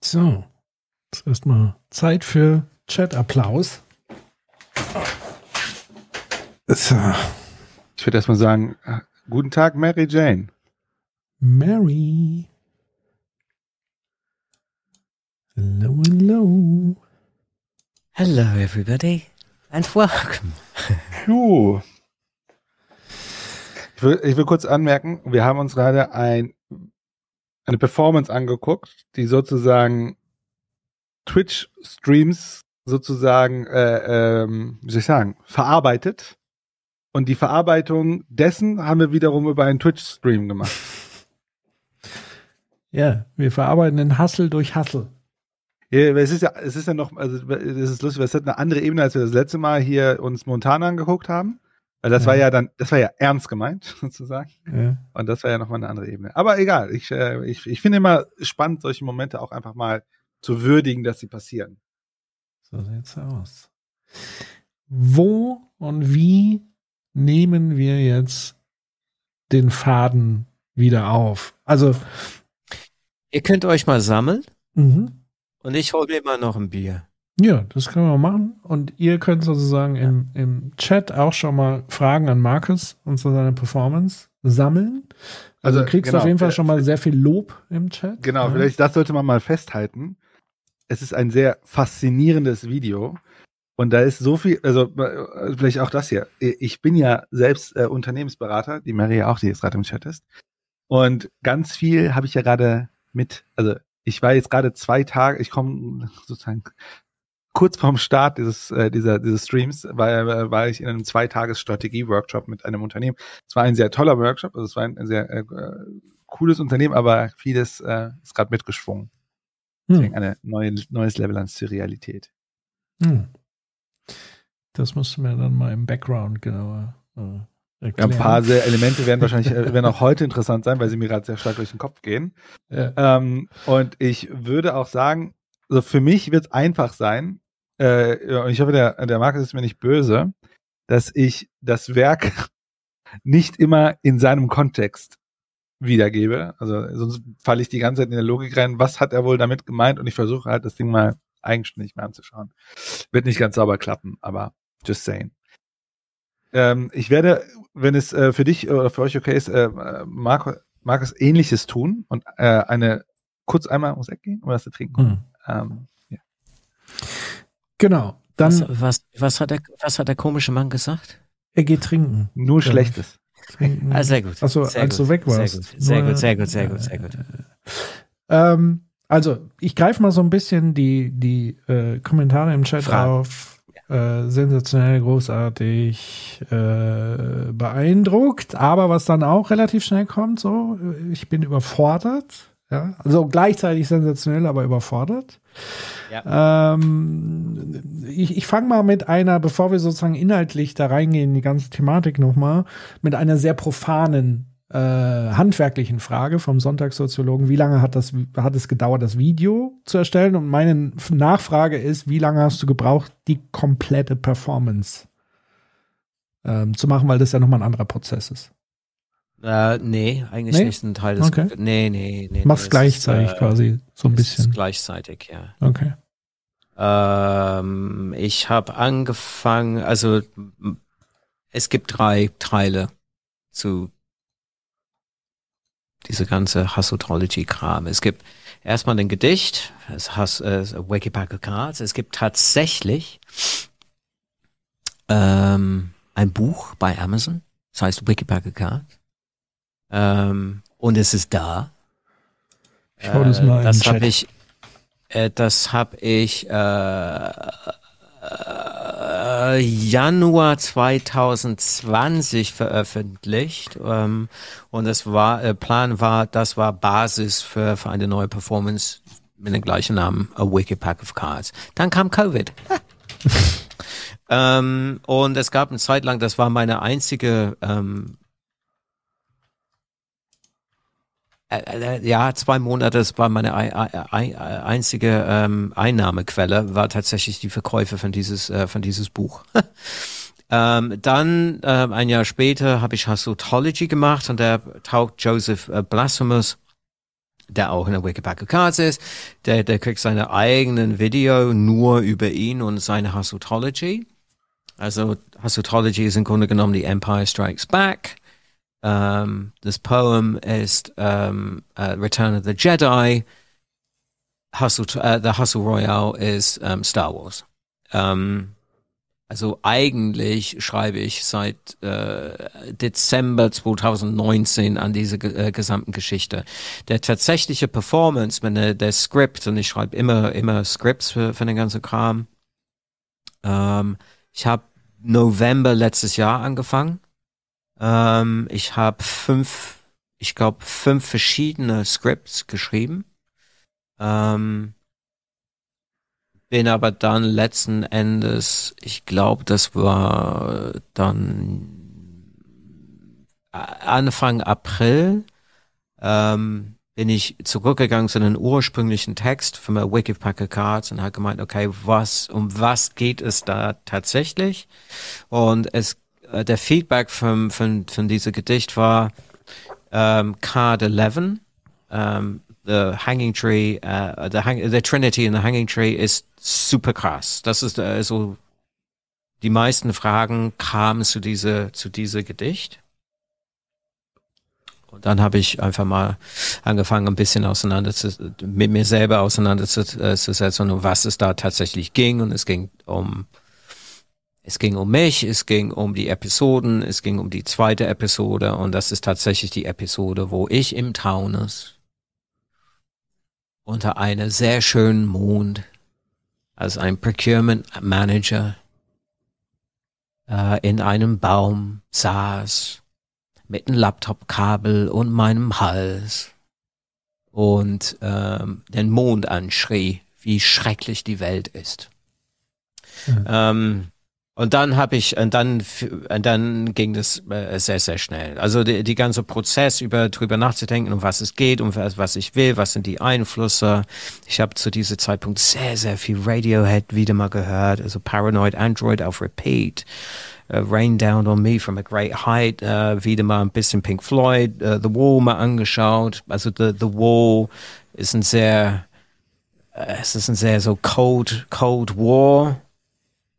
So, jetzt erstmal Zeit für Chat-Applaus. So, Ich würde erstmal sagen, guten Tag, Mary Jane. Mary. Hello, hello. Hello, everybody, and welcome. Puh. Ich will, ich will kurz anmerken, wir haben uns gerade ein, eine Performance angeguckt, die sozusagen Twitch-Streams sozusagen, äh, ähm, wie soll ich sagen, verarbeitet. Und die Verarbeitung dessen haben wir wiederum über einen Twitch-Stream gemacht. Ja, wir verarbeiten den Hassel durch Hassel. Ja, es ist ja, es ist ja noch, also es ist lustig, weil es hat eine andere Ebene, als wir das letzte Mal hier uns Montana angeguckt haben. Weil das Ja. war ja dann, das war ja ernst gemeint, *laughs* sozusagen. Ja. Und das war ja nochmal eine andere Ebene. Aber egal, ich, äh, ich, ich finde immer spannend, solche Momente auch einfach mal zu würdigen, dass sie passieren. So sieht's aus. Wo und wie nehmen wir jetzt den Faden wieder auf? Also, Ihr könnt euch mal sammeln mhm. und ich hole mir mal noch ein Bier. ja, das können wir machen. Und ihr könnt sozusagen im, im Chat auch schon mal Fragen an Markus und zu seiner Performance sammeln. Also, Also, du kriegst genau, auf jeden Fall schon mal sehr viel Lob im Chat. Genau, Ja. vielleicht das sollte man mal festhalten. Es ist ein sehr faszinierendes Video. Und da ist so viel, also äh, vielleicht auch das hier. Ich bin ja selbst äh, Unternehmensberater, die Mary ja auch, die jetzt gerade im Chat ist. Und ganz viel habe ich ja gerade mit, also ich war jetzt gerade zwei Tage, ich komme sozusagen kurz vorm Start dieses, äh, dieser, dieses Streams, war, äh, war ich in einem Zweitages-Strategie-Workshop mit einem Unternehmen. Es war ein sehr toller Workshop, also es war ein, ein sehr äh, cooles Unternehmen, aber vieles äh, ist gerade mitgeschwungen. Deswegen Hm. ein neue, neues Level an Surrealität. Hm. Das musst du mir dann mal im Background genauer äh, erklären. ein paar sehr Elemente werden wahrscheinlich äh, werden auch *laughs* heute interessant sein, weil sie mir gerade sehr stark durch den Kopf gehen. Ja. Ähm, und ich würde auch sagen, also für mich wird es einfach sein, äh, und ich hoffe, der, der Markus ist mir nicht böse, dass ich das Werk *laughs* nicht immer in seinem Kontext wiedergebe. Also sonst falle ich die ganze Zeit in der Logik rein, was hat er wohl damit gemeint und ich versuche halt das Ding mal eigenständig mal anzuschauen. Wird nicht ganz sauber klappen, aber just saying. Ähm, ich werde, wenn es äh, für dich oder für euch okay ist, äh, Marco, Markus ähnliches tun und äh, eine kurz einmal ums Eck gehen oder was zu trinken. Hm. Ähm, ja. Genau. Dann Was, was, was, hat der, was hat der komische Mann gesagt? er geht trinken. Nur Ja. Schlechtes. Trinken. Ah, sehr gut. Achso, sehr als gut, du weg warst. Sehr gut, sehr gut, sehr gut, sehr gut, sehr gut. Ähm, also, ich greife mal so ein bisschen die, die äh, Kommentare im Chat Fragen. auf. Äh, sensationell, großartig, äh, beeindruckt, aber was dann auch relativ schnell kommt, so, äh, ich bin überfordert, ja, also gleichzeitig sensationell, aber überfordert. Ähm, ich ich fange mal mit einer, bevor wir sozusagen inhaltlich da reingehen, die ganze Thematik nochmal, mit einer sehr profanen äh, handwerklichen Frage vom Sonntagssoziologen. Wie lange hat, das, hat es gedauert, das Video zu erstellen? Und meine Nachfrage ist, wie lange hast du gebraucht, die komplette Performance ähm, zu machen, weil das ja nochmal ein anderer Prozess ist. Äh, nee, eigentlich Nee? nicht ein Teil des. Okay. Nee, nee, nee. Mach's nee, gleichzeitig ist, äh, quasi, so ein bisschen. gleichzeitig, ja. Okay. Ähm, ich habe angefangen, also es gibt drei Teile zu diese ganze Hassotology-Kram. Es gibt erstmal ein Gedicht, es Hass, äh, Wikipacker Cards. Es gibt tatsächlich ähm, ein Buch bei Amazon, das heißt Wikipacker Cards. Ähm, und es ist da. Ich hau das mal in das habe ich, äh, das habe ich äh, äh, Januar 2020 veröffentlicht ähm, und das war äh, Plan war, das war Basis für, für eine neue Performance mit dem gleichen Namen, A Wicked Pack of Cards. Dann kam Covid. *laughs* ähm, und es gab eine Zeit lang, das war meine einzige ähm, äh, äh, ja, zwei Monate, das war meine ei- ei- ei- einzige ähm, Einnahmequelle, war tatsächlich die Verkäufe von dieses, äh, von dieses Buch. *laughs* ähm, dann, ein Jahr später, habe ich Hassotology gemacht und da taucht Joseph äh, Blasphemous, der auch in der Wikipedia Cards ist, der, der kriegt seine eigenen Video nur über ihn und seine Hassotology. Also Hassotology ist im Grunde genommen die Empire Strikes Back. Ähm, das Poem ist ähm, äh, Return of the Jedi. Hustle, äh, the Hustle Royale ist ähm, Star Wars. Also eigentlich schreibe ich seit äh, Dezember 2019 an diese äh, gesamten Geschichte. Der tatsächliche Performance, wenn der, Skript, und ich schreibe immer immer Scripts für, für den ganzen Kram. Ähm, ich habe November letztes Jahr angefangen. Ähm, ich habe fünf, ich glaube fünf verschiedene Scripts geschrieben. Ähm, bin aber dann letzten Endes, ich glaube, das war dann äh, Anfang April, ähm, bin ich zurückgegangen zu den ursprünglichen Text von der Wikipacker Cards und habe gemeint, okay, was, um was geht es da tatsächlich? Und es, äh, der Feedback von, von, von diesem Gedicht war, ähm, Card 11, ähm, the Hanging Tree, uh, the, hang the Trinity in the Hanging Tree ist super krass. Das ist äh, so, die meisten Fragen kamen zu diese, zu diese Gedicht. Und dann habe ich einfach mal angefangen, ein bisschen auseinander zu, mit mir selber auseinanderzusetzen, um was es da tatsächlich ging. Und es ging um, es ging um mich, es ging um die Episoden, es ging um die zweite Episode. Und das ist tatsächlich die Episode, wo ich im Taunus unter einer sehr schönen Mond als ein Procurement Manager äh, in einem Baum saß mit einem Laptopkabel und meinem Hals und ähm, den Mond anschrie, wie schrecklich die Welt ist. Ähm, und dann habe ich, und dann, und dann ging das äh, sehr, sehr schnell. Also die, die ganze Prozess über drüber nachzudenken, um was es geht, um was, was ich will, was sind die Einflüsse. Ich habe zu diesem Zeitpunkt sehr, sehr viel Radiohead wieder mal gehört, also Paranoid Android auf Repeat. Uh, Rain Down on Me from a Great Height, uh, wieder mal ein bisschen Pink Floyd, uh, The Wall mal angeschaut. Also The, The Wall ist ein sehr, es ist ein sehr so Cold, Cold War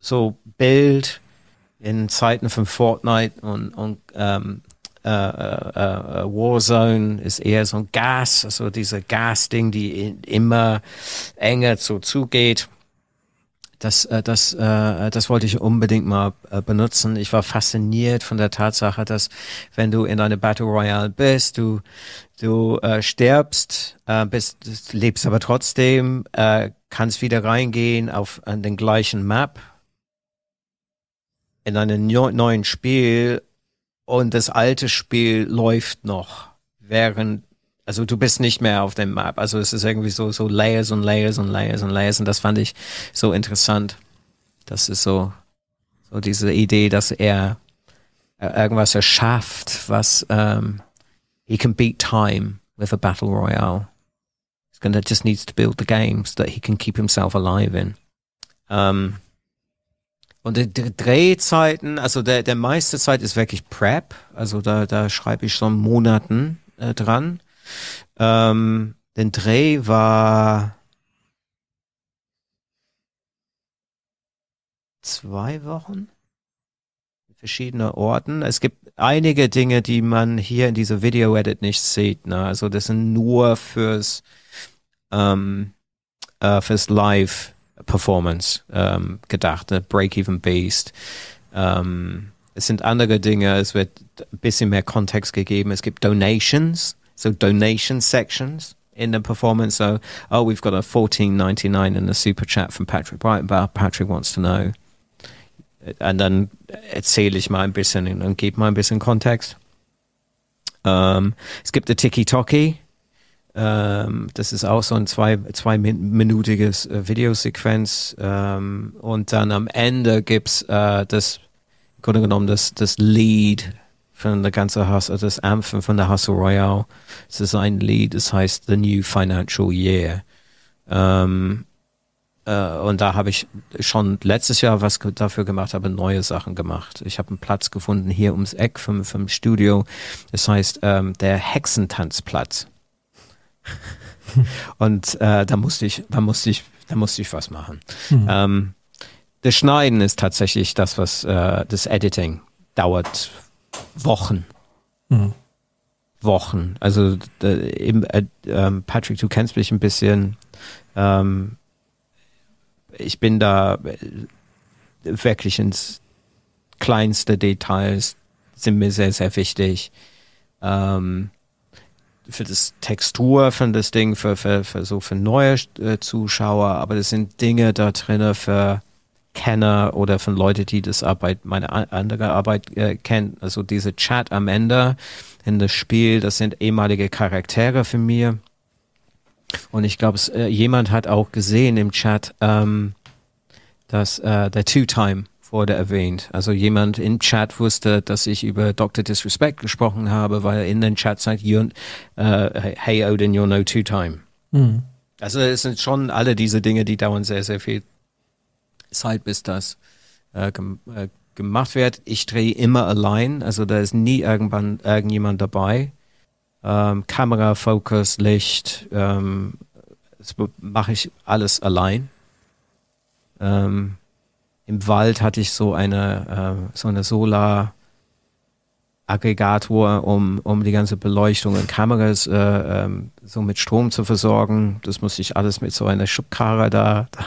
so Bild in Zeiten von Fortnite und, und ähm, äh, äh, äh, Warzone ist eher so ein Gas, also diese Gas-Ding, die immer enger so zugeht. Das, äh, das, äh, das wollte ich unbedingt mal äh, benutzen. Ich war fasziniert von der Tatsache, dass wenn du in einer Battle Royale bist, du, du äh, stirbst, äh, bist, lebst aber trotzdem, äh, kannst wieder reingehen auf an den gleichen Map in einem neu- neuen Spiel und das alte Spiel läuft noch, während also du bist nicht mehr auf dem Map. Also es ist irgendwie so so Layers und Layers und Layers und Layers und das fand ich so interessant. Das ist so so diese Idee, dass er äh, irgendwas erschafft, was ähm, he can beat time with a battle royale. He's gonna just needs to build the games that he can keep himself alive in. Um, Und die Drehzeiten, also der, der meiste Zeit ist wirklich Prep. Also da, da schreibe ich schon Monaten äh, dran. Ähm, den Dreh war zwei Wochen. Verschiedene Orten. Es gibt einige Dinge, die man hier in dieser Video-Edit nicht sieht. Ne? Also das sind nur fürs, ähm, äh, fürs Live-Performance ähm, um, gedacht. Ne? Break-Even Beast. Ähm, um, es sind andere Dinge. Es wird ein bisschen mehr Kontext gegeben. Es gibt Donations, so Donation Sections in the performance. So, oh, we've got a 14.99 in the super chat from Patrick Breitenbach. Patrick wants to know. Und dann erzähle ich mal ein bisschen und gebe mal ein bisschen Kontext. Ähm, es gibt eine Tiki-Toki. Ähm, das ist auch so ein zwei, zweiminütiges äh, Videosequenz. Ähm, und dann am Ende gibt's äh, das, im Grunde genommen, das, das Lied von der ganzen Hustle, das Anthem von der Hustle Royale. Es ist ein Lied, das heißt The New Financial Year. Ähm, äh, und da habe ich schon letztes Jahr was dafür gemacht, habe neue Sachen gemacht. Ich habe einen Platz gefunden hier ums Eck vom, vom Studio. Das heißt ähm, der Hexentanzplatz. *laughs* und äh, da musste ich, da musste ich, da musste ich was machen. Mhm. Ähm, das Schneiden ist tatsächlich das, was äh, das Editing dauert Wochen. Mhm. Wochen. Also äh, eben, äh, ähm, Patrick, du kennst mich ein bisschen. Ähm, ich bin da äh, wirklich ins kleinste Details sind mir sehr, sehr wichtig. Ähm, für das Textur von das Ding, für, für, für so für neue äh, Zuschauer, aber das sind Dinge da drinne für Kenner oder von Leute, die das Arbeit, meine andere Arbeit äh, kennen. Also diese Chat am Ende in das Spiel, das sind ehemalige Charaktere für mir. Und ich glaube, äh, jemand hat auch gesehen im Chat, ähm, dass äh, der Two-Time wurde erwähnt. Also jemand im Chat wusste, dass ich über Dr. Disrespect gesprochen habe, weil er in den Chat sagt, äh, hey Odin, you're no Two-Time. Mhm. Also es sind schon alle diese Dinge, die dauern sehr, sehr viel Zeit, bis das äh, gem äh, gemacht wird. Ich drehe immer allein, also da ist nie irgendwann irgendjemand dabei. Ähm, Kamera, Fokus, Licht, ähm, das mache ich alles allein. Ähm, Im Wald hatte ich so eine äh, so eine Solar Aggregator, um, um die ganze Beleuchtung und Kameras äh, ähm, so mit Strom zu versorgen. Das musste ich alles mit so einer Schubkarre da, da,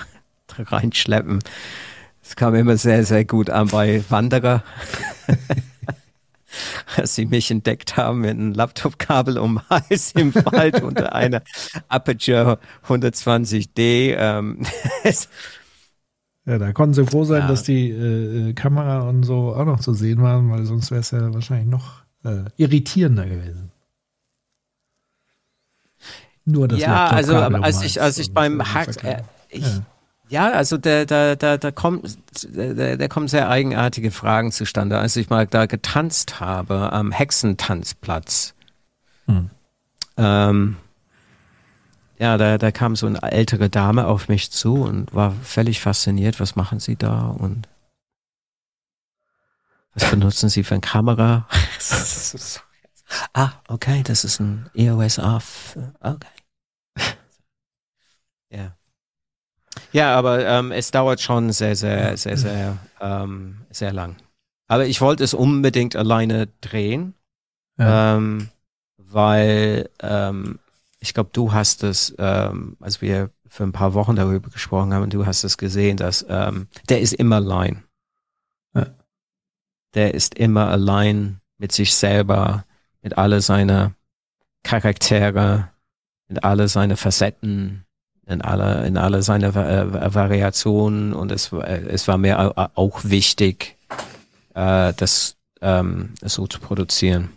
da reinschleppen. Das kam immer sehr, sehr gut an bei Wanderer. *laughs* Als sie mich entdeckt haben mit einem Laptopkabel um den Hals im Wald unter einer Aperture 120D. Ähm, *laughs* Ja, da konnten sie froh sein, Ja. dass die äh, äh, Kamera und so auch noch zu sehen waren, weil sonst wäre es ja wahrscheinlich noch äh, irritierender gewesen. Nur das ja, also als ich, als ich beim Hack, äh, ich, Ja. ja. also der, der, der, der kommt, der, der kommen sehr eigenartige Fragen zustande. Als ich mal da getanzt habe am Hexentanzplatz, Hm. ähm, ja, da, da kam so eine ältere Dame auf mich zu und war völlig fasziniert. Was machen Sie da und was benutzen Sie für eine Kamera? *laughs* ah, okay, das ist ein EOS Off. Okay. *laughs* Ja. Ja, aber ähm, es dauert schon sehr, sehr, sehr, sehr, ähm, sehr lang. Aber ich wollte es unbedingt alleine drehen, Ja. ähm, weil ähm, ich glaube, du hast es, ähm, als wir für ein paar Wochen darüber gesprochen haben, du hast es gesehen, dass ähm, der ist immer allein. Ja. Der ist immer allein mit sich selber, mit alle seine Charaktere, mit alle seine Facetten, in alle, in alle seine Va- äh, Variationen und es, war- äh, es war mir au- auch wichtig, äh, das ähm, so zu produzieren.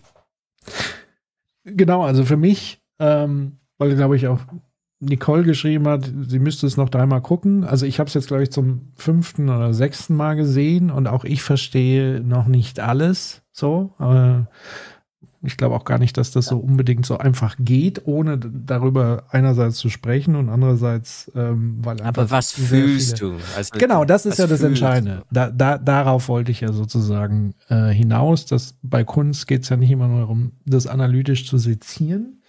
Genau, also für mich, ähm, weil glaube ich auch Nicole geschrieben hat, sie müsste es noch dreimal gucken. Also ich habe es jetzt glaube ich zum fünften oder sechsten Mal gesehen und auch ich verstehe noch nicht alles so. Äh, Ich glaube auch gar nicht, dass das so unbedingt so einfach geht, ohne darüber einerseits zu sprechen und andererseits, ähm, weil Aber was fühlst viele- du? Also, Genau, das ist ja das Entscheidende. Da, da, darauf wollte ich ja sozusagen äh, hinaus, dass bei Kunst geht es ja nicht immer nur darum, das analytisch zu sezieren,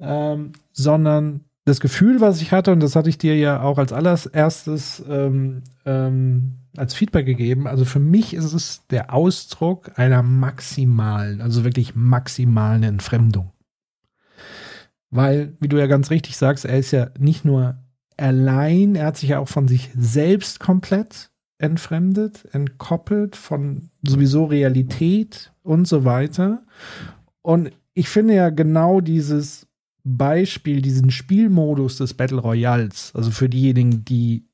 ähm, sondern das Gefühl, was ich hatte, und das hatte ich dir ja auch als allererstes ähm, ähm, als Feedback gegeben, also für mich ist es der Ausdruck einer maximalen, also wirklich maximalen Entfremdung. Weil, wie du ja ganz richtig sagst, er ist ja nicht nur allein, er hat sich ja auch von sich selbst komplett entfremdet, entkoppelt von sowieso Realität und so weiter. Und ich finde ja genau dieses Beispiel, diesen Spielmodus des Battle Royals, also für diejenigen, die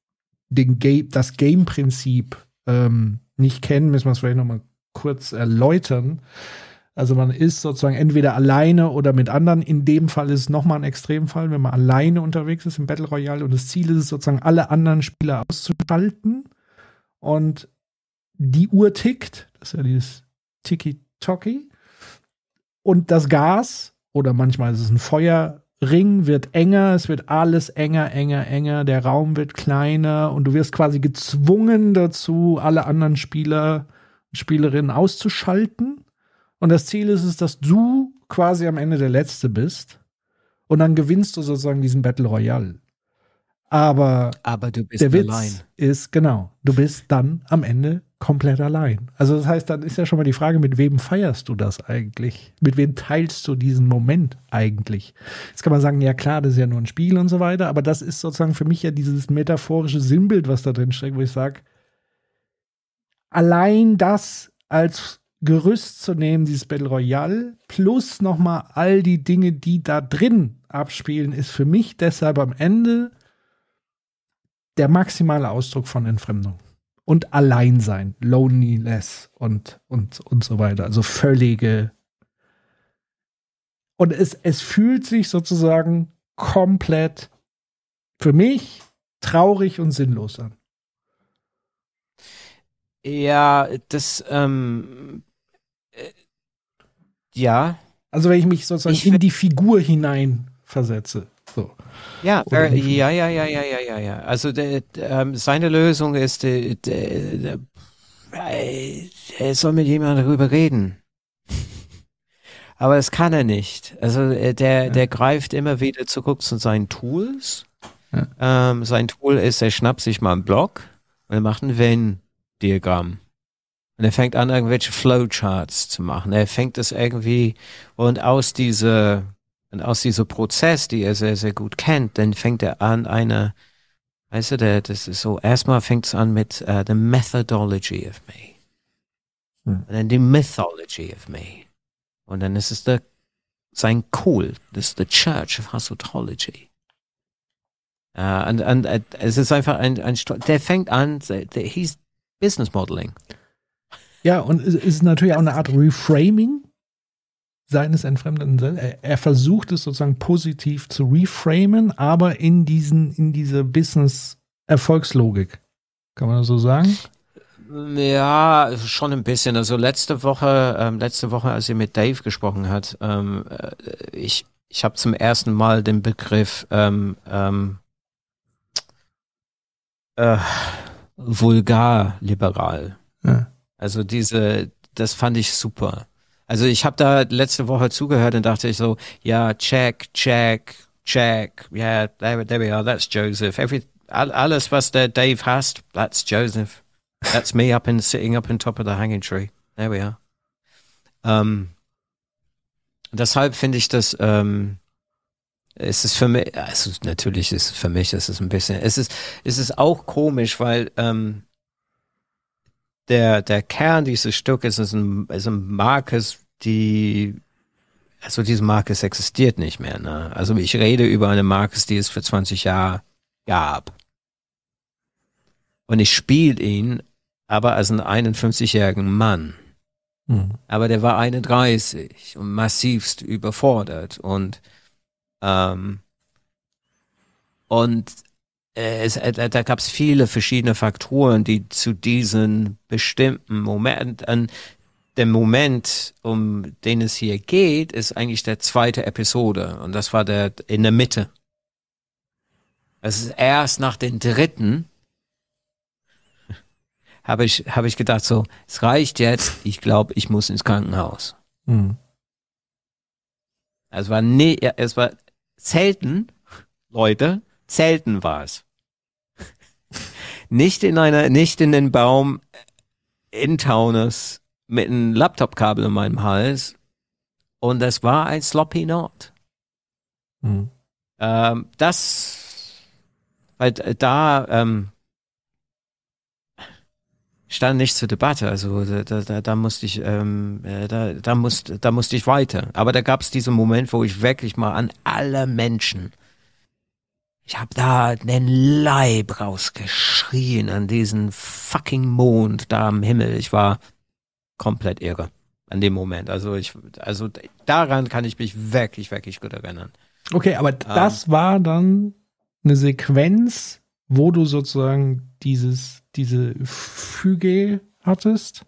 den Game, das Game-Prinzip ähm, nicht kennen, müssen wir es vielleicht noch mal kurz erläutern. Also man ist sozusagen entweder alleine oder mit anderen. In dem Fall ist es nochmal ein Extremfall, wenn man alleine unterwegs ist im Battle Royale und das Ziel ist es sozusagen, alle anderen Spieler auszuschalten und die Uhr tickt, das ist ja dieses Tiki-Toki und das Gas oder manchmal ist es ein Feuerring, wird enger, es wird alles enger, enger, enger, der Raum wird kleiner und du wirst quasi gezwungen dazu, alle anderen Spieler und Spielerinnen auszuschalten. Und das Ziel ist es, dass du quasi am Ende der Letzte bist und dann gewinnst du sozusagen diesen Battle Royale. Aber, Aber du bist der Witz allein. ist, genau, du bist dann am Ende komplett allein. Also das heißt, dann ist ja schon mal die Frage, mit wem feierst du das eigentlich? Mit wem teilst du diesen Moment eigentlich? Jetzt kann man sagen, ja klar, das ist ja nur ein Spiel und so weiter, aber das ist sozusagen für mich ja dieses metaphorische Sinnbild, was da drin steckt, wo ich sage, allein das als Gerüst zu nehmen, dieses Battle Royale, plus nochmal all die Dinge, die da drin abspielen, ist für mich deshalb am Ende der maximale Ausdruck von Entfremdung. Und Alleinsein, Loneliness und, und, und so weiter. Also völlige. Und es, es fühlt sich sozusagen komplett für mich traurig und sinnlos an. Ja, das, ähm, äh, ja. Also wenn ich mich sozusagen Ich in die Figur hinein versetze. So. Ja, äh, ja, ja, ja, ja, ja, ja, ja. Also der, der, ähm, seine Lösung ist, der, der, äh, er soll mit jemandem darüber reden. Aber das kann er nicht. Also äh, der, der greift immer wieder zurück zu seinen Tools. Ähm, sein Tool ist, er schnappt sich mal einen Block und er macht ein Venn-Diagramm. Und er fängt an, irgendwelche Flowcharts zu machen. Er fängt das irgendwie und aus dieser und aus diesem Prozess, die er sehr, sehr gut kennt, dann fängt er an, eine, weißt du, der, das ist so, erstmal fängt es an mit uh, the methodology of me. Hm. Und dann die mythology of me. Und dann ist es der, sein Cool, das ist the Church of Hasutology. Uh, und, und äh, es ist einfach ein, ein, der fängt an, der, he's Business Modeling. Ja, und es ist natürlich auch eine Art Reframing seines Entfremdeten. Er, er versucht es sozusagen positiv zu reframen, aber in diesen, in diese Business-Erfolgslogik. Kann man das so sagen? Ja, schon ein bisschen. Also letzte Woche, ähm, letzte Woche, als ihr mit Dave gesprochen hat, ähm, äh, ich, ich habe zum ersten Mal den Begriff ähm, ähm, äh, vulgar-liberal. Ja. Also diese, das fand ich super. Also ich habe da letzte Woche zugehört und dachte ich so, ja, check, check, check, yeah, there, there we are, that's Joseph. Every, all, alles, was der Dave hasst, that's Joseph. That's me up in sitting up on top of the hanging tree. There we are. Ähm, deshalb finde ich das, ähm, es ist für mich, also natürlich ist es für mich, es ist ein bisschen, es ist, es ist auch komisch, weil ähm, der, der Kern dieses Stückes ist ein, ist ein Marcus, die, also diese Marcus existiert nicht mehr. Ne? Also ich rede über eine Marcus, die es für 20 Jahre gab. Und ich spiele ihn aber als einen 51-jährigen Mann. Hm. Aber der war 31 und massivst überfordert und ähm, und äh, es, äh, da gab es viele verschiedene Faktoren, die zu diesen bestimmten Momenten, der Moment, um den es hier geht, ist eigentlich der zweite Episode und das war der in der Mitte. Es ist erst nach den dritten *laughs* habe ich habe ich gedacht so, es reicht jetzt. Ich glaube, ich muss ins Krankenhaus. Hm. Es war nie, es war selten, Leute, selten war es. *laughs* nicht in einer, nicht in den Baum in Taunus mit einem Laptopkabel in meinem Hals. Und es war ein Sloppy Knot. Hm. Ähm, das, weil da ähm, stand nicht zur Debatte. Also da, da, da musste ich, ähm, äh, da, da musste, da musste ich weiter. Aber da gab es diesen Moment, wo ich wirklich mal an alle Menschen, ich habe da den Leib rausgeschrien an diesen fucking Mond da am Himmel. Ich war komplett irre an dem Moment. Also ich, also daran kann ich mich wirklich, wirklich gut erinnern. Okay, aber das war dann eine Sequenz, wo du sozusagen dieses, diese Füge hattest,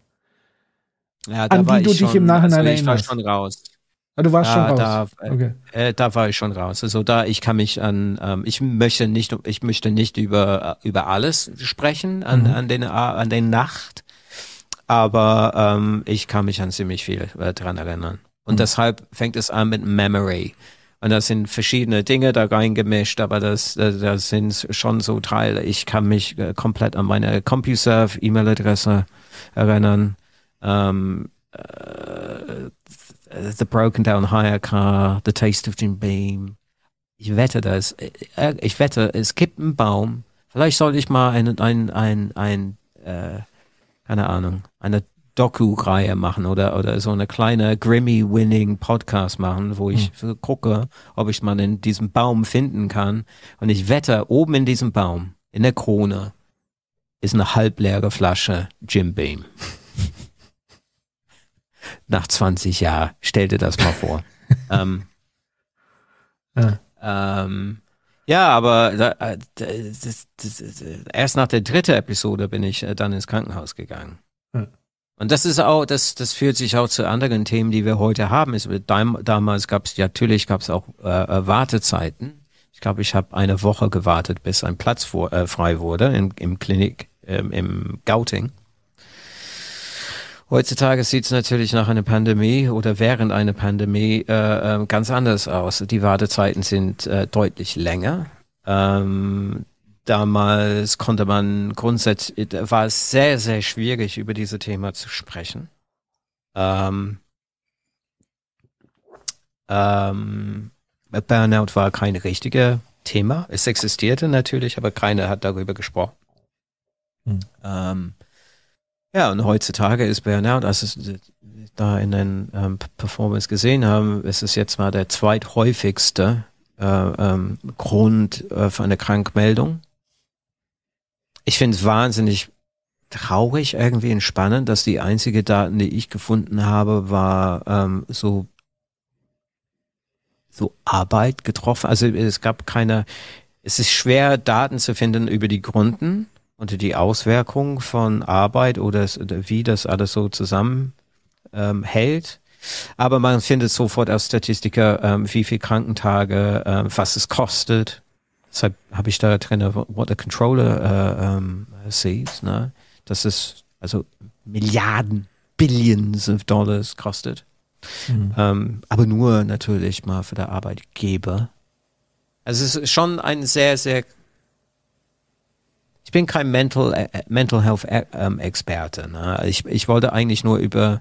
Ja, an die du ich dich im Nachhinein also ich war schon raus. Ah, du warst Ja, schon raus. Da, äh, okay. äh, da war ich schon raus. Also da, ich kann mich an, ähm, ich möchte nicht, ich möchte nicht über über alles sprechen an Mhm. an den A- an den Nacht, aber ähm, ich kann mich an ziemlich viel äh, dran erinnern. Und Mhm. deshalb fängt es an mit Memory. Und das sind verschiedene Dinge da reingemischt, aber das, äh, das sind schon so Teile. Ich kann mich äh, komplett an meine CompuServe-E-Mail-Adresse erinnern. Ähm, äh, The Broken Down Hire Car, The Taste of Jim Beam. Ich wette das. Ich wette, es gibt einen Baum. Vielleicht sollte ich mal ein, ein, ein, ein äh, keine Ahnung, eine Doku-Reihe machen oder, oder so eine kleine Grammy-Winning-Podcast machen, wo ich so gucke, ob ich mal in diesem Baum finden kann. Und ich wette, oben in diesem Baum, in der Krone, ist eine halbleere Flasche Jim Beam. *laughs* Nach 20 Jahren, stell dir das mal vor. *laughs* ähm, Ja. ähm, ja, aber da, äh, das, das, das, erst nach der dritten Episode bin ich äh, dann ins Krankenhaus gegangen. Ja. Und das ist auch, das, das führt sich auch zu anderen Themen, die wir heute haben. Es, damals gab es, natürlich gab es auch äh, äh, Wartezeiten. Ich glaube, ich habe eine Woche gewartet, bis ein Platz vor, äh, frei wurde im, im Klinik, ähm, im Gauting. Heutzutage sieht es natürlich nach einer Pandemie oder während einer Pandemie äh, äh, ganz anders aus. Die Wartezeiten sind äh, deutlich länger. Ähm, damals konnte man grundsätzlich, war es sehr, sehr schwierig, über dieses Thema zu sprechen. Ähm, ähm, Burnout war kein richtiges Thema. Es existierte natürlich, aber keiner hat darüber gesprochen. Hm. Ähm, ja, und heutzutage ist Burnout, als es da in den ähm, Performance gesehen haben, ist es jetzt mal der zweithäufigste äh, ähm, Grund äh, für eine Krankmeldung. Ich finde es wahnsinnig traurig, irgendwie entspannend, dass die einzige Daten, die ich gefunden habe, war ähm, so so Arbeit getroffen. Also es gab keine, es ist schwer, Daten zu finden über die Gründen und die Auswirkungen von Arbeit oder, wie das alles so zusammen ähm, hält. Aber man findet sofort als Statistiker, ähm, wie viel Krankentage, ähm, was es kostet. Deshalb habe ich da drin, what the controller äh, ähm, sees. Ne? Das ist also Milliarden, Billions of Dollars kostet. Mhm. Ähm, aber nur natürlich mal für der Arbeitgeber. Also es ist schon ein sehr, sehr. Ich bin kein Mental, äh, Mental Health äh, ähm, Experte. Ne? Ich, ich wollte eigentlich nur über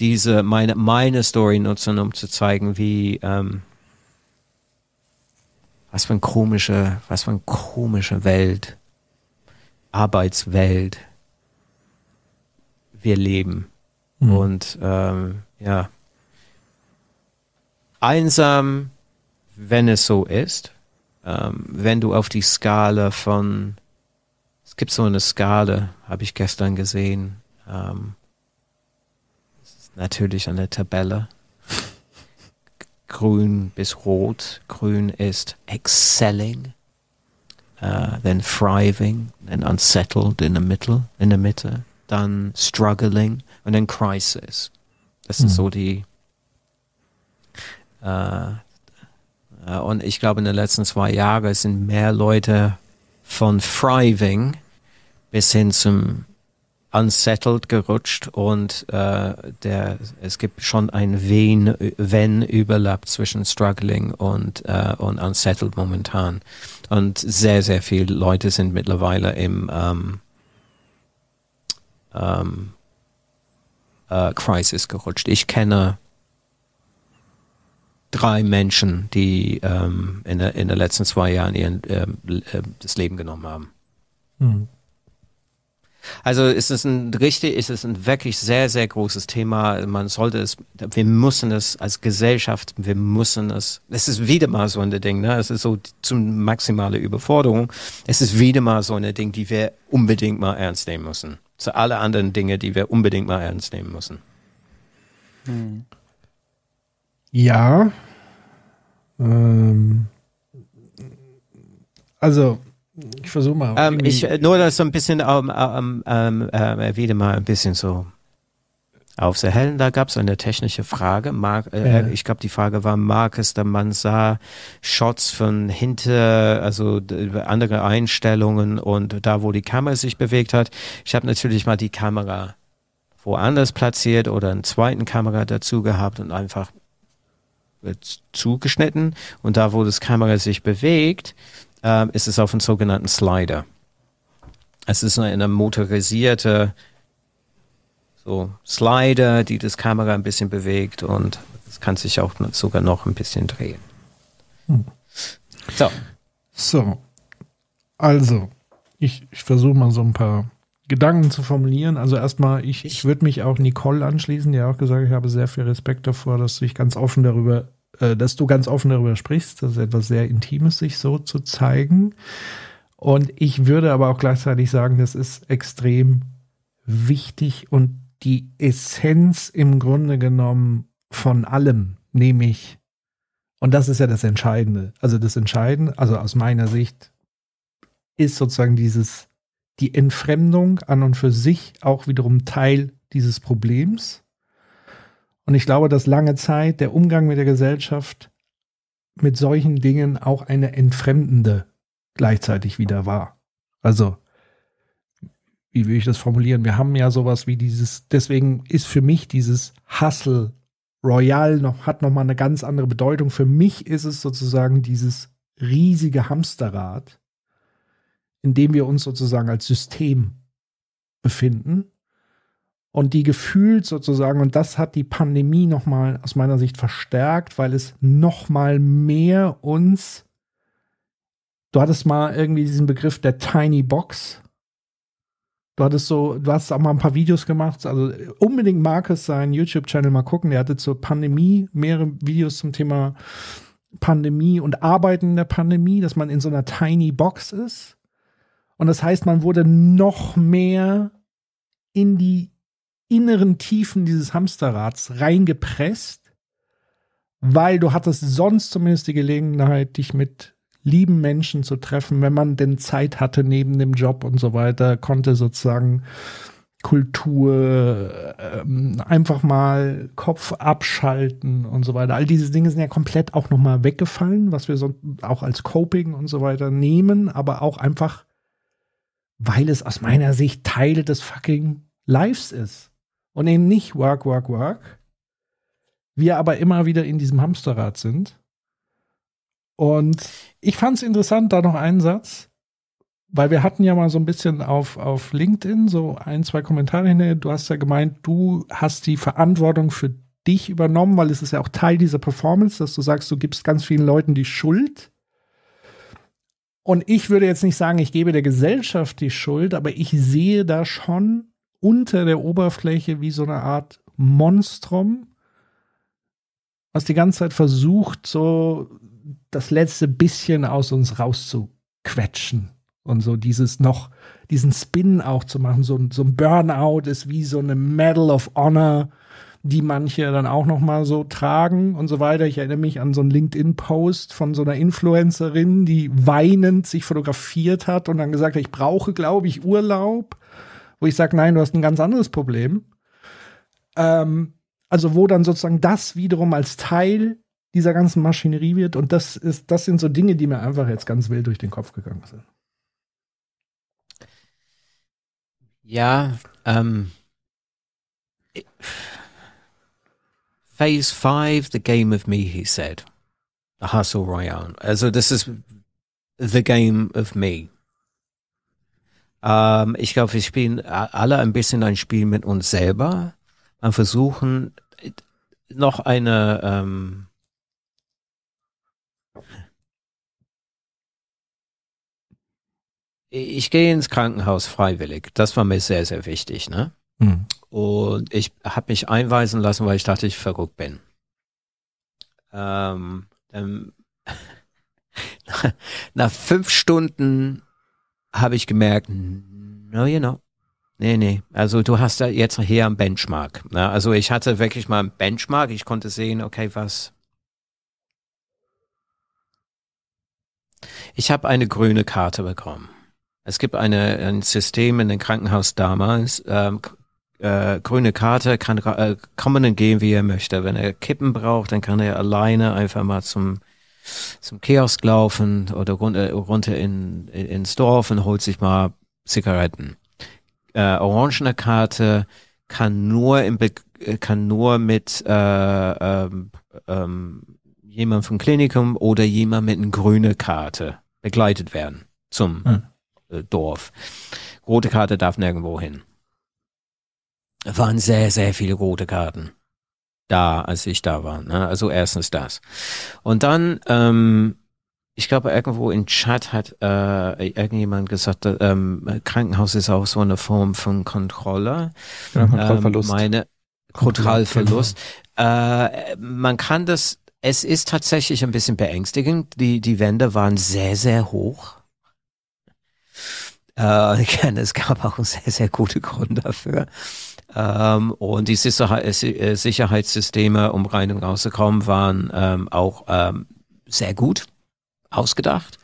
diese meine meine Story nutzen, um zu zeigen, wie ähm, was für eine komische, was für eine komische Welt, Arbeitswelt wir leben. Mhm. Und ähm, ja, einsam, wenn es so ist, ähm, wenn du auf die Skala von, es gibt so eine Skala, habe ich gestern gesehen, ähm, natürlich an der Tabelle, grün bis rot, grün ist excelling, uh, then thriving, then unsettled in the middle, in der Mitte, dann Struggling und dann Crisis. Das Hm. ist so die äh, und ich glaube, in den letzten zwei Jahren sind mehr Leute von Thriving bis hin zum Unsettled gerutscht und äh, der, es gibt schon ein Wen, wenn Überlapp zwischen Struggling und, äh, und Unsettled momentan. Und sehr, sehr viele Leute sind mittlerweile im ähm, ähm, äh, Crisis gerutscht. Ich kenne drei Menschen, die ähm, in, der, in den letzten zwei Jahren ihren, ähm, äh, das Leben genommen haben. Hm. Also ist es ein richtig, ist es ein wirklich sehr, sehr großes Thema. Man sollte es, wir müssen es als Gesellschaft, wir müssen es, es ist wieder mal so ein Ding, ne? Es ist so zum maximale Überforderung. Es ist wieder mal so ein Ding, die wir unbedingt mal ernst nehmen müssen. Zu alle anderen Dinge, die wir unbedingt mal ernst nehmen müssen. Ja. Ähm, also, ich versuche mal. Ähm, ich, äh, nur das so ein bisschen ähm, ähm, ähm, äh, wieder mal ein bisschen so aufzuhellen. Da gab es eine technische Frage. Mark, äh, Ja. Ich glaube, die Frage war, Marcus, der man sah Shots von hinter, also andere Einstellungen und da, wo die Kamera sich bewegt hat. Ich habe natürlich mal die Kamera woanders platziert oder einen zweiten Kamera dazu gehabt und einfach äh, zugeschnitten. Und da, wo das Kamera sich bewegt, ähm, ist es auf einen sogenannten Slider. Es ist eine, eine motorisierte so Slider, die das Kamera ein bisschen bewegt und es kann sich auch sogar noch ein bisschen drehen. Hm. So. So. Also, ich, ich versuche mal so ein paar Gedanken zu formulieren. Also erstmal, ich, ich würde mich auch Nicole anschließen, die auch gesagt, ich habe sehr viel Respekt davor, dass du dich ganz offen darüber, äh, dass du ganz offen darüber sprichst. Das ist etwas sehr Intimes, sich so zu zeigen. Und ich würde aber auch gleichzeitig sagen, das ist extrem wichtig und die Essenz im Grunde genommen von allem, nämlich, und das ist ja das Entscheidende. Also das Entscheidende, also aus meiner Sicht, ist sozusagen dieses, die Entfremdung an und für sich auch wiederum Teil dieses Problems. Und ich glaube, dass lange Zeit der Umgang mit der Gesellschaft mit solchen Dingen auch eine entfremdende gleichzeitig wieder war. Also, wie will ich das formulieren? Wir haben ja sowas wie dieses, deswegen ist für mich dieses Hustle Royal noch, hat nochmal eine ganz andere Bedeutung. Für mich ist es sozusagen dieses riesige Hamsterrad, in dem wir uns sozusagen als System befinden und die gefühlt sozusagen, und das hat die Pandemie nochmal aus meiner Sicht verstärkt, weil es nochmal mehr uns, du hattest mal irgendwie diesen Begriff der Tiny Box. Du hattest so, du hast auch mal ein paar Videos gemacht, also unbedingt Marcus seinen YouTube-Channel mal gucken, der hatte zur Pandemie mehrere Videos zum Thema Pandemie und Arbeiten in der Pandemie, dass man in so einer Tiny Box ist. Und das heißt, man wurde noch mehr in die inneren Tiefen dieses Hamsterrads reingepresst, weil du hattest sonst zumindest die Gelegenheit, dich mit lieben Menschen zu treffen, wenn man denn Zeit hatte neben dem Job und so weiter, konnte sozusagen Kultur, ähm, einfach mal Kopf abschalten und so weiter. All diese Dinge sind ja komplett auch nochmal weggefallen, was wir so auch als Coping und so weiter nehmen, aber auch einfach, weil es aus meiner Sicht Teil des fucking Lives ist. Und eben nicht work, work, work. Wir aber immer wieder in diesem Hamsterrad sind. Und ich fand es interessant, da noch einen Satz, weil wir hatten ja mal so ein bisschen auf, auf LinkedIn so ein, zwei Kommentare hinterher. Du hast ja gemeint, du hast die Verantwortung für dich übernommen, weil es ist ja auch Teil dieser Performance, dass du sagst, du gibst ganz vielen Leuten die Schuld. Und ich würde jetzt nicht sagen, ich gebe der Gesellschaft die Schuld, aber ich sehe da schon unter der Oberfläche wie so eine Art Monstrum, was die ganze Zeit versucht, so das letzte bisschen aus uns rauszuquetschen und so dieses noch, diesen Spin auch zu machen. So, so ein Burnout ist wie so eine Medal of Honor, die manche dann auch noch mal so tragen und so weiter. Ich erinnere mich an so einen LinkedIn-Post von so einer Influencerin, die weinend sich fotografiert hat und dann gesagt hat, ich brauche, glaube ich, Urlaub, wo ich sage, nein, du hast ein ganz anderes Problem. Ähm, also wo dann sozusagen das wiederum als Teil dieser ganzen Maschinerie wird. Und das ist, das sind so Dinge, die mir einfach jetzt ganz wild durch den Kopf gegangen sind. Ja, ähm, Phase 5, the game of me, he said. A hustle royale. Also das ist the game of me. Ähm, ich glaube, wir spielen alle ein bisschen ein Spiel mit uns selber und versuchen noch eine ähm, ich gehe ins Krankenhaus freiwillig. Das war mir sehr, sehr wichtig, ne? Hm. Und ich habe mich einweisen lassen, weil ich dachte, ich verrückt bin. Ähm, ähm, *laughs* nach fünf Stunden habe ich gemerkt, no, you know. Nee, nee. Also du hast da jetzt hier ein Benchmark. Ne? Also ich hatte wirklich mal ein Benchmark. Ich konnte sehen, okay, was. Ich habe eine grüne Karte bekommen. Es gibt eine, ein System in dem Krankenhaus damals, ähm, äh, grüne Karte, kann äh, kommen und gehen, wie er möchte. Wenn er Kippen braucht, dann kann er alleine einfach mal zum, zum Kiosk laufen oder runter, in, ins Dorf und holt sich mal Zigaretten. Äh, orangene Karte kann nur im Be kann nur mit äh, ähm, ähm, jemand vom Klinikum oder jemand mit einer grünen Karte begleitet werden zum Hm. äh, Dorf. Rote Karte darf nirgendwo hin. Es waren sehr, sehr viele rote Karten da, als ich da war. Ne? Also erstens das. Und dann, ähm, ich glaube, irgendwo im Chat hat äh, irgendjemand gesagt, äh, ähm, Krankenhaus ist auch so eine Form von Kontrolle. Ja, Kontrollverlust. Ähm, meine Kontrollverlust. Äh, man kann das, es ist tatsächlich ein bisschen beängstigend. Die, die Wände waren sehr, sehr hoch. Äh, *laughs* ich kenne, es gab auch sehr, sehr gute Gründe dafür. Ähm, und die äh, Sicherheitssysteme, um rein und rauszukommen, waren ähm, auch ähm, sehr gut ausgedacht.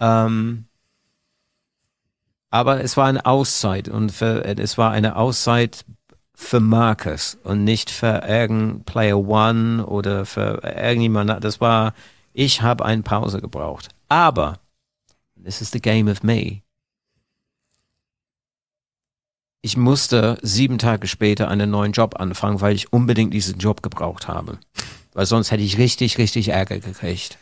Ähm, aber es war eine Auszeit und für, es war eine Auszeit für Marcus und nicht für irgendein Player One oder für irgendjemand. Das war, ich habe eine Pause gebraucht. Aber, this is the game of me. Ich musste sieben Tage später einen neuen Job anfangen, weil ich unbedingt diesen Job gebraucht habe. Weil sonst hätte ich richtig, richtig Ärger gekriegt.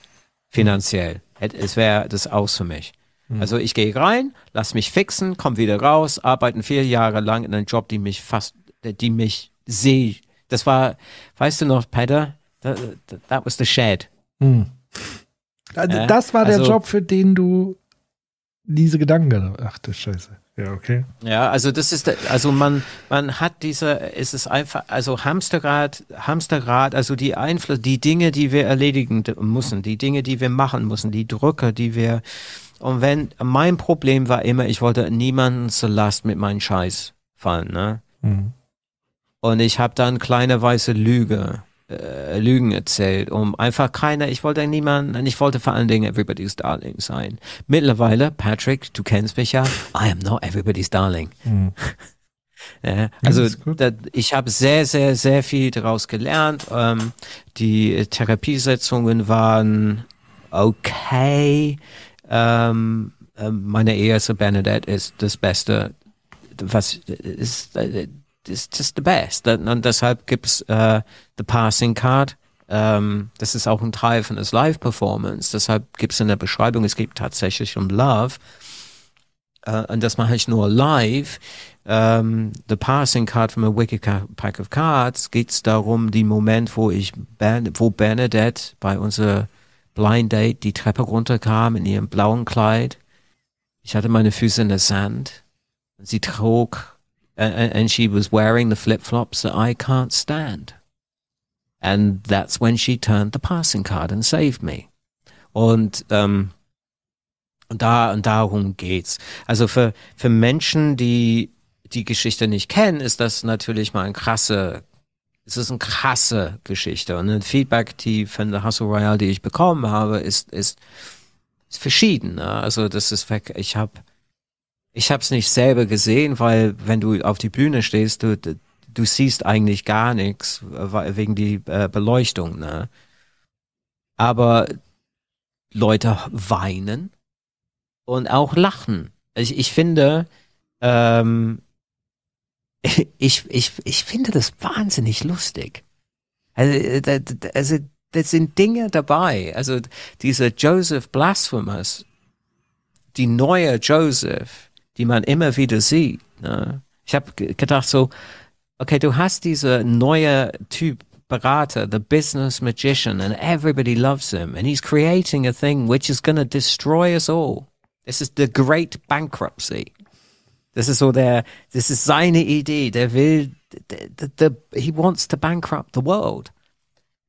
Finanziell. Es wäre das aus für mich. Also ich gehe rein, lass mich fixen, komm wieder raus, arbeiten vier Jahre lang in einem Job, die mich fast, die mich sehe. Das war, weißt du noch, Peter? That, that was the shed. Hm. Also Äh, das war der also- Job, für den du diese Gedanken Ach du Scheiße. Ja, okay. Ja, also das ist, also man, man hat diese, es ist einfach, also Hamsterrad, Hamsterrad, also die Einfluss, die Dinge, die wir erledigen müssen, die Dinge, die wir machen müssen, die Drücke, die wir, und wenn, mein Problem war immer, ich wollte niemanden zur Last mit meinem Scheiß fallen, ne? Hm. Und ich habe dann kleine weiße Lüge, äh, Lügen erzählt, um einfach keiner, ich wollte niemanden, ich wollte vor allen Dingen everybody's darling sein. Mittlerweile, Patrick, du kennst mich ja, I am not everybody's darling. Hm. *laughs* Ja, also da, ich habe sehr, sehr, sehr viel daraus gelernt. Ähm, die Therapiesitzungen waren okay. Ähm, ähm, meine zu Bernadette ist das Beste, was ist, äh, ist just the best. Und deshalb gibt's äh, The Passing Card. Ähm, das ist auch ein Teil von das Live-Performance. Deshalb gibt's in der Beschreibung, es geht tatsächlich um Love. Äh, und das mache ich nur live. Ähm, the Passing Card from a Wicked Pack of Cards geht's darum, die Moment, wo ich, Bern wo Bernadette bei unser Blind Date die Treppe runterkam in ihrem blauen Kleid. Ich hatte meine Füße in der Sand. Sie trug, and, and she was wearing the flip-flops that I can't stand. And that's when she turned the passing card and saved me. Und, ähm, da, und darum geht's. Also für, für Menschen, die die Geschichte nicht kennen, ist das natürlich mal ein krasse, es ist eine krasse Geschichte. Und ein Feedback, die von der Hustle Royale, die ich bekommen habe, ist, ist, ist verschieden. Ne? Also das ist weg, ich habe Ich habe es nicht selber gesehen, weil wenn du auf die Bühne stehst, du, du siehst eigentlich gar nichts wegen die äh, Beleuchtung. Ne? Aber Leute weinen und auch lachen. Ich, ich finde, ähm, *laughs* ich, ich, ich finde das wahnsinnig lustig. Also, äh, also das sind Dinge dabei. Also diese Joseph Blasphemous, die neue Joseph, die man immer wieder sieht. Ne? Ich habe gedacht so, okay, du hast diese neue Typ Berater, the business magician, and everybody loves him, and he's creating a thing which is going to destroy us all. This is the great bankruptcy. Das ist so der, das ist seine Idee. Der will, the, the, the, he wants to bankrupt the world.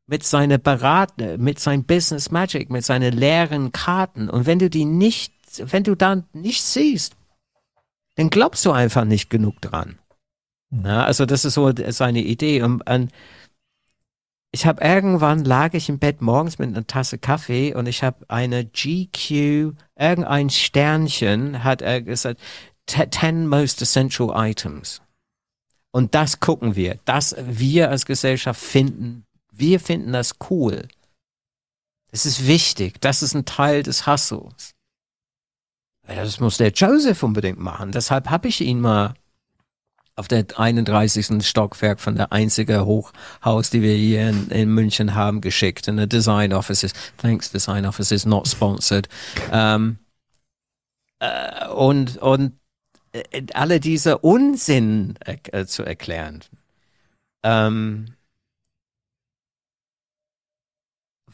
Mit seiner Berater, mit seinem Business Magic, mit seinen leeren Karten. Und wenn du die nicht, wenn du dann nicht siehst, dann glaubst du einfach nicht genug dran. Ja, also das ist so seine Idee. Und, und ich habe irgendwann lag ich im Bett morgens mit einer Tasse Kaffee und ich habe eine GQ, irgendein Sternchen hat er gesagt, 10 most essential items. Und das gucken wir, das wir als Gesellschaft finden, wir finden das cool. Das ist wichtig, das ist ein Teil des Hustles. Das muss der Joseph unbedingt machen. Deshalb habe ich ihn mal auf der 31. Stockwerk von der einzige Hochhaus, die wir hier in, in München haben, geschickt. In the Design Offices. Thanks, Design Offices, not sponsored. Ähm, äh, und, und äh, alle diese Unsinn äh, zu erklären. Ähm,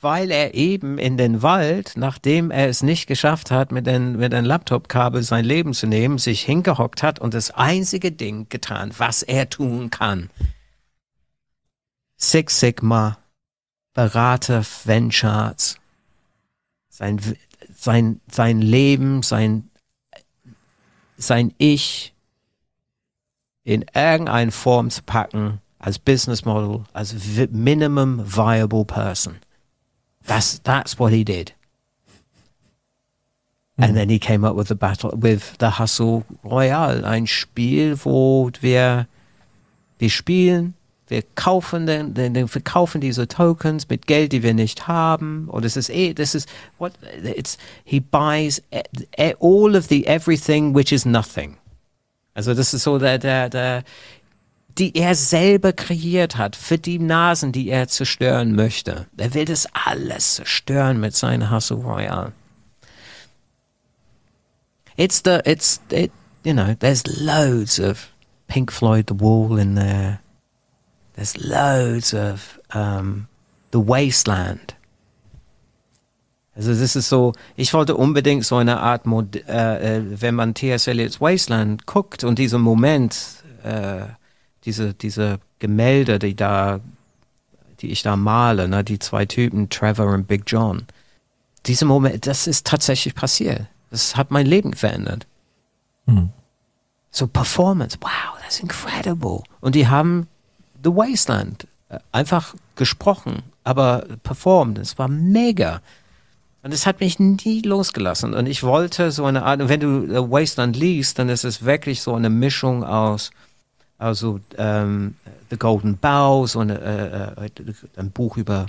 weil er eben in den Wald, nachdem er es nicht geschafft hat, mit den, mit den Laptop-Kabel sein Leben zu nehmen, sich hingehockt hat und das einzige Ding getan, was er tun kann. Six Sigma, Berater, Ventures, sein, sein, sein Leben, sein, sein Ich in irgendeine Form zu packen, als Business Model, als Minimum Viable Person. That's that's what he did. And then he came up with the battle with the Hustle Royale, ein Spiel, wo wir wir spielen, wir kaufen den, den, den verkaufen diese Tokens mit Geld, die wir nicht haben. Oder es ist eh, das ist what it's he buys all of the everything which is nothing. Also das ist so der der der die er selber kreiert hat, für die Nasen, die er zerstören möchte. Er will das alles zerstören mit seinem Hustle Royale. It's the, it's, it, you know, there's loads of Pink Floyd The Wall in there. There's loads of um, The Wasteland. Also das ist so, ich wollte unbedingt so eine Art, Mod äh, äh wenn man T.S. Eliot's Wasteland guckt und diesen Moment, äh, diese, diese Gemälde, die da, die ich da male, ne, die zwei Typen, Trevor und Big John. Diese Moment, das ist tatsächlich passiert. Das hat mein Leben verändert. Mhm. So Performance, wow, that's incredible. Und die haben The Wasteland äh, einfach gesprochen, aber performt. Es war mega. Und es hat mich nie losgelassen. Und ich wollte so eine Art, wenn du The Wasteland liest, dann ist es wirklich so eine Mischung aus also ähm, The Golden Bow, so äh, äh, ein Buch über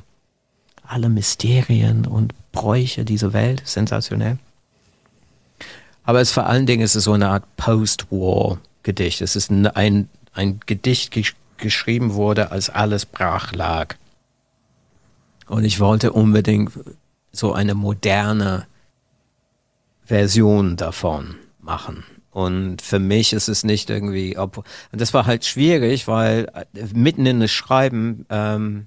alle Mysterien und Bräuche dieser Welt, sensationell. Aber es vor allen Dingen ist es so eine Art Post-War-Gedicht. Es ist ein, ein Gedicht gesch geschrieben wurde, als alles brach lag. Und ich wollte unbedingt so eine moderne Version davon machen. Und für mich ist es nicht irgendwie, ob, und das war halt schwierig, weil äh, mitten in das Schreiben ähm,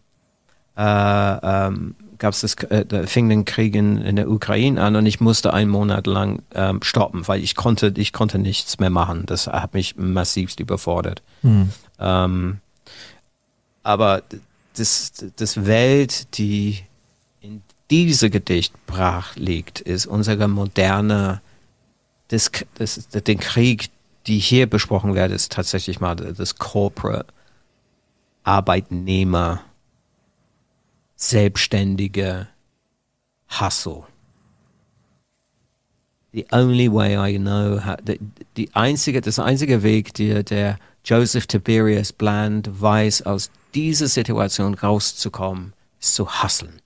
äh, ähm, gab es das, äh, fing den Krieg in, in der Ukraine an und ich musste einen Monat lang ähm, stoppen, weil ich konnte, ich konnte nichts mehr machen. Das hat mich massivst überfordert. Hm. Ähm, aber das, das Welt, die in diese Gedicht brach liegt, ist unsere moderne das, das, den Krieg, die hier besprochen wird, ist tatsächlich mal das Corporate Arbeitnehmer, Selbstständige Hustle. the only way I know how, the, die einzige, das einzige Weg, der, der Joseph Tiberius Bland weiß, aus dieser Situation rauszukommen, ist zu hustlen.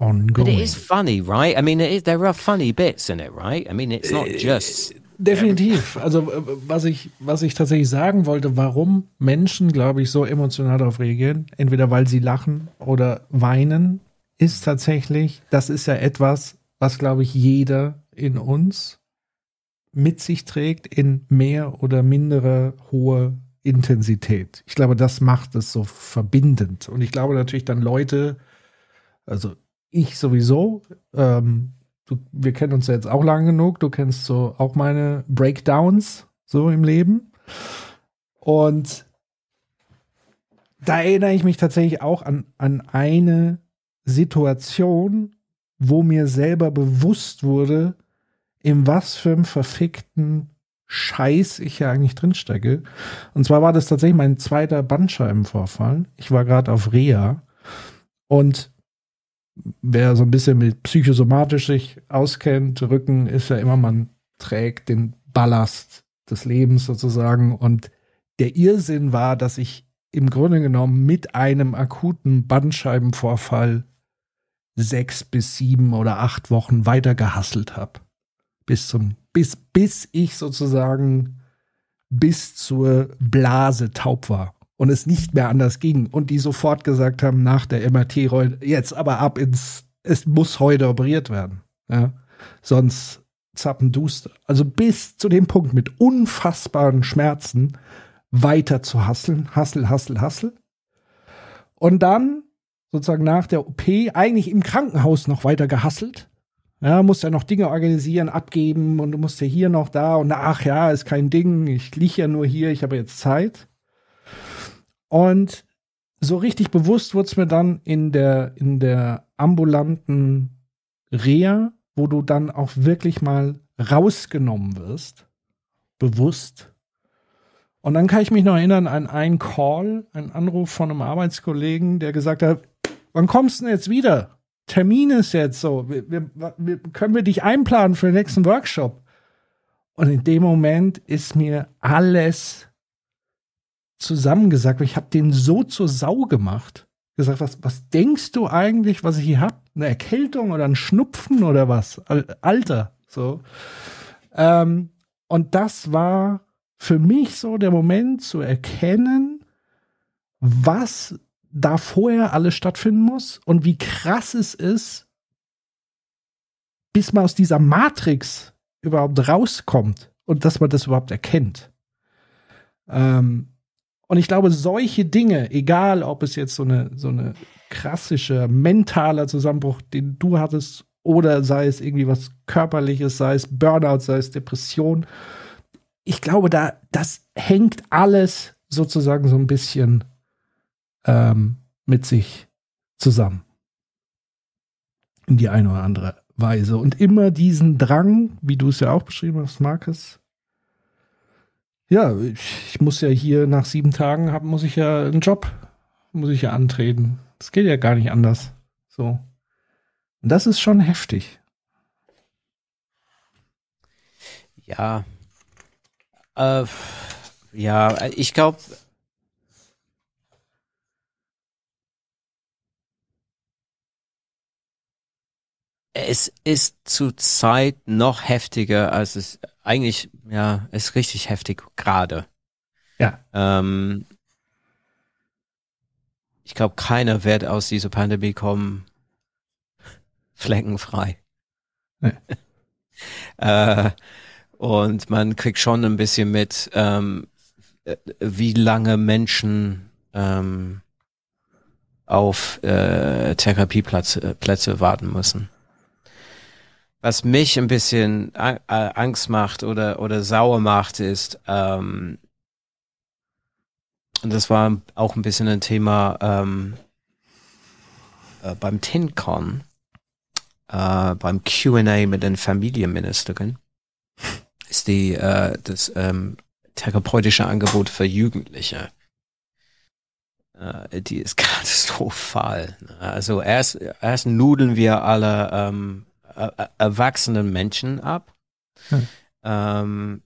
Ongoing. But it is funny, right? I mean, it is, there are funny bits in it, right? I mean, it's not just. Definitiv. Also äh, was ich, was ich tatsächlich sagen wollte, warum Menschen, glaube ich, so emotional darauf reagieren, entweder weil sie lachen oder weinen, ist tatsächlich, das ist ja etwas, was, glaube ich, jeder in uns mit sich trägt in mehr oder mindere hohe Intensität. Ich glaube, das macht es so verbindend. Und ich glaube natürlich dann Leute, also ich sowieso, ähm, du, wir kennen uns ja jetzt auch lang genug, du kennst so auch meine Breakdowns so im Leben. Und da erinnere ich mich tatsächlich auch an, an eine Situation, wo mir selber bewusst wurde, in was für einem verfickten Scheiß ich ja eigentlich drinstecke. Und zwar war das tatsächlich mein zweiter Bandscheibenvorfall. Ich war gerade auf Reha und wer so ein bisschen mit psychosomatisch sich auskennt, Rücken ist ja immer, man trägt den Ballast des Lebens sozusagen. Und der Irrsinn war, dass ich im Grunde genommen mit einem akuten Bandscheibenvorfall sechs bis sieben oder acht Wochen weiter gehasselt habe. Bis zum, bis, bis ich sozusagen bis zur Blase taub war und es nicht mehr anders ging und die sofort gesagt haben nach der MRT jetzt aber ab ins es muss heute operiert werden ja. Sonst zappenduster also bis zu dem Punkt mit unfassbaren Schmerzen weiter zu hasseln hassel hassel hassel. Und dann sozusagen nach der OP eigentlich im Krankenhaus noch weiter gehasselt. Ja, musst ja noch Dinge organisieren, abgeben und du musst ja hier noch da und ach ja, ist kein Ding, ich liege ja nur hier, ich habe jetzt Zeit. Und so richtig bewusst wurde es mir dann in der, in der ambulanten Reha, wo du dann auch wirklich mal rausgenommen wirst, bewusst. Und dann kann ich mich noch erinnern an einen Call, einen Anruf von einem Arbeitskollegen, der gesagt hat, wann kommst du denn jetzt wieder? Termin ist jetzt so, wir, wir, wir, können wir dich einplanen für den nächsten Workshop? Und in dem Moment ist mir alles zusammengesagt, ich habe den so zur Sau gemacht. Gesagt, was, was denkst du eigentlich, was ich hier hab? Eine Erkältung oder ein Schnupfen oder was? Alter, so. Ähm, und das war für mich so der Moment zu erkennen, was da vorher alles stattfinden muss und wie krass es ist, bis man aus dieser Matrix überhaupt rauskommt und dass man das überhaupt erkennt. Ähm, und ich glaube, solche Dinge, egal ob es jetzt so eine, so eine klassische mentaler Zusammenbruch, den du hattest, oder sei es irgendwie was körperliches, sei es Burnout, sei es Depression, ich glaube, da, das hängt alles sozusagen so ein bisschen ähm, mit sich zusammen. In die eine oder andere Weise. Und immer diesen Drang, wie du es ja auch beschrieben hast, Markus, ja, ich, muss ja hier nach sieben Tagen haben, muss ich ja einen Job, muss ich ja antreten. Das geht ja gar nicht anders. So. Und das ist schon heftig. Ja. Äh, ja, ich glaube, es ist zurzeit noch heftiger, als es eigentlich, ja, ist richtig heftig gerade. Ja. Ähm, ich glaube, keiner wird aus dieser Pandemie kommen fleckenfrei. Nee. *laughs* äh, und man kriegt schon ein bisschen mit, ähm, wie lange Menschen ähm, auf äh, Therapieplätze Plätze warten müssen was mich ein bisschen äh, Angst macht oder, oder sauer macht, ist, ähm, und das war auch ein bisschen ein Thema ähm, äh, beim TinCon, äh, beim Q&A mit den Familienministerin, ist die äh, das ähm, therapeutische Angebot für Jugendliche. äh, die ist *laughs* katastrophal. Also erst, erst nudeln wir alle ähm, er erwachsenen Menschen ab. Hm. Ähm,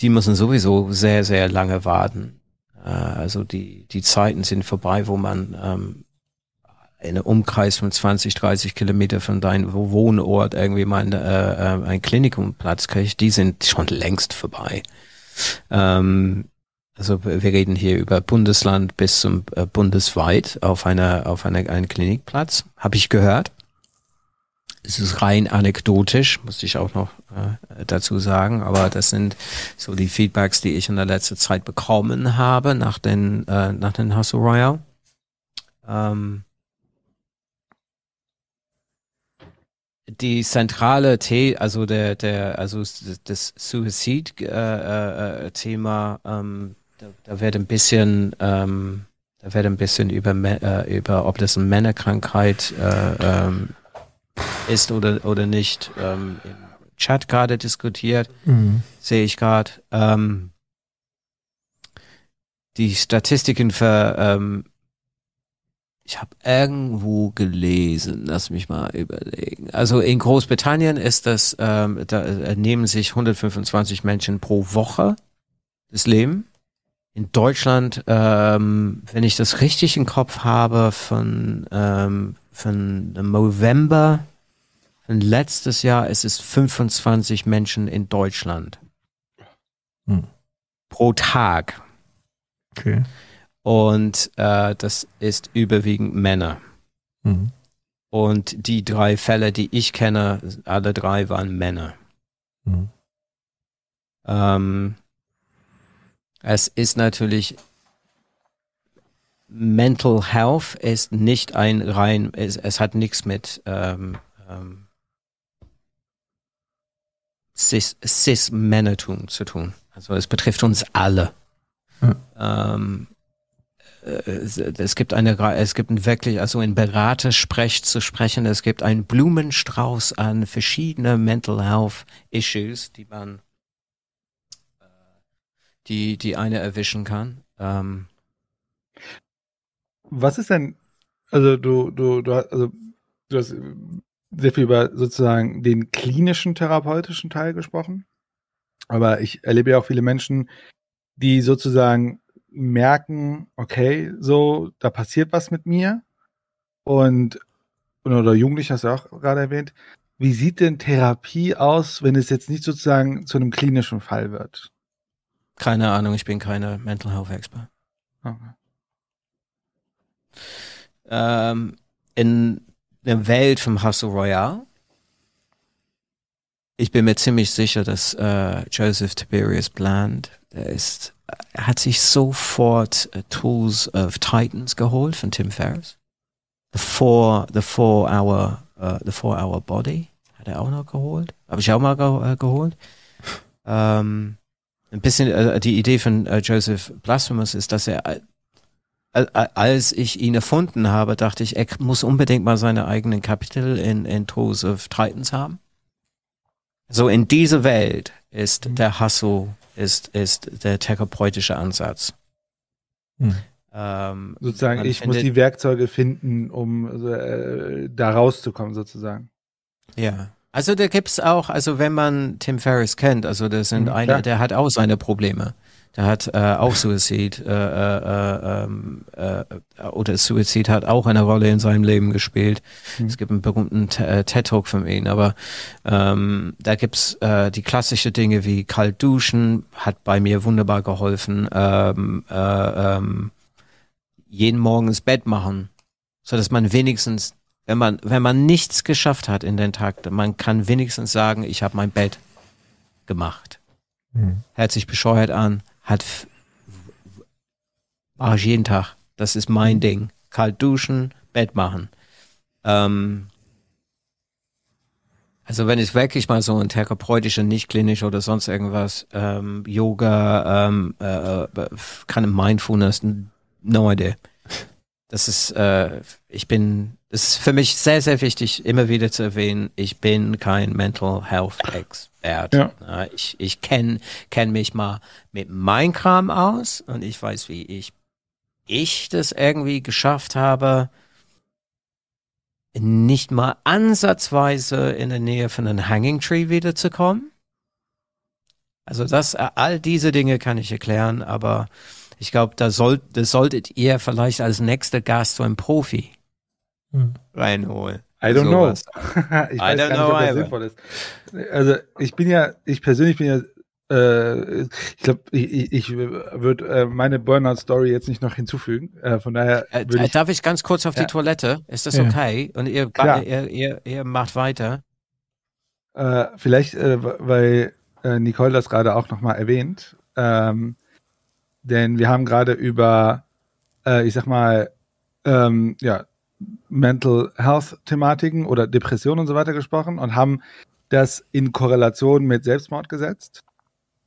die müssen sowieso sehr, sehr lange warten. Äh, also die, die Zeiten sind vorbei, wo man ähm, in einem Umkreis von 20, 30 Kilometer von deinem Wohnort irgendwie mal äh, äh, ein Klinikumplatz kriegt. Die sind schon längst vorbei. Ähm, also wir reden hier über Bundesland bis zum äh, bundesweit auf einer auf einer einen Klinikplatz, habe ich gehört. Es ist rein anekdotisch, muss ich auch noch äh, dazu sagen, aber das sind so die Feedbacks, die ich in der letzten Zeit bekommen habe nach den äh, nach den Hustle Royale. Ähm, die zentrale The also der der also das Suizid-Thema äh, äh, ähm, da, da wird ein bisschen, ähm, da wird ein bisschen über, äh, über ob das eine Männerkrankheit äh, ähm, ist oder, oder nicht, ähm, im Chat gerade diskutiert, mhm. sehe ich gerade. Ähm, die Statistiken für, ähm, ich habe irgendwo gelesen, lass mich mal überlegen. Also in Großbritannien ist das, ähm, da äh, nehmen sich 125 Menschen pro Woche das Leben in Deutschland, ähm, wenn ich das richtig im Kopf habe, von, ähm, von November von letztes Jahr ist es 25 Menschen in Deutschland. Hm. Pro Tag. Okay. Und äh, das ist überwiegend Männer. Hm. Und die drei Fälle, die ich kenne, alle drei waren Männer. Hm. Ähm, es ist natürlich Mental Health ist nicht ein rein, es, es hat nichts mit ähm, ähm, Cis, Cis-Männertum zu tun. Also es betrifft uns alle. Hm. Ähm, äh, es gibt eine, es gibt ein wirklich, also in Beratersprech zu sprechen, es gibt einen Blumenstrauß an verschiedene Mental Health Issues, die man die, die eine erwischen kann. Ähm, Was ist denn, also du, du, du, also, du hast sehr viel über sozusagen den klinischen therapeutischen Teil gesprochen. Aber ich erlebe ja auch viele Menschen, die sozusagen merken, okay, so, da passiert was mit mir. Und, oder Jugendliche hast du auch gerade erwähnt. Wie sieht denn Therapie aus, wenn es jetzt nicht sozusagen zu einem klinischen Fall wird? Keine Ahnung, ich bin keine Mental Health Expert. Okay. Ähm, in der Welt vom Hustle Royale, ich bin mir ziemlich sicher, dass äh, Joseph Tiberius Bland, der ist, er hat sich sofort uh, Tools of Titans geholt von Tim Ferriss. The Four, the Four Hour, uh, the Four Hour Body hat er auch noch geholt. Habe ich auch mal ge äh, geholt. Ähm, ein bisschen äh, die Idee von äh, Joseph Blasphemous ist, dass er äh, als ich ihn erfunden habe, dachte ich, er muss unbedingt mal seine eigenen Kapitel in, in Tools of Titans haben. So in dieser Welt ist mhm. der Hustle, ist, ist der therapeutische Ansatz. Mhm. Ähm, sozusagen, ich findet, muss die Werkzeuge finden, um äh, da rauszukommen, sozusagen. Ja. Also da gibt's auch, also wenn man Tim Ferriss kennt, also das sind mhm, eine, der hat auch seine Probleme. Der hat äh, auch Suizid äh, äh, ähm, äh, oder Suizid hat auch eine Rolle in seinem Leben gespielt. Mhm. Es gibt einen berühmten äh, TED Talk von ihm, aber ähm, da gibt's äh, die klassischen Dinge wie kalt duschen, hat bei mir wunderbar geholfen. Ähm, äh, ähm, jeden Morgen ins Bett machen, so dass man wenigstens wenn man, wenn man nichts geschafft hat in den Tag, man kann wenigstens sagen, ich habe mein Bett gemacht. Mhm. Hört sich bescheuert an, hat mache ich jeden Tag. Das ist mein mhm. Ding. Kalt duschen, Bett machen. Ähm, also wenn es wirklich mal so ein therapeutischer, nicht klinisch oder sonst irgendwas, ähm, Yoga, ähm, äh, äh kann Mindfulness, no idea. Das ist, äh, ich bin es ist für mich sehr, sehr wichtig, immer wieder zu erwähnen, ich bin kein Mental Health Expert. Ja. Ich, ich kenne kenn mich mal mit meinem Kram aus und ich weiß, wie ich ich das irgendwie geschafft habe, nicht mal ansatzweise in der Nähe von einem Hanging Tree wiederzukommen. Also das, äh, all diese Dinge kann ich erklären, aber ich glaube, da sollt, das solltet ihr vielleicht als nächster Gast so einen Profi Hm. reinholen. I don't know. *laughs* ich I weiß don't gar nicht, know ob das either. sinnvoll ist. Also ich bin ja, ich persönlich bin ja, äh, ich glaube, ich, ich, ich würde äh, meine Burnout-Story jetzt nicht noch hinzufügen. Äh, von daher Äh, ich, darf ich ganz kurz auf Ja. die Toilette? Ist das Ja. okay? Und ihr, ihr, ihr, ihr macht weiter. äh, vielleicht, äh, weil äh, Nicole das gerade auch nochmal erwähnt, ähm, denn wir haben gerade über, äh, ich sag mal, ähm, ja, Mental Health Thematiken oder Depressionen und so weiter gesprochen und haben das in Korrelation mit Selbstmord gesetzt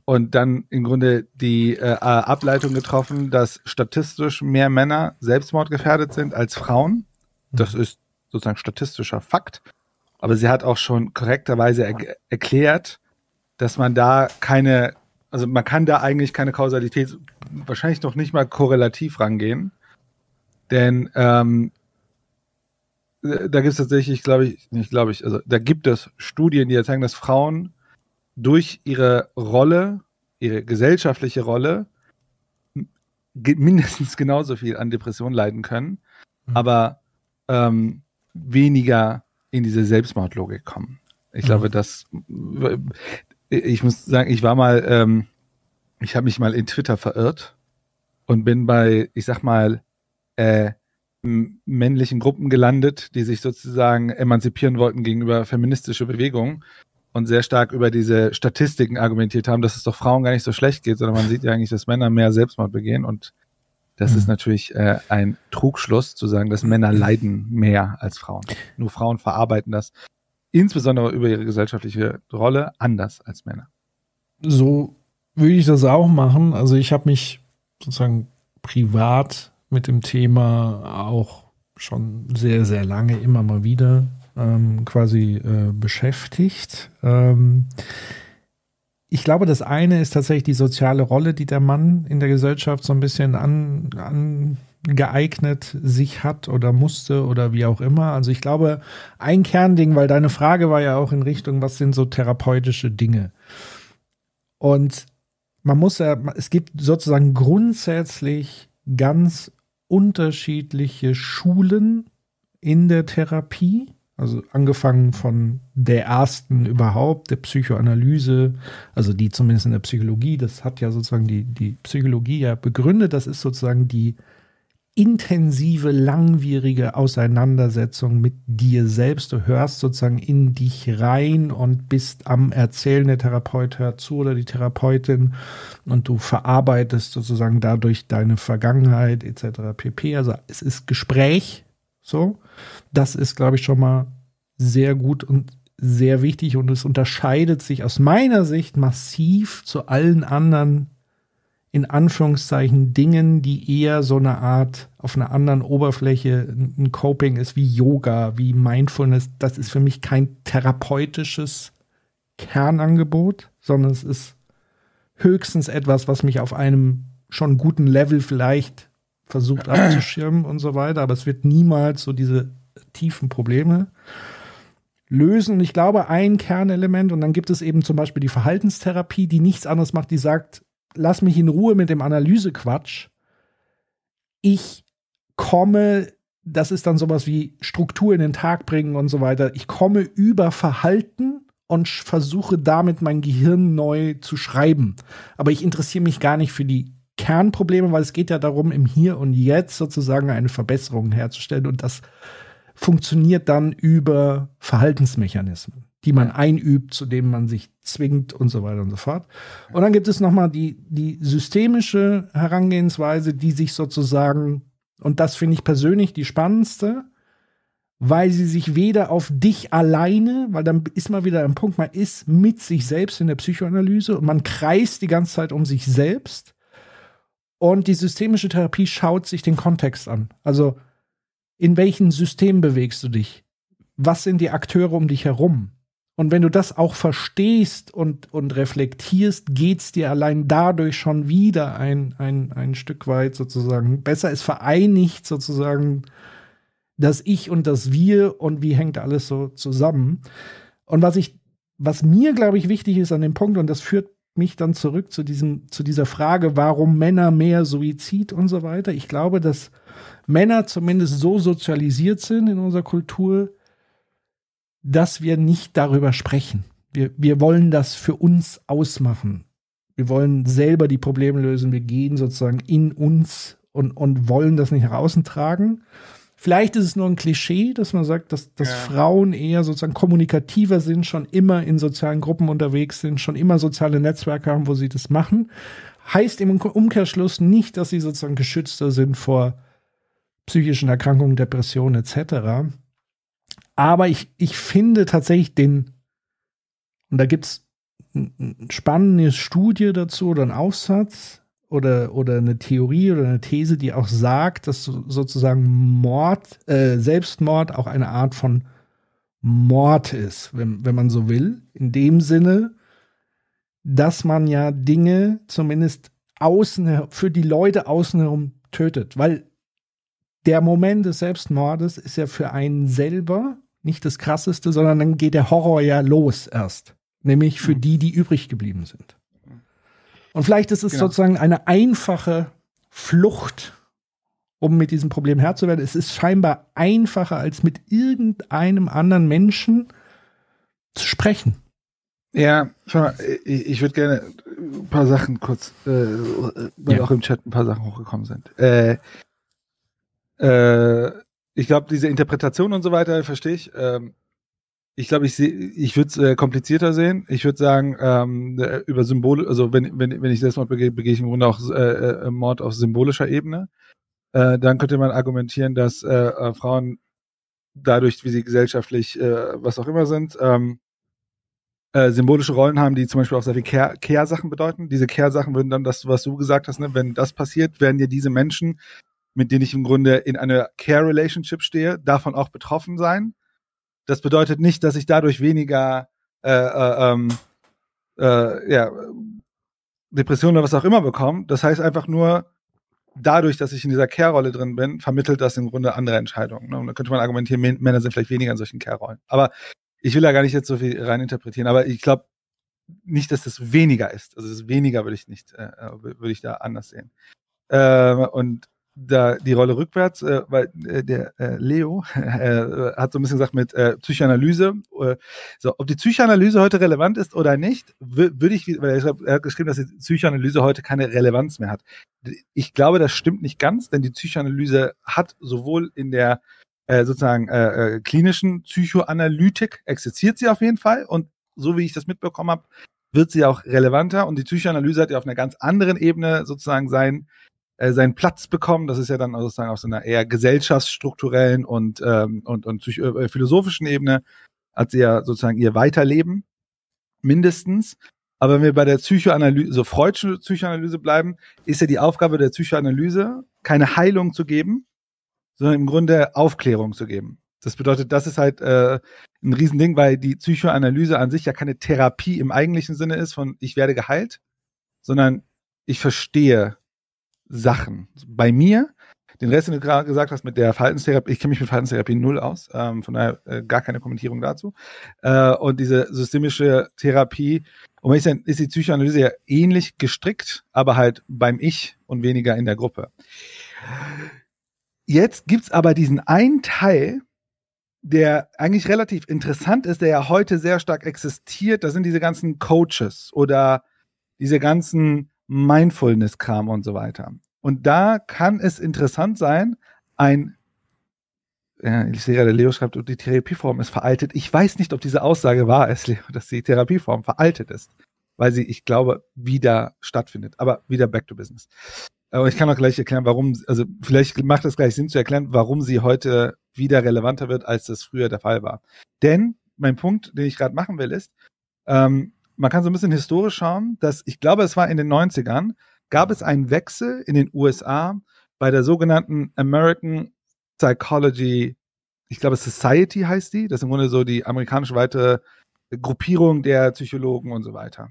und dann im Grunde die äh, Ableitung getroffen, dass statistisch mehr Männer selbstmordgefährdet sind als Frauen. Das ist sozusagen statistischer Fakt. Aber sie hat auch schon korrekterweise er erklärt, dass man da keine, also man kann da eigentlich keine Kausalität, wahrscheinlich noch nicht mal korrelativ rangehen. Denn ähm, äh, da gibt es tatsächlich, glaube ich, nicht glaube ich, also da gibt es Studien, die ja zeigen, dass Frauen durch ihre Rolle, ihre gesellschaftliche Rolle, mindestens genauso viel an Depressionen leiden können, Mhm. aber ähm, weniger in diese Selbstmordlogik kommen. Ich Mhm. glaube, dass ich muss sagen, ich war mal, ähm, ich habe mich mal in Twitter verirrt und bin bei, ich sag mal, äh, männlichen Gruppen gelandet, die sich sozusagen emanzipieren wollten gegenüber feministische Bewegungen und sehr stark über diese Statistiken argumentiert haben, dass es doch Frauen gar nicht so schlecht geht, sondern man sieht ja eigentlich, dass Männer mehr Selbstmord begehen und das Mhm. ist natürlich äh, ein Trugschluss zu sagen, dass Männer leiden mehr als Frauen. Nur Frauen verarbeiten das insbesondere über ihre gesellschaftliche Rolle anders als Männer. So würde ich das auch machen. Also ich habe mich sozusagen privat mit dem Thema auch schon sehr, sehr lange immer mal wieder ähm, quasi äh, beschäftigt. Ähm, ich glaube, das eine ist tatsächlich die soziale Rolle, die der Mann in der Gesellschaft so ein bisschen an, angeeignet sich hat oder musste oder wie auch immer. Also ich glaube, ein Kernding, weil deine Frage war ja auch in Richtung, was sind so therapeutische Dinge? Und man muss ja, es gibt sozusagen grundsätzlich ganz unterschiedliche Schulen in der Therapie. Also angefangen von der ersten überhaupt, der Psychoanalyse, also die zumindest in der Psychologie, das hat ja sozusagen die, die Psychologie ja begründet, das ist sozusagen die intensive, langwierige Auseinandersetzung mit dir selbst. Du hörst sozusagen in dich rein und bist am Erzählen. Der Therapeut hört zu oder die Therapeutin und du verarbeitest sozusagen dadurch deine Vergangenheit etc. pp. Also es ist Gespräch. So, das ist, glaube ich, schon mal sehr gut und sehr wichtig und es unterscheidet sich aus meiner Sicht massiv zu allen anderen in Anführungszeichen Dingen, die eher so eine Art auf einer anderen Oberfläche ein Coping ist, wie Yoga, wie Mindfulness. Das ist für mich kein therapeutisches Kernangebot, sondern es ist höchstens etwas, was mich auf einem schon guten Level vielleicht versucht *clears throat* abzuschirmen und so weiter, aber es wird niemals so diese tiefen Probleme lösen. Und ich glaube, ein Kernelement, und dann gibt es eben zum Beispiel die Verhaltenstherapie, die nichts anderes macht, die sagt, lass mich in Ruhe mit dem Analysequatsch. Ich komme, das ist dann sowas wie Struktur in den Tag bringen und so weiter. Ich komme über Verhalten und versuche damit mein Gehirn neu zu schreiben. Aber ich interessiere mich gar nicht für die Kernprobleme, weil es geht ja darum, im Hier und Jetzt sozusagen eine Verbesserung herzustellen. Und das funktioniert dann über Verhaltensmechanismen, die man einübt, zu denen man sich zwingt und so weiter und so fort. Und dann gibt es nochmal die, die systemische Herangehensweise, die sich sozusagen, und das finde ich persönlich die spannendste, weil sie sich weder auf dich alleine, weil dann ist man wieder am Punkt, man ist mit sich selbst in der Psychoanalyse und man kreist die ganze Zeit um sich selbst. Und die systemische Therapie schaut sich den Kontext an. Also in welchem System bewegst du dich? Was sind die Akteure um dich herum? Und wenn du das auch verstehst und, und reflektierst, geht's dir allein dadurch schon wieder ein, ein, ein Stück weit sozusagen besser. Es vereinigt sozusagen das Ich und das Wir und wie hängt alles so zusammen. Und was ich, was mir, glaube ich, wichtig ist an dem Punkt, und das führt mich dann zurück zu diesem, zu dieser Frage, warum Männer mehr Suizid und so weiter. Ich glaube, dass Männer zumindest so sozialisiert sind in unserer Kultur, dass wir nicht darüber sprechen. Wir, wir wollen das für uns ausmachen. Wir wollen selber die Probleme lösen. Wir gehen sozusagen in uns und, und wollen das nicht nach außen tragen. Vielleicht ist es nur ein Klischee, dass man sagt, dass, dass ja. Frauen eher sozusagen kommunikativer sind, schon immer in sozialen Gruppen unterwegs sind, schon immer soziale Netzwerke haben, wo sie das machen. Heißt im Umkehrschluss nicht, dass sie sozusagen geschützter sind vor psychischen Erkrankungen, Depressionen etc. Aber ich, ich finde tatsächlich den, und da gibt es eine spannende Studie dazu oder einen Aufsatz oder, oder eine Theorie oder eine These, die auch sagt, dass sozusagen Mord, äh, Selbstmord auch eine Art von Mord ist, wenn, wenn man so will. In dem Sinne, dass man ja Dinge zumindest außen, für die Leute außen herum tötet. Weil der Moment des Selbstmordes ist ja für einen selber nicht das Krasseste, sondern dann geht der Horror ja los erst. Nämlich für mhm. die, die übrig geblieben sind. Und vielleicht ist es genau. sozusagen eine einfache Flucht, um mit diesem Problem Herr zu werden. Es ist scheinbar einfacher, als mit irgendeinem anderen Menschen zu sprechen. Ja, schau mal, ich, ich würde gerne ein paar Sachen kurz, äh, weil ja. auch im Chat ein paar Sachen hochgekommen sind. Äh, äh, ich glaube, diese Interpretation und so weiter verstehe ich. Ähm, ich glaube, ich ich würde es äh, komplizierter sehen. Ich würde sagen, ähm, äh, über Symbole, also wenn, wenn, wenn ich Selbstmord begehe, begehe ich im Grunde auch äh, äh, Mord auf symbolischer Ebene. Äh, dann könnte man argumentieren, dass äh, Frauen dadurch, wie sie gesellschaftlich, was auch immer sind, ähm, äh, symbolische Rollen haben, die zum Beispiel auch sehr viel Kehrsachen bedeuten. Diese Kehrsachen würden dann das, was du gesagt hast, ne, wenn das passiert, werden ja diese Menschen mit denen ich im Grunde in einer Care-Relationship stehe, davon auch betroffen sein. Das bedeutet nicht, dass ich dadurch weniger äh, äh, ähm, äh, ja, Depressionen oder was auch immer bekomme. Das heißt einfach nur, dadurch, dass ich in dieser Care-Rolle drin bin, vermittelt das im Grunde andere Entscheidungen. Ne? Und da könnte man argumentieren, Männer sind vielleicht weniger in solchen Care-Rollen. Aber ich will da gar nicht jetzt so viel reininterpretieren. Aber ich glaube nicht, dass das weniger ist. Also das weniger würde ich nicht, äh, äh, würde ich da anders sehen. Äh, und da die Rolle rückwärts, äh, weil äh, der äh, Leo *laughs* äh, hat so ein bisschen gesagt mit äh, Psychoanalyse. Äh, so, ob die Psychoanalyse heute relevant ist oder nicht, würde ich, weil er, hat geschrieben, dass die Psychoanalyse heute keine Relevanz mehr hat. Ich glaube, das stimmt nicht ganz, denn die Psychoanalyse hat sowohl in der äh, sozusagen äh, äh, klinischen Psychoanalytik existiert sie auf jeden Fall und so wie ich das mitbekommen habe, wird sie auch relevanter und die Psychoanalyse hat ja auf einer ganz anderen Ebene sozusagen sein äh, seinen Platz bekommen. Das ist ja dann sozusagen auf so einer eher gesellschaftsstrukturellen und, ähm, und, und äh, philosophischen Ebene hat sie ja sozusagen ihr Weiterleben mindestens. Aber wenn wir bei der Psychoanalyse, so Freudsche Psychoanalyse bleiben, ist ja die Aufgabe der Psychoanalyse, keine Heilung zu geben, sondern im Grunde Aufklärung zu geben. Das bedeutet, das ist halt äh, ein Riesending, weil die Psychoanalyse an sich ja keine Therapie im eigentlichen Sinne ist von ich werde geheilt, sondern ich verstehe Sachen. Bei mir, den Rest, den du gerade gesagt hast mit der Verhaltenstherapie, ich kenne mich mit Verhaltenstherapie null aus, ähm, von daher äh, gar keine Kommentierung dazu. Äh, und diese systemische Therapie, um ehrlich sein, ist die Psychoanalyse ja ähnlich gestrickt, aber halt beim Ich und weniger in der Gruppe. Jetzt gibt's aber diesen einen Teil, der eigentlich relativ interessant ist, der ja heute sehr stark existiert. Das sind diese ganzen Coaches oder diese ganzen Mindfulness-Kram und so weiter. Und da kann es interessant sein, ein ja, ich sehe gerade, Leo schreibt, die Therapieform ist veraltet. Ich weiß nicht, ob diese Aussage wahr ist, *laughs* Leo, dass die Therapieform veraltet ist, weil sie, ich glaube, wieder stattfindet. Aber wieder back to business. Aber ich kann auch gleich erklären, warum, also vielleicht macht es gleich Sinn zu erklären, warum sie heute wieder relevanter wird, als das früher der Fall war. Denn mein Punkt, den ich gerade machen will, ist, ähm, man kann so ein bisschen historisch schauen, dass ich glaube, es war in den 90ern, gab es einen Wechsel in den USA bei der sogenannten American Psychology, ich glaube Society heißt die, das ist im Grunde so die amerikanische weite Gruppierung der Psychologen und so weiter.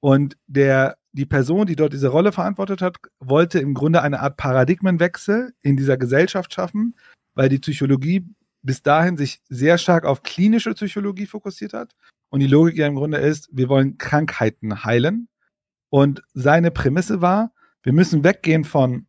Und der, die Person, die dort diese Rolle verantwortet hat, wollte im Grunde eine Art Paradigmenwechsel in dieser Gesellschaft schaffen, weil die Psychologie bis dahin sich sehr stark auf klinische Psychologie fokussiert hat. Und die Logik ja im Grunde ist, wir wollen Krankheiten heilen. Und seine Prämisse war, wir müssen weggehen von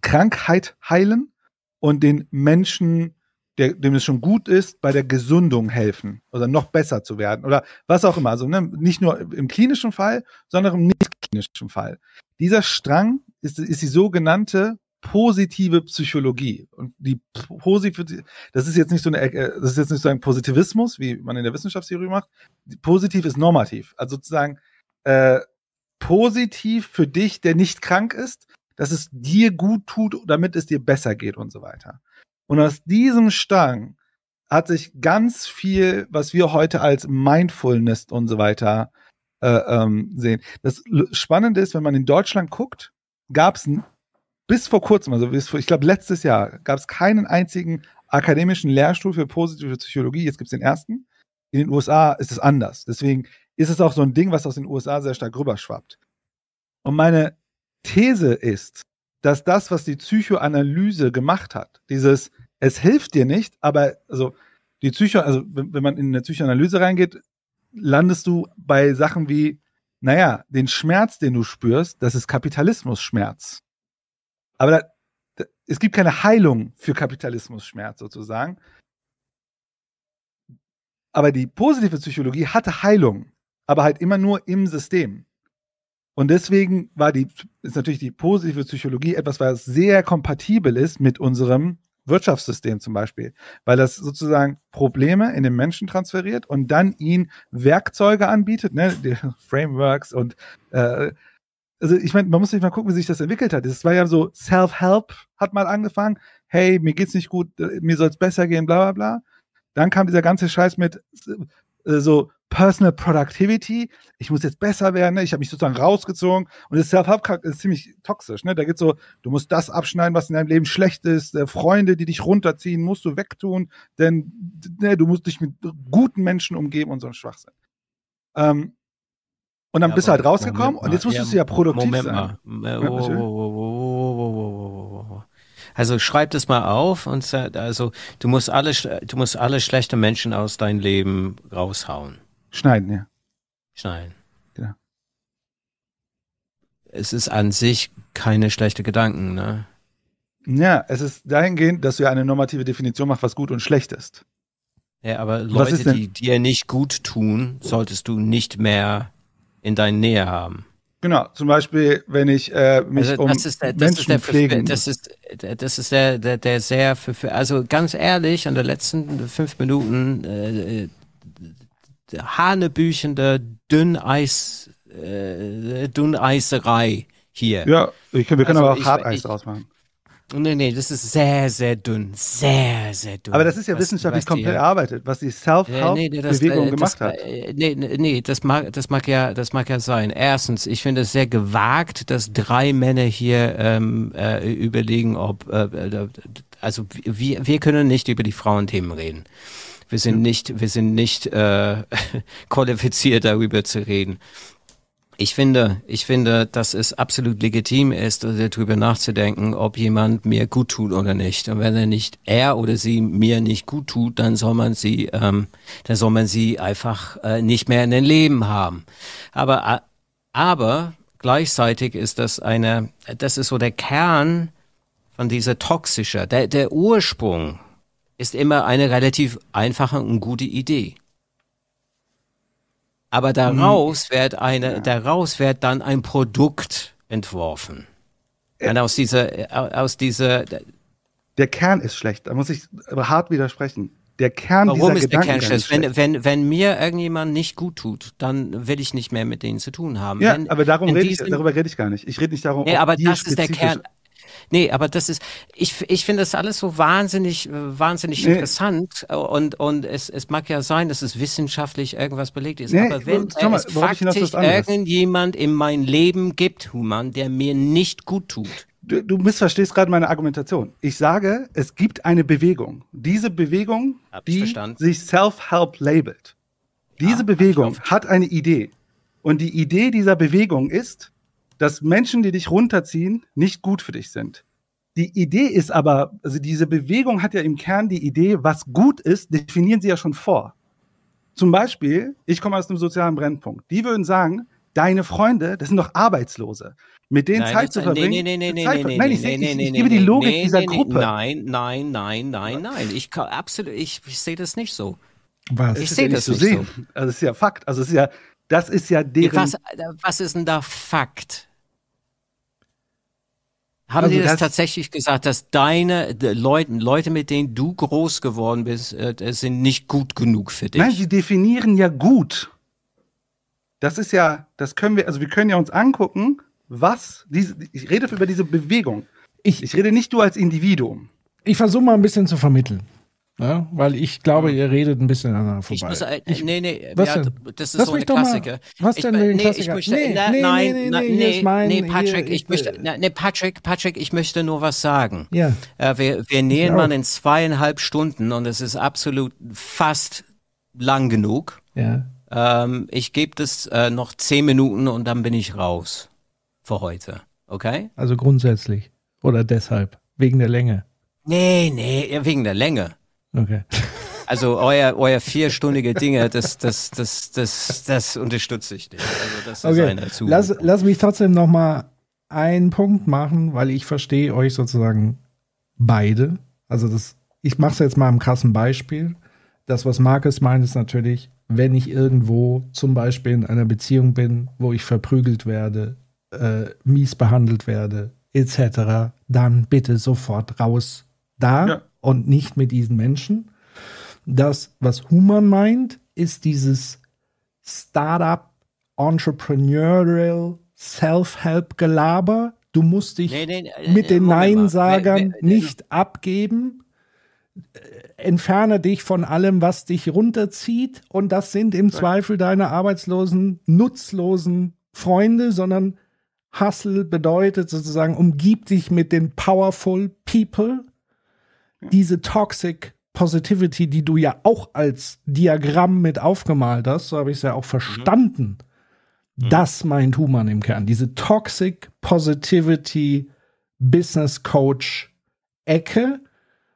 Krankheit heilen und den Menschen, der, dem es schon gut ist, bei der Gesundung helfen oder noch besser zu werden oder was auch immer. Also ne, nicht nur im klinischen Fall, sondern im nicht klinischen Fall. Dieser Strang ist, ist die sogenannte positive Psychologie. Und die positive, das ist jetzt nicht so eine, äh, das ist jetzt nicht so ein Positivismus, wie man in der Wissenschaftstheorie macht. Positiv ist normativ. Also sozusagen äh, positiv für dich, der nicht krank ist, dass es dir gut tut, damit es dir besser geht und so weiter. Und aus diesem Strang hat sich ganz viel, was wir heute als Mindfulness und so weiter äh, ähm, sehen. Das Spannende ist, wenn man in Deutschland guckt, gab es bis vor kurzem, also bis vor, ich glaube letztes Jahr, gab es keinen einzigen akademischen Lehrstuhl für positive Psychologie. Jetzt gibt es den ersten. In den USA ist es anders. Deswegen ist es auch so ein Ding, was aus den USA sehr stark rüberschwappt. Und meine These ist, dass das, was die Psychoanalyse gemacht hat, dieses, es hilft dir nicht, aber also die Psycho, also wenn, man in eine Psychoanalyse reingeht, landest du bei Sachen wie, naja, den Schmerz, den du spürst, das ist Kapitalismus-Schmerz. Aber da, da, es gibt keine Heilung für Kapitalismus-Schmerz sozusagen. Aber die positive Psychologie hatte Heilung, aber halt immer nur im System. Und deswegen war die, ist natürlich die positive Psychologie etwas, was sehr kompatibel ist mit unserem Wirtschaftssystem zum Beispiel, weil das sozusagen Probleme in den Menschen transferiert und dann ihnen Werkzeuge anbietet, ne, *laughs* Frameworks und äh, also ich meine, man muss sich mal gucken, wie sich das entwickelt hat. Es war ja so, Self-Help hat mal angefangen, hey, mir geht's nicht gut, äh, mir soll's besser gehen, bla bla bla. Dann kam dieser ganze Scheiß mit äh, so Personal Productivity, ich muss jetzt besser werden, ne? ich habe mich sozusagen rausgezogen und das Self-Help ist ziemlich toxisch. Ne? Da geht so, du musst das abschneiden, was in deinem Leben schlecht ist, äh, Freunde, die dich runterziehen, musst du wegtun, denn ne, du musst dich mit guten Menschen umgeben und so ein Schwachsinn. Ähm, und dann Ja, bist du halt rausgekommen Moment und jetzt musstest du ja produktiv Moment sein. Mal. Also schreib das mal auf und sag, also du musst alle, du musst alle schlechte Menschen aus deinem Leben raushauen. Schneiden, ja. Schneiden. Genau. Es ist an sich keine schlechte Gedanken, ne? Ja, es ist dahingehend, dass du ja eine normative Definition machst, was gut und schlecht ist. Ja, aber Leute, die dir nicht gut tun, solltest du nicht mehr in deiner Nähe haben. Genau, zum Beispiel, wenn ich äh, mich Also um das ist der, das Menschen ist der, pflegen das ist, das ist der, der, der sehr, für, für, also ganz ehrlich, an der letzten fünf Minuten, äh, hanebüchende Dünneis, äh, Dünneiserei hier. Ja, ich, wir können Also aber auch Harteis draus machen. Nee, nee, das ist sehr, sehr dünn. Sehr, sehr dünn. Aber das ist ja Was- wissenschaftlich komplett erarbeitet, was die Äh, Self-Help-Bewegung nee, das, äh, gemacht hat. äh, Nee, nee, nee, das mag, das mag ja, das mag ja sein. Erstens, ich finde es sehr gewagt, dass drei Männer hier ähm, äh, überlegen, ob, äh, äh, also wir, wir können nicht über die Frauenthemen reden. Wir sind nicht, wir sind nicht äh, *laughs* qualifiziert, darüber zu reden. Ich finde, ich finde, dass es absolut legitim ist, darüber nachzudenken, ob jemand mir gut tut oder nicht. Und wenn er nicht, er oder sie mir nicht gut tut, dann soll man sie, ähm, dann soll man sie einfach äh, nicht mehr in den Leben haben. Aber, äh, aber gleichzeitig ist das eine, das ist so der Kern von dieser toxischer, der, der Ursprung ist immer eine relativ einfache und gute Idee. Aber daraus wird eine, daraus wird dann ein Produkt entworfen. Und aus dieser, äh, aus dieser, Der Kern ist schlecht, da muss ich hart widersprechen. Der Kern warum ist der Kern schlecht? Wenn, wenn, wenn mir irgendjemand nicht gut tut, dann will ich nicht mehr mit denen zu tun haben. Ja, wenn, aber darum rede ich, darüber rede ich gar nicht. Ich rede nicht darum, Nee, aber das ist der Kern. Nee, aber das ist, ich, ich finde das alles so wahnsinnig, äh, wahnsinnig Nee. interessant und, und es, es mag ja sein, dass es wissenschaftlich irgendwas belegt ist, Nee, aber wenn mal, es faktisch irgendjemand in mein Leben gibt, Human, der mir nicht gut tut, Du, du missverstehst gerade meine Argumentation. Ich sage, es gibt eine Bewegung. Diese Bewegung, die verstanden. sich Self-Help labelt. Diese Bewegung hat eine Idee. Und die Idee dieser Bewegung ist, dass Menschen, die dich runterziehen, nicht gut für dich sind. Die Idee ist aber, also diese Bewegung hat ja im Kern die Idee, was gut ist, definieren sie ja schon vor. Zum Beispiel, ich komme aus einem sozialen Brennpunkt. Die würden sagen, deine Freunde, das sind doch Arbeitslose. Mit denen Nein, Zeit zu verbringen. Nee, nee, nee, nee, Zeit nee, nein, ich, nee, ich, ich, nee, ich gebe die nee, Logik nee, dieser nee, Gruppe. Nein, nein, nein, nein, nein. Ich kann absolut, ich, ich sehe das nicht so. Was? Ich ist sehe das zu nicht sehen. so. Also das ist ja Fakt. Also es ist ja, das ist ja deren. Was, was ist denn da Fakt? Haben Also Sie das, das- tatsächlich gesagt, dass deine de Leute, Leute, mit denen du groß geworden bist, äh, das sind nicht gut genug für dich? Nein, sie definieren ja gut. Das ist ja, das können wir, also wir können ja uns angucken, was diese, ich rede über diese Bewegung. Ich, Ich rede nicht du als Individuum. ich versuche mal ein bisschen zu vermitteln. Ja, weil ich glaube, ihr redet ein bisschen aneinander ich vorbei. muss, äh, Ich- nee, nee, was ja, das ist Lass so eine Klassiker. was ich, denn den nee, Klassiker? ich möchte, Nee, na, nee, nein, nee, nee, ist mein- nee, hier, Patrick, ich- ich, möchte, na, nee, Patrick, Patrick, ich möchte nur was sagen. Ja. Äh, wir, wir nähen mal in zweieinhalb Stunden und es ist absolut fast lang genug. ja. Ähm, ich gebe das äh, noch zehn Minuten und dann bin ich raus für heute. Okay? Also grundsätzlich. Oder deshalb. Wegen der Länge. Nee, nee, wegen der Länge. Okay. Also euer, euer vierstündige Dinge, das, das, das, das, das unterstütze ich nicht. Also das ist Okay. eine Zumutung. Lass, lass mich trotzdem noch mal einen Punkt machen, weil ich verstehe euch sozusagen beide. Also das, ich mache es jetzt mal am krassen Beispiel. Das, was Markus meint, ist natürlich, wenn ich irgendwo zum Beispiel in einer Beziehung bin, wo ich verprügelt werde, äh, mies behandelt werde, etc., dann bitte sofort raus da Ja. Und nicht mit diesen Menschen. Das, was Human meint, ist dieses Startup, Entrepreneurial, Self-Help-Gelaber. Du musst dich Nee, nee, äh, mit den. Neinsagern nicht abgeben. Äh, Entferne dich von allem, was dich runterzieht. Und das sind im Zweifel deine arbeitslosen, nutzlosen Freunde, sondern Hustle bedeutet sozusagen, umgib dich mit den powerful people. Diese toxic Positivity, die du ja auch als Diagramm mit aufgemalt hast, so habe ich es ja auch verstanden. Das meint Human im Kern. Diese Toxic Positivity Business Coach Ecke,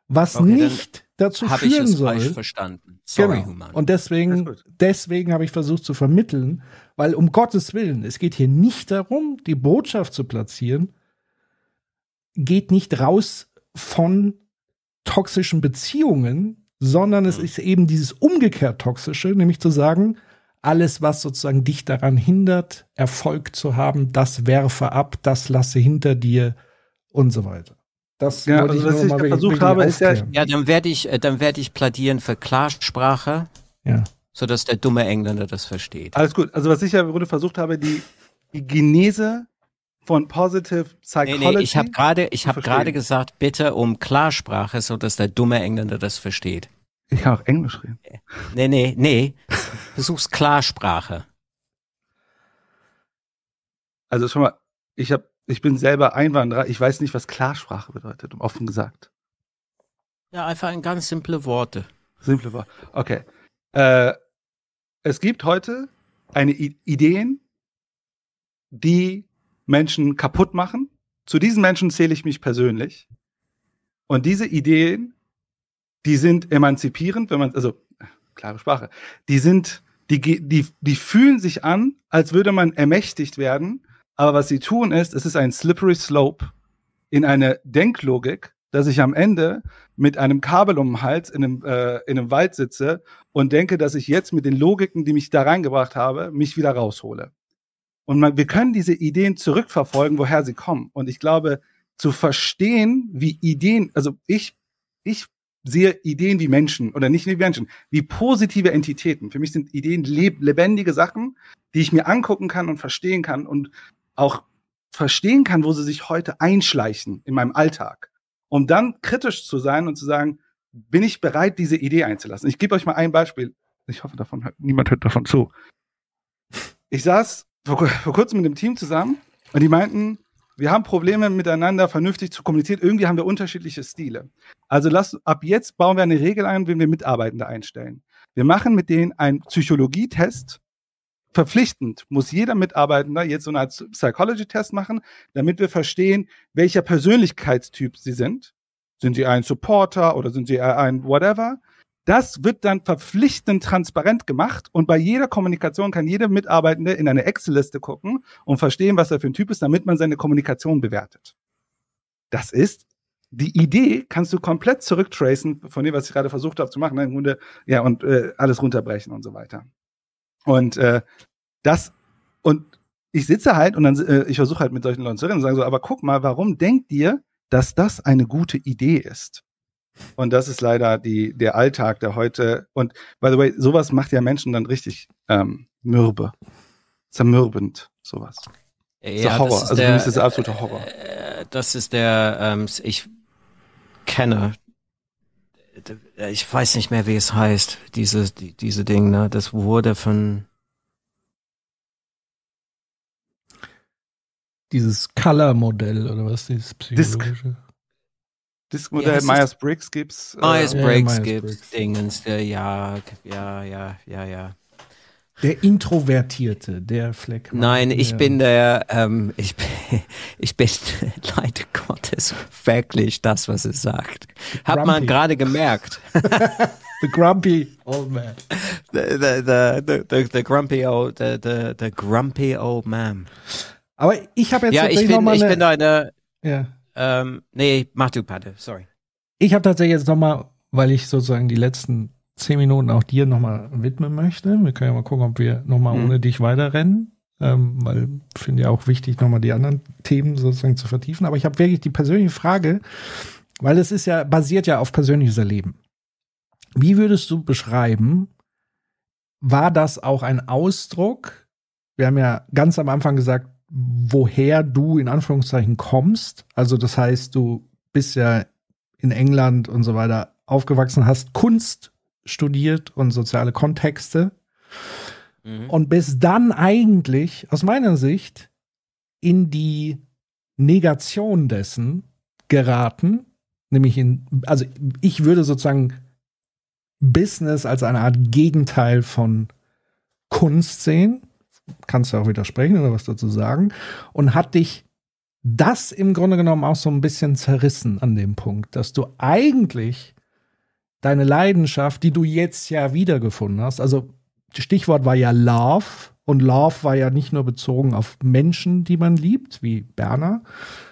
was Okay, nicht dazu führen es soll. falsch verstanden? Sorry, genau. Human. Und deswegen, deswegen habe ich versucht zu vermitteln, weil um Gottes Willen, es geht hier nicht darum, die Botschaft zu platzieren, geht nicht raus von toxischen Beziehungen, sondern es ist eben dieses umgekehrt toxische, nämlich zu sagen, alles, was sozusagen dich daran hindert, Erfolg zu haben, das werfe ab, das lasse hinter dir und so weiter. Das Ja, also ich was ich mal versucht habe, ist ja- ja, dann werde ich, äh, dann werde ich plädieren für Klarsprache, ja. sodass der dumme Engländer das versteht. Alles gut. Also was ich ja im Grunde versucht habe, die, die Genese von Positive Nee, Psychology. nee, ich habe gerade, ich habe verstehen. gerade gesagt, bitte um Klarsprache, sodass der dumme Engländer das versteht. Ich kann auch Englisch reden. Nee, nee, nee. Versuch's Klarsprache. Also schon mal, ich habe, ich bin selber Einwanderer. Ich weiß nicht, was Klarsprache bedeutet, offen gesagt. Ja, einfach in ganz simple Worte. Simple Wort. Okay. Äh, es gibt heute eine I Ideen, die Menschen kaputt machen. Zu diesen Menschen zähle ich mich persönlich. Und diese Ideen, die sind emanzipierend, wenn man, also, klare Sprache, die sind, die, die, die fühlen sich an, als würde man ermächtigt werden. Aber was sie tun ist, es ist ein slippery slope in eine Denklogik, dass ich am Ende mit einem Kabel um den Hals in einem, äh, in einem Wald sitze und denke, dass ich jetzt mit den Logiken, die mich da reingebracht habe, mich wieder raushole. Und man, wir können diese Ideen zurückverfolgen, woher sie kommen. Und ich glaube, zu verstehen, wie Ideen, also ich, ich sehe Ideen wie Menschen oder nicht wie Menschen, wie positive Entitäten. Für mich sind Ideen leb lebendige Sachen, die ich mir angucken kann und verstehen kann und auch verstehen kann, wo sie sich heute einschleichen in meinem Alltag. Um dann kritisch zu sein und zu sagen, bin ich bereit, diese Idee einzulassen? Ich gebe euch mal ein Beispiel. Ich hoffe, davon niemand hört davon zu. Ich saß vor, vor kurzem mit dem Team zusammen und die meinten, wir haben Probleme miteinander vernünftig zu kommunizieren. Irgendwie haben wir unterschiedliche Stile. Also lass, ab jetzt bauen wir eine Regel ein, wenn wir Mitarbeitende einstellen. wir machen mit denen einen Psychologietest. Verpflichtend muss jeder Mitarbeitender jetzt so eine Art Psychology-Test machen, damit wir verstehen, welcher Persönlichkeitstyp sie sind. Sind sie ein Supporter oder sind sie ein whatever? Das wird dann verpflichtend transparent gemacht und bei jeder Kommunikation kann jeder Mitarbeitende in eine Excel-Liste gucken und verstehen, was er für ein Typ ist, damit man seine Kommunikation bewertet. Das ist die Idee kannst du komplett zurücktracen von dem, was ich gerade versucht habe zu machen, ne? im Grunde, ja, und äh, alles runterbrechen und so weiter. Und äh, das, und ich sitze halt und dann, äh, ich versuche halt mit solchen Leuten zu reden und sage so, aber guck mal, warum denkt ihr, dass das eine gute Idee ist? Und das ist leider die, der Alltag, der heute, und by the way, sowas macht ja Menschen dann richtig ähm, mürbe, zermürbend, sowas. Ja, so Horror. das ist also der, für mich ist das absoluter Horror. Äh, das ist der, ähm, ich kenne, ich weiß nicht mehr, wie es heißt, diese, die, diese Ding, ne? Das wurde von Dieses Color-Modell oder was, dieses psychologische. Disk-Modell? Myers-Briggs gibt's. äh, Myers-Briggs Ja, gibt's. Dingens, der, ja, ja, ja, ja, ja. Der Introvertierte, der Fleck. Nein, ich der, bin der, ähm, ich bin, *laughs* ich bin *laughs* leider Gottes wirklich das, was es sagt. Hat man gerade gemerkt. *laughs* The Grumpy Old Man. the, the, the, the, the, the grumpy old, the, the, the grumpy old man. Aber ich habe jetzt Ja, ich bin, mal ich eine, bin da eine, ja. Ähm, nee, mach du, Patte, sorry. Ich habe tatsächlich jetzt noch mal, weil ich sozusagen die letzten zehn Minuten auch dir noch mal widmen möchte. Wir können ja mal gucken, ob wir noch mal Mhm. ohne dich weiterrennen. Ähm, weil ich finde ja auch wichtig, noch mal die anderen Themen sozusagen zu vertiefen. Aber ich habe wirklich die persönliche Frage, weil es ist ja, basiert ja auf persönliches Erleben. Wie würdest du beschreiben, war das auch ein Ausdruck? Wir haben ja ganz am Anfang gesagt, woher du in Anführungszeichen kommst. Also das heißt, du bist ja in England und so weiter aufgewachsen, hast Kunst studiert und soziale Kontexte Mhm. und bist dann eigentlich aus meiner Sicht in die Negation dessen geraten, nämlich in, also ich würde sozusagen Business als eine Art Gegenteil von Kunst sehen. Kannst du auch widersprechen oder was dazu sagen. Und hat dich das im Grunde genommen auch so ein bisschen zerrissen an dem Punkt, dass du eigentlich deine Leidenschaft, die du jetzt ja wiedergefunden hast, also Stichwort war ja Love und Love war ja nicht nur bezogen auf Menschen, die man liebt, wie Berner,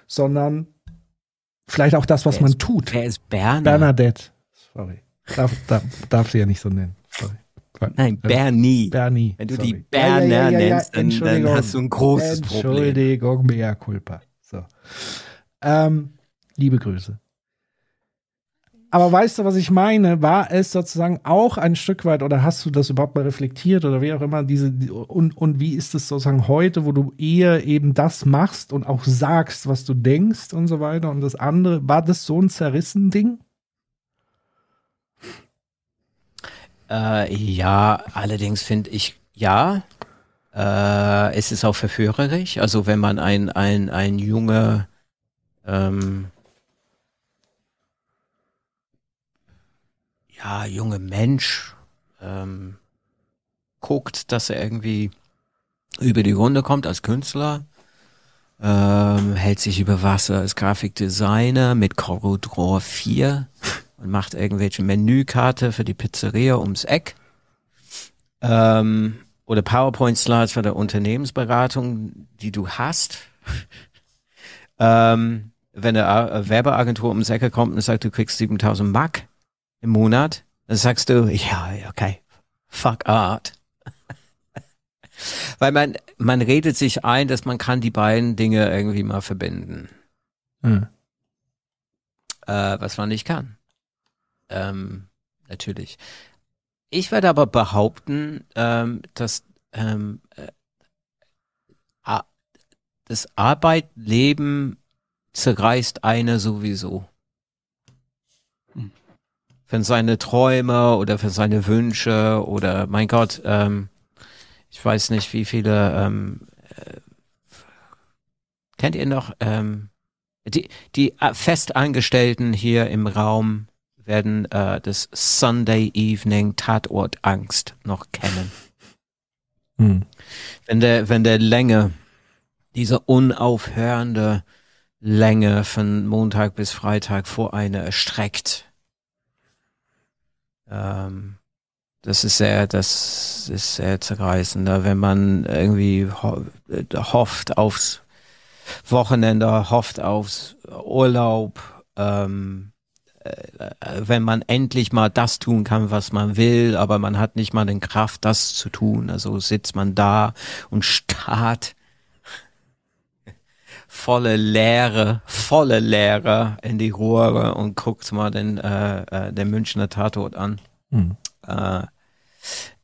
sondern vielleicht auch das, was Wer man ist- tut. Wer ist Berner? Bernadette. Sorry. Darf, darf, darf sie ja nicht so nennen. Sorry. Nein, Bernie. Bernie. Wenn du sorry. die Berner nennst, dann- dann Entschuldigung. hast du ein großes Problem. Entschuldigung, mea culpa. So. Ähm, liebe Grüße. Aber weißt du, was ich meine? War es sozusagen auch ein Stück weit, oder hast du das überhaupt mal reflektiert oder wie auch immer, diese, die- und, und wie ist es sozusagen heute, wo du eher eben das machst und auch sagst, was du denkst und so weiter und das andere, war das so ein zerrissen Ding? Äh, ja, allerdings finde ich, ja, äh, es ist auch verführerisch. Also wenn man ein, ein, ein junge, ähm, ja, junge Mensch ähm, guckt, dass er irgendwie über die Runde kommt als Künstler, ähm, hält sich über Wasser als Grafikdesigner mit Corel 4 und macht irgendwelche Menükarte für die Pizzeria ums Eck. Ähm, oder PowerPoint-Slides für der Unternehmensberatung, die du hast. *laughs* ähm, wenn eine A- Werbeagentur ums Ecke kommt und sagt, du kriegst 7000 Mark im Monat, dann sagst du, ja, okay, fuck Art. *laughs* Weil man, man redet sich ein, dass man kann die beiden Dinge irgendwie mal verbinden. Hm. Äh, was man nicht kann. Ähm, natürlich. Ich werde aber behaupten, ähm, dass ähm, äh, das Arbeitleben zerreißt eine sowieso. Hm. Für seine Träume oder für seine Wünsche oder mein Gott, ähm, ich weiß nicht, wie viele ähm, äh, kennt ihr noch ähm, die, die äh, Festangestellten hier im Raum werden äh, das Sunday Evening Tatort Angst noch kennen. Hm. Wenn der, wenn der Länge, diese unaufhörende Länge von Montag bis Freitag vor eine erstreckt, ähm, das ist sehr, das ist sehr zerreißender, wenn man irgendwie ho äh, hofft aufs Wochenende, hofft aufs Urlaub, ähm, äh, wenn man endlich mal das tun kann, was man will, aber man hat nicht mal den Kraft, das zu tun. Also sitzt man da und starrt volle Leere, volle Leere in die Rohre und guckt mal den, äh, äh, den Münchner Tatort an. Hm. Äh,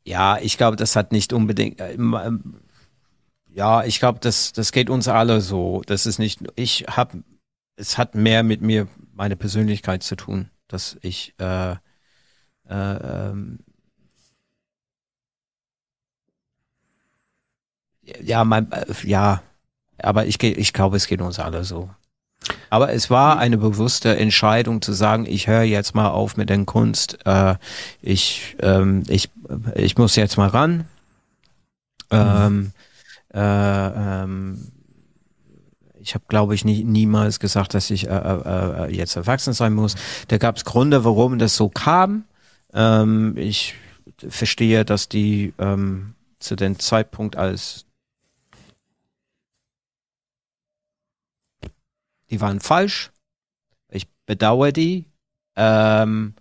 ja, ich glaube, das hat nicht unbedingt. Äh, ähm, ja, ich glaube, das, das geht uns alle so. Das ist nicht. Ich habe, es hat mehr mit mir, meine Persönlichkeit zu tun, dass ich äh, äh, ähm, ja, mein, äh, ja, aber ich, ich glaube, es geht uns alle so. Aber es war eine bewusste Entscheidung zu sagen, ich höre jetzt mal auf mit der Kunst. Äh, ich, ähm, ich, ich muss jetzt mal ran. Ähm, äh, ähm, ich habe, glaube ich, nie, niemals gesagt, dass ich äh, äh, äh, jetzt erwachsen sein muss. Da gab es Gründe, warum das so kam. Ähm, ich verstehe, dass die ähm, zu dem Zeitpunkt als die waren falsch. Ich bedauere die. Ähm,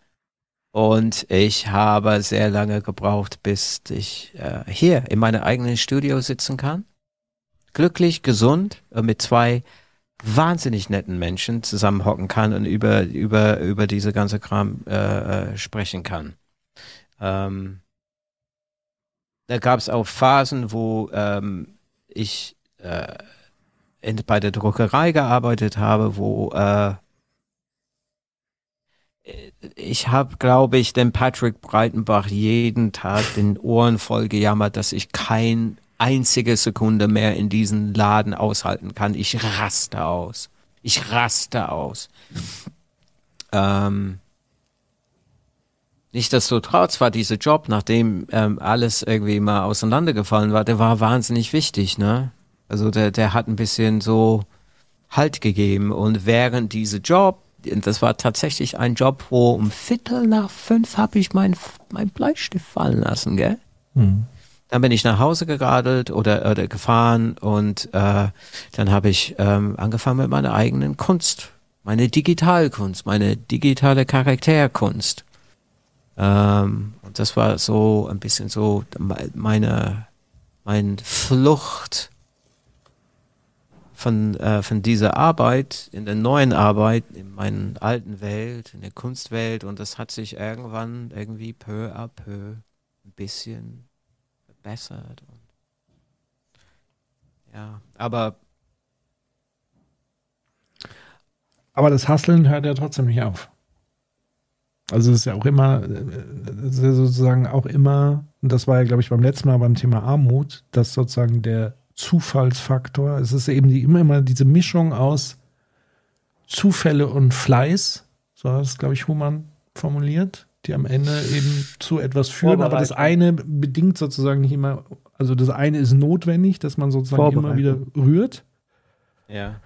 und ich habe sehr lange gebraucht, bis ich äh, hier in meinem eigenen Studio sitzen kann. Glücklich, gesund, äh, mit zwei wahnsinnig netten Menschen zusammenhocken kann und über, über, über diese ganze Kram äh, äh, sprechen kann. Ähm, da gab es auch Phasen, wo ähm, ich äh, in, bei der Druckerei gearbeitet habe, wo äh, ich habe, glaube ich, den Patrick Breitenbach jeden Tag den Ohren voll gejammert, dass ich kein einzige Sekunde mehr in diesen Laden aushalten kann. Ich raste aus. Ich raste aus. Ähm, Nichtsdestotrotz war dieser Job, nachdem ähm, alles irgendwie mal auseinandergefallen war, der war wahnsinnig wichtig, ne? Also der, der hat ein bisschen so Halt gegeben. Und während dieser Job, das war tatsächlich ein Job, wo um Viertel nach fünf habe ich mein, mein Bleistift fallen lassen, gell? Hm. Dann bin ich nach Hause geradelt oder, oder gefahren und äh, dann habe ich ähm, angefangen mit meiner eigenen Kunst, meine Digitalkunst, meine digitale Charakterkunst. Ähm, und das war so ein bisschen so meine, mein Flucht von, äh, von dieser Arbeit in der neuen Arbeit, in meiner alten Welt, in der Kunstwelt und das hat sich irgendwann irgendwie peu à peu ein bisschen verbessert. Ja, aber Aber das Hasseln hört ja trotzdem nicht auf. Also es ist ja auch immer, äh, ja sozusagen auch immer, und das war ja, glaube ich, beim letzten Mal beim Thema Armut, dass sozusagen der Zufallsfaktor, es ist eben die, immer, immer diese Mischung aus Zufälle und Fleiß, so hat es, glaube ich, Humann formuliert, die am Ende eben zu etwas führen, aber das eine bedingt sozusagen nicht immer, also das eine ist notwendig, dass man sozusagen immer wieder rührt. ja.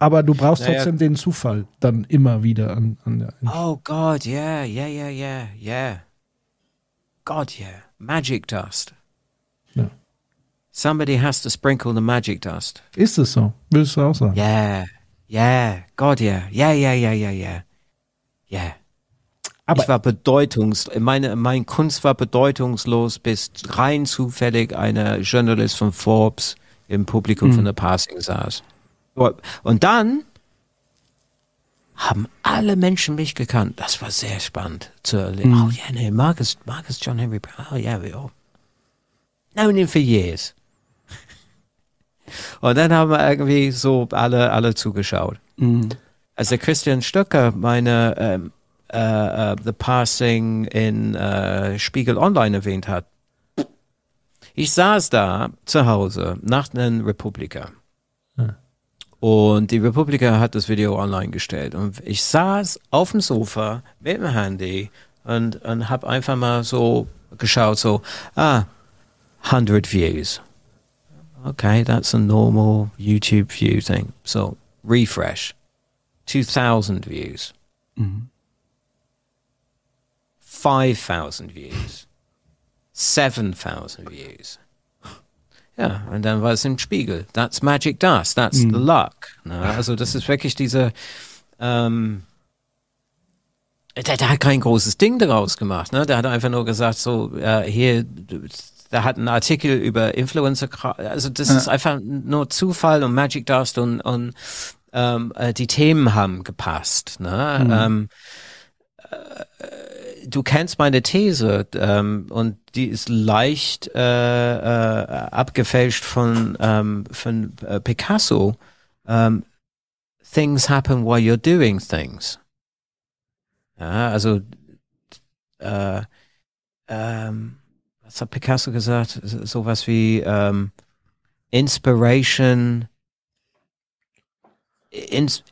Aber du brauchst Naja. trotzdem den Zufall dann immer wieder an, an der. Oh God, yeah, yeah, yeah, yeah, yeah. God, yeah. Magic dust. Ja. Somebody has to sprinkle the magic dust. Ist es so? Willst du auch sagen? Yeah, yeah, God, yeah, yeah, yeah, yeah, yeah, yeah, yeah. Aber- ich war bedeutungs, meine, mein Kunst war bedeutungslos, bis rein zufällig eine Journalist von Forbes im Publikum Hm. von der Passing saß. Und dann haben alle Menschen mich gekannt. Das war sehr spannend zu erleben. Hm. Oh ja, nee, Marcus, Marcus John Henry Brown. Oh ja, wir auch. Known him for years. Und dann haben wir irgendwie so alle, alle zugeschaut. Als der Christian Stöcker meine ähm, äh, äh, The Passing in äh, Spiegel Online erwähnt hat. Ich saß da zu Hause nach einem Republika. Und die Republika hat das Video online gestellt. Und ich saß auf dem Sofa mit dem Handy und, und habe einfach mal so geschaut, so, ah, 100 views. Okay, that's a normal YouTube view thing. So, refresh. 2000 views. 5000 views. 7000 views. Ja, und dann war es im Spiegel. That's Magic Dust, that's the luck. Ne? Also das ist wirklich diese, ähm, der, der hat kein großes Ding daraus gemacht. Ne? Der hat einfach nur gesagt, so, äh, hier, der hat einen Artikel über Influencer, also das Ja. ist einfach nur Zufall und Magic Dust und, und ähm, äh, die Themen haben gepasst. Ne? Mhm. Ähm, du kennst meine These ähm, und die ist leicht äh, äh, abgefälscht von, ähm, von äh, Picasso. Ähm, things happen while you're doing things. Ja, also äh, ähm, was hat Picasso gesagt? So- Sowas wie ähm, Inspiration ins,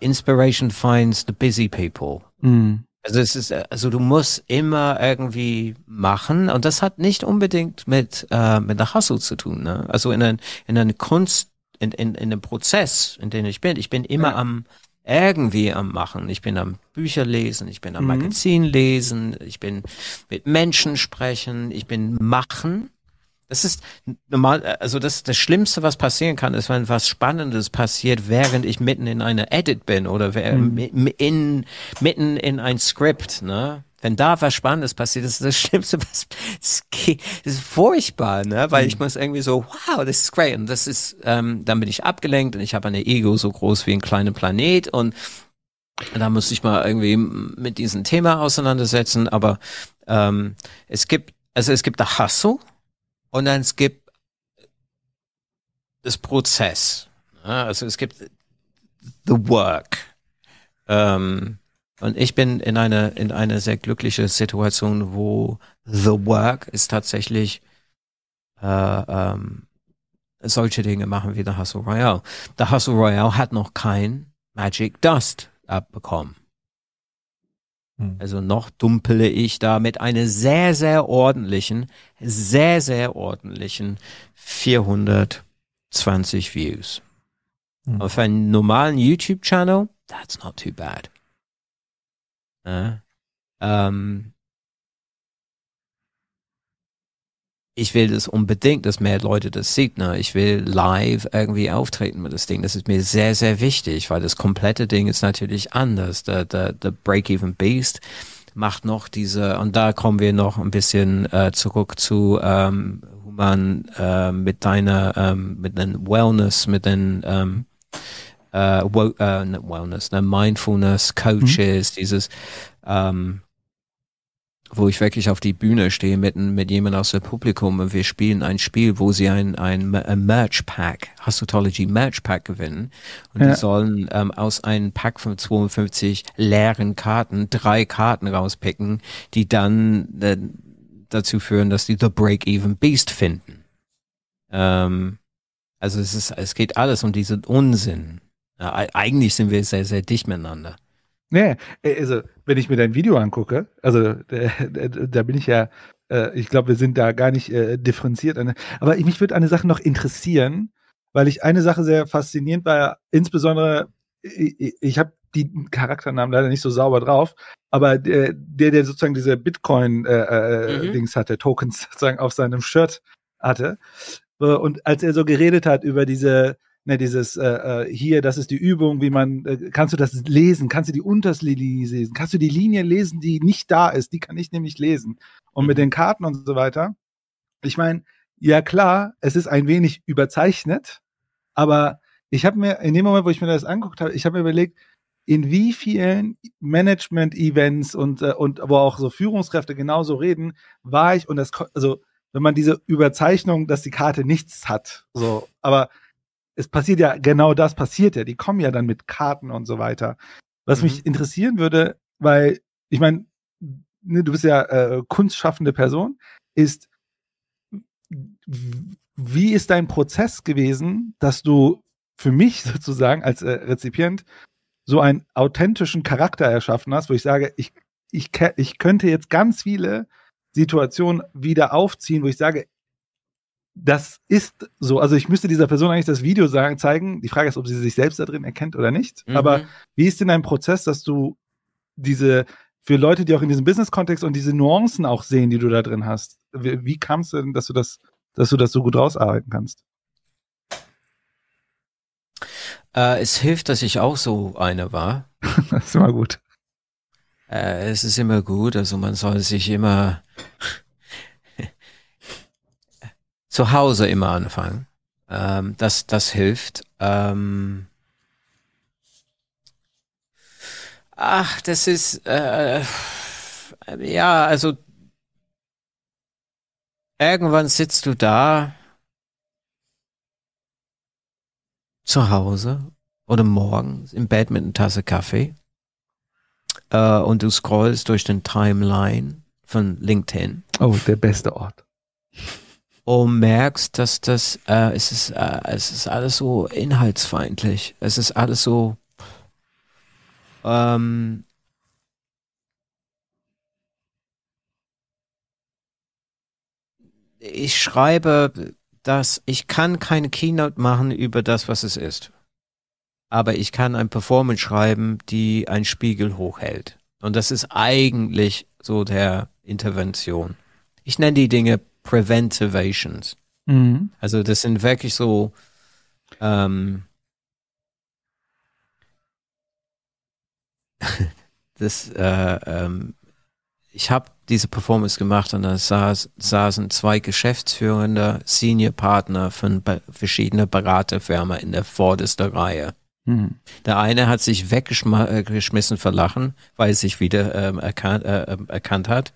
Inspiration finds the busy people. Mhm. Also es ist, äh, also du musst immer irgendwie machen und das hat nicht unbedingt mit äh, mit der Hustle zu tun. Ne? Also in ein, in einer Kunst, in, in, in einem Prozess, in dem ich bin, ich bin immer Ja. am irgendwie am machen. Ich bin am Bücher lesen, ich bin am Mhm. Magazin lesen, ich bin mit Menschen sprechen, ich bin machen. Das ist normal, also das das Schlimmste, was passieren kann, ist, wenn was Spannendes passiert, während ich mitten in einer Edit bin oder Mhm. in, mitten in ein Skript, ne? Wenn da was Spannendes passiert, das ist das *laughs* Schlimmste, was, das, ist furchtbar, ne? Weil ich muss irgendwie so, wow, das ist great. Und das ist, ähm, dann bin ich abgelenkt und ich habe eine Ego so groß wie ein kleiner Planet und da muss ich mal irgendwie mit diesem Thema auseinandersetzen, aber ähm, es gibt, also es gibt der Hustle und dann es gibt das Prozess. Also es gibt the work. Ähm, und ich bin in einer in einer sehr glückliche Situation, wo the work ist tatsächlich äh, ähm, solche Dinge machen wie der Hustle Royale. Der Hustle Royale hat noch kein Magic Dust abbekommen. Hm. Also noch dumpele ich da mit einer sehr, sehr ordentlichen, sehr, sehr ordentlichen 420 Views. Hm. Auf einen normalen YouTube-Channel, that's not too bad. Ja. Ähm, ich will das unbedingt, dass mehr Leute das sieht. Ne? Ich will live irgendwie auftreten mit das Ding. Das ist mir sehr, sehr wichtig, weil das komplette Ding ist natürlich anders. Der, der, der Break-Even Beast macht noch diese, und da kommen wir noch ein bisschen äh, zurück zu, ähm, wo man äh, mit deiner, ähm, mit den Wellness, mit den ähm, äh, wo, äh, Wellness, ne, Mindfulness, Coaches, dieses, ähm, wo ich wirklich auf die Bühne stehe mit, mit jemand aus dem Publikum und wir spielen ein Spiel, wo sie ein, ein, ein Merch Pack, Hustology Merch Pack gewinnen und Ja. die sollen ähm, aus einem Pack von 52 leeren Karten drei Karten rauspicken, die dann äh, dazu führen, dass die The Break-Even Beast finden. Ähm, also es ist, es geht alles um diesen Unsinn. Ja, eigentlich sind wir sehr, sehr dicht miteinander. Nee, äh, also wenn ich mir dein Video angucke, also äh, äh, da bin ich ja, äh, ich glaube, wir sind da gar nicht äh, differenziert. Aber mich würde eine Sache noch interessieren, weil ich eine Sache sehr faszinierend war, insbesondere, ich, ich- ich habe die Charakternamen leider nicht so sauber drauf, aber der, der, sozusagen diese Bitcoin-Dings Mhm. hatte, Tokens *laughs* sozusagen auf seinem Shirt hatte. Äh, Und als er so geredet hat über diese, ne, dieses äh, äh, hier, das ist die Übung, wie man, äh, kannst du das lesen, kannst du die Unterslinie lesen, kannst du die Linie lesen, die nicht da ist, die kann ich nämlich lesen. Und mit den Karten und so weiter. Ich meine, ja klar, es ist ein wenig überzeichnet, aber ich habe mir, in dem Moment, wo ich mir das angeguckt habe, ich habe mir überlegt, in wie vielen Management-Events und, äh, und wo auch so Führungskräfte genauso reden, war ich und das, also wenn man diese Überzeichnung, dass die Karte nichts hat, so, aber es passiert ja genau das passiert ja, die kommen ja dann mit Karten und so weiter. Was Mhm. mich interessieren würde, weil ich meine, ne, du bist ja äh, kunstschaffende Person, ist wie ist dein Prozess gewesen, dass du für mich *laughs* sozusagen als äh, Rezipient so einen authentischen Charakter erschaffen hast, wo ich sage, ich, ich, ich könnte jetzt ganz viele Situationen wieder aufziehen, wo ich sage, das ist so. Also ich müsste dieser Person eigentlich das Video sagen, zeigen. Die Frage ist, ob sie sich selbst da drin erkennt oder nicht. Mhm. Aber wie ist denn dein Prozess, dass du diese, für Leute, die auch in diesem Business-Kontext und diese Nuancen auch sehen, die du da drin hast, wie, wie kam es denn, dass du das, dass du das so gut rausarbeiten kannst? Äh, es hilft, dass ich auch so eine war. *laughs* das ist immer gut. Äh, es ist immer gut, also man soll sich immer zu Hause immer anfangen. Ähm, das, das hilft. Ähm, ach, das ist, äh, ja, also irgendwann sitzt du da zu Hause oder morgens im Bett mit einer Tasse Kaffee äh, und du scrollst durch den Timeline von LinkedIn Oh, der beste Ort. Und merkst, dass das äh, es ist äh, es ist alles so inhaltsfeindlich. Es ist alles so ähm, ich schreibe, dass ich kann keine Keynote machen über das, was es ist. Aber ich kann ein Performance schreiben, die einen Spiegel hochhält. Und das ist eigentlich so der Intervention. Ich nenne die Dinge Preventivations. Mhm. Also das sind wirklich so ähm, *laughs* das äh, ähm, ich habe diese Performance gemacht und da saß, saßen zwei geschäftsführende Senior Partner von be verschiedenen Beraterfirmen in der vordersten Reihe. Mhm. Der eine hat sich weggeschmissen vor Lachen, weil er sich wieder ähm, erkannt, äh, ähm, erkannt hat.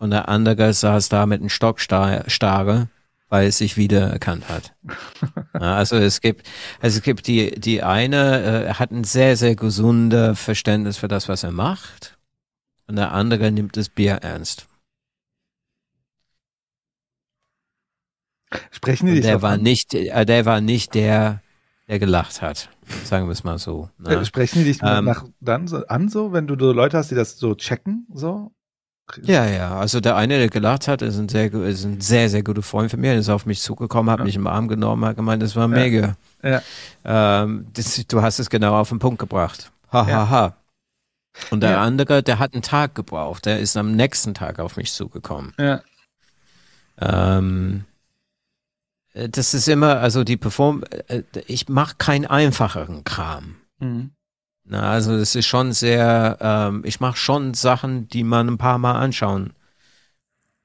Und der andere saß da mit einem Stockstarre, weil er sich wieder erkannt hat. ja, also es gibt, also es gibt die, die eine äh, hat ein sehr, sehr gesundes Verständnis für das, was er macht. Und der andere nimmt das Bier ernst. Sprechen die Und der war an? nicht, äh, der war nicht der, der gelacht hat. Sagen wir es mal so. ne? Äh, Sprechen die dich Ähm, nach, dann so, an, so, wenn du so Leute hast, die das so checken, so? Ja, ja. Also der eine, der gelacht hat, ist ein sehr, ist ein sehr, sehr guter Freund von mir. Der ist auf mich zugekommen, hat mich im Arm genommen, hat gemeint, das war mega. Ja. Ähm, das, du hast es genau auf den Punkt gebracht. Ha, Ja. ha, ha. Und der Ja. andere, der hat einen Tag gebraucht. Der ist am nächsten Tag auf mich zugekommen. Ja. Ähm, äh, das ist immer, also die Perform, äh, ich mache keinen einfacheren Kram. Mhm. Na, also es ist schon sehr, ähm, ich mache schon Sachen, die man ein paar Mal anschauen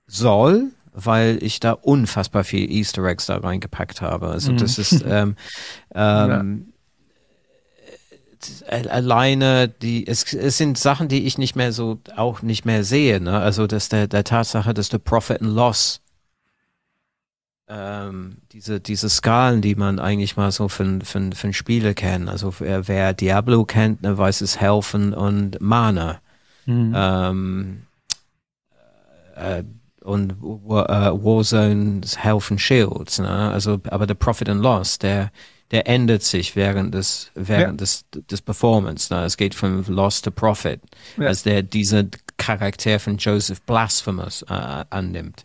soll, weil ich da unfassbar viel Easter Eggs da reingepackt habe. Also Mhm. das ist ähm, *laughs* ähm, äh, alleine die, es, es sind Sachen, die ich nicht mehr so, auch nicht mehr sehe. Ne? Also dass der, der Tatsache, dass der Profit and Loss ähm, diese, diese Skalen, die man eigentlich mal so für, für, für Spiele kennt. Also wer, Diablo kennt, ne, weiß es Helfen und Mana. Mhm. Ähm, äh, und äh, Warzones Helfen Shields. Ne? Also, aber der Profit and Loss, der, der ändert sich während des, während des, des Performance. Ne? Es geht von Loss to Profit. Ja. Als der diese Charakter von Joseph Blasphemous äh, annimmt.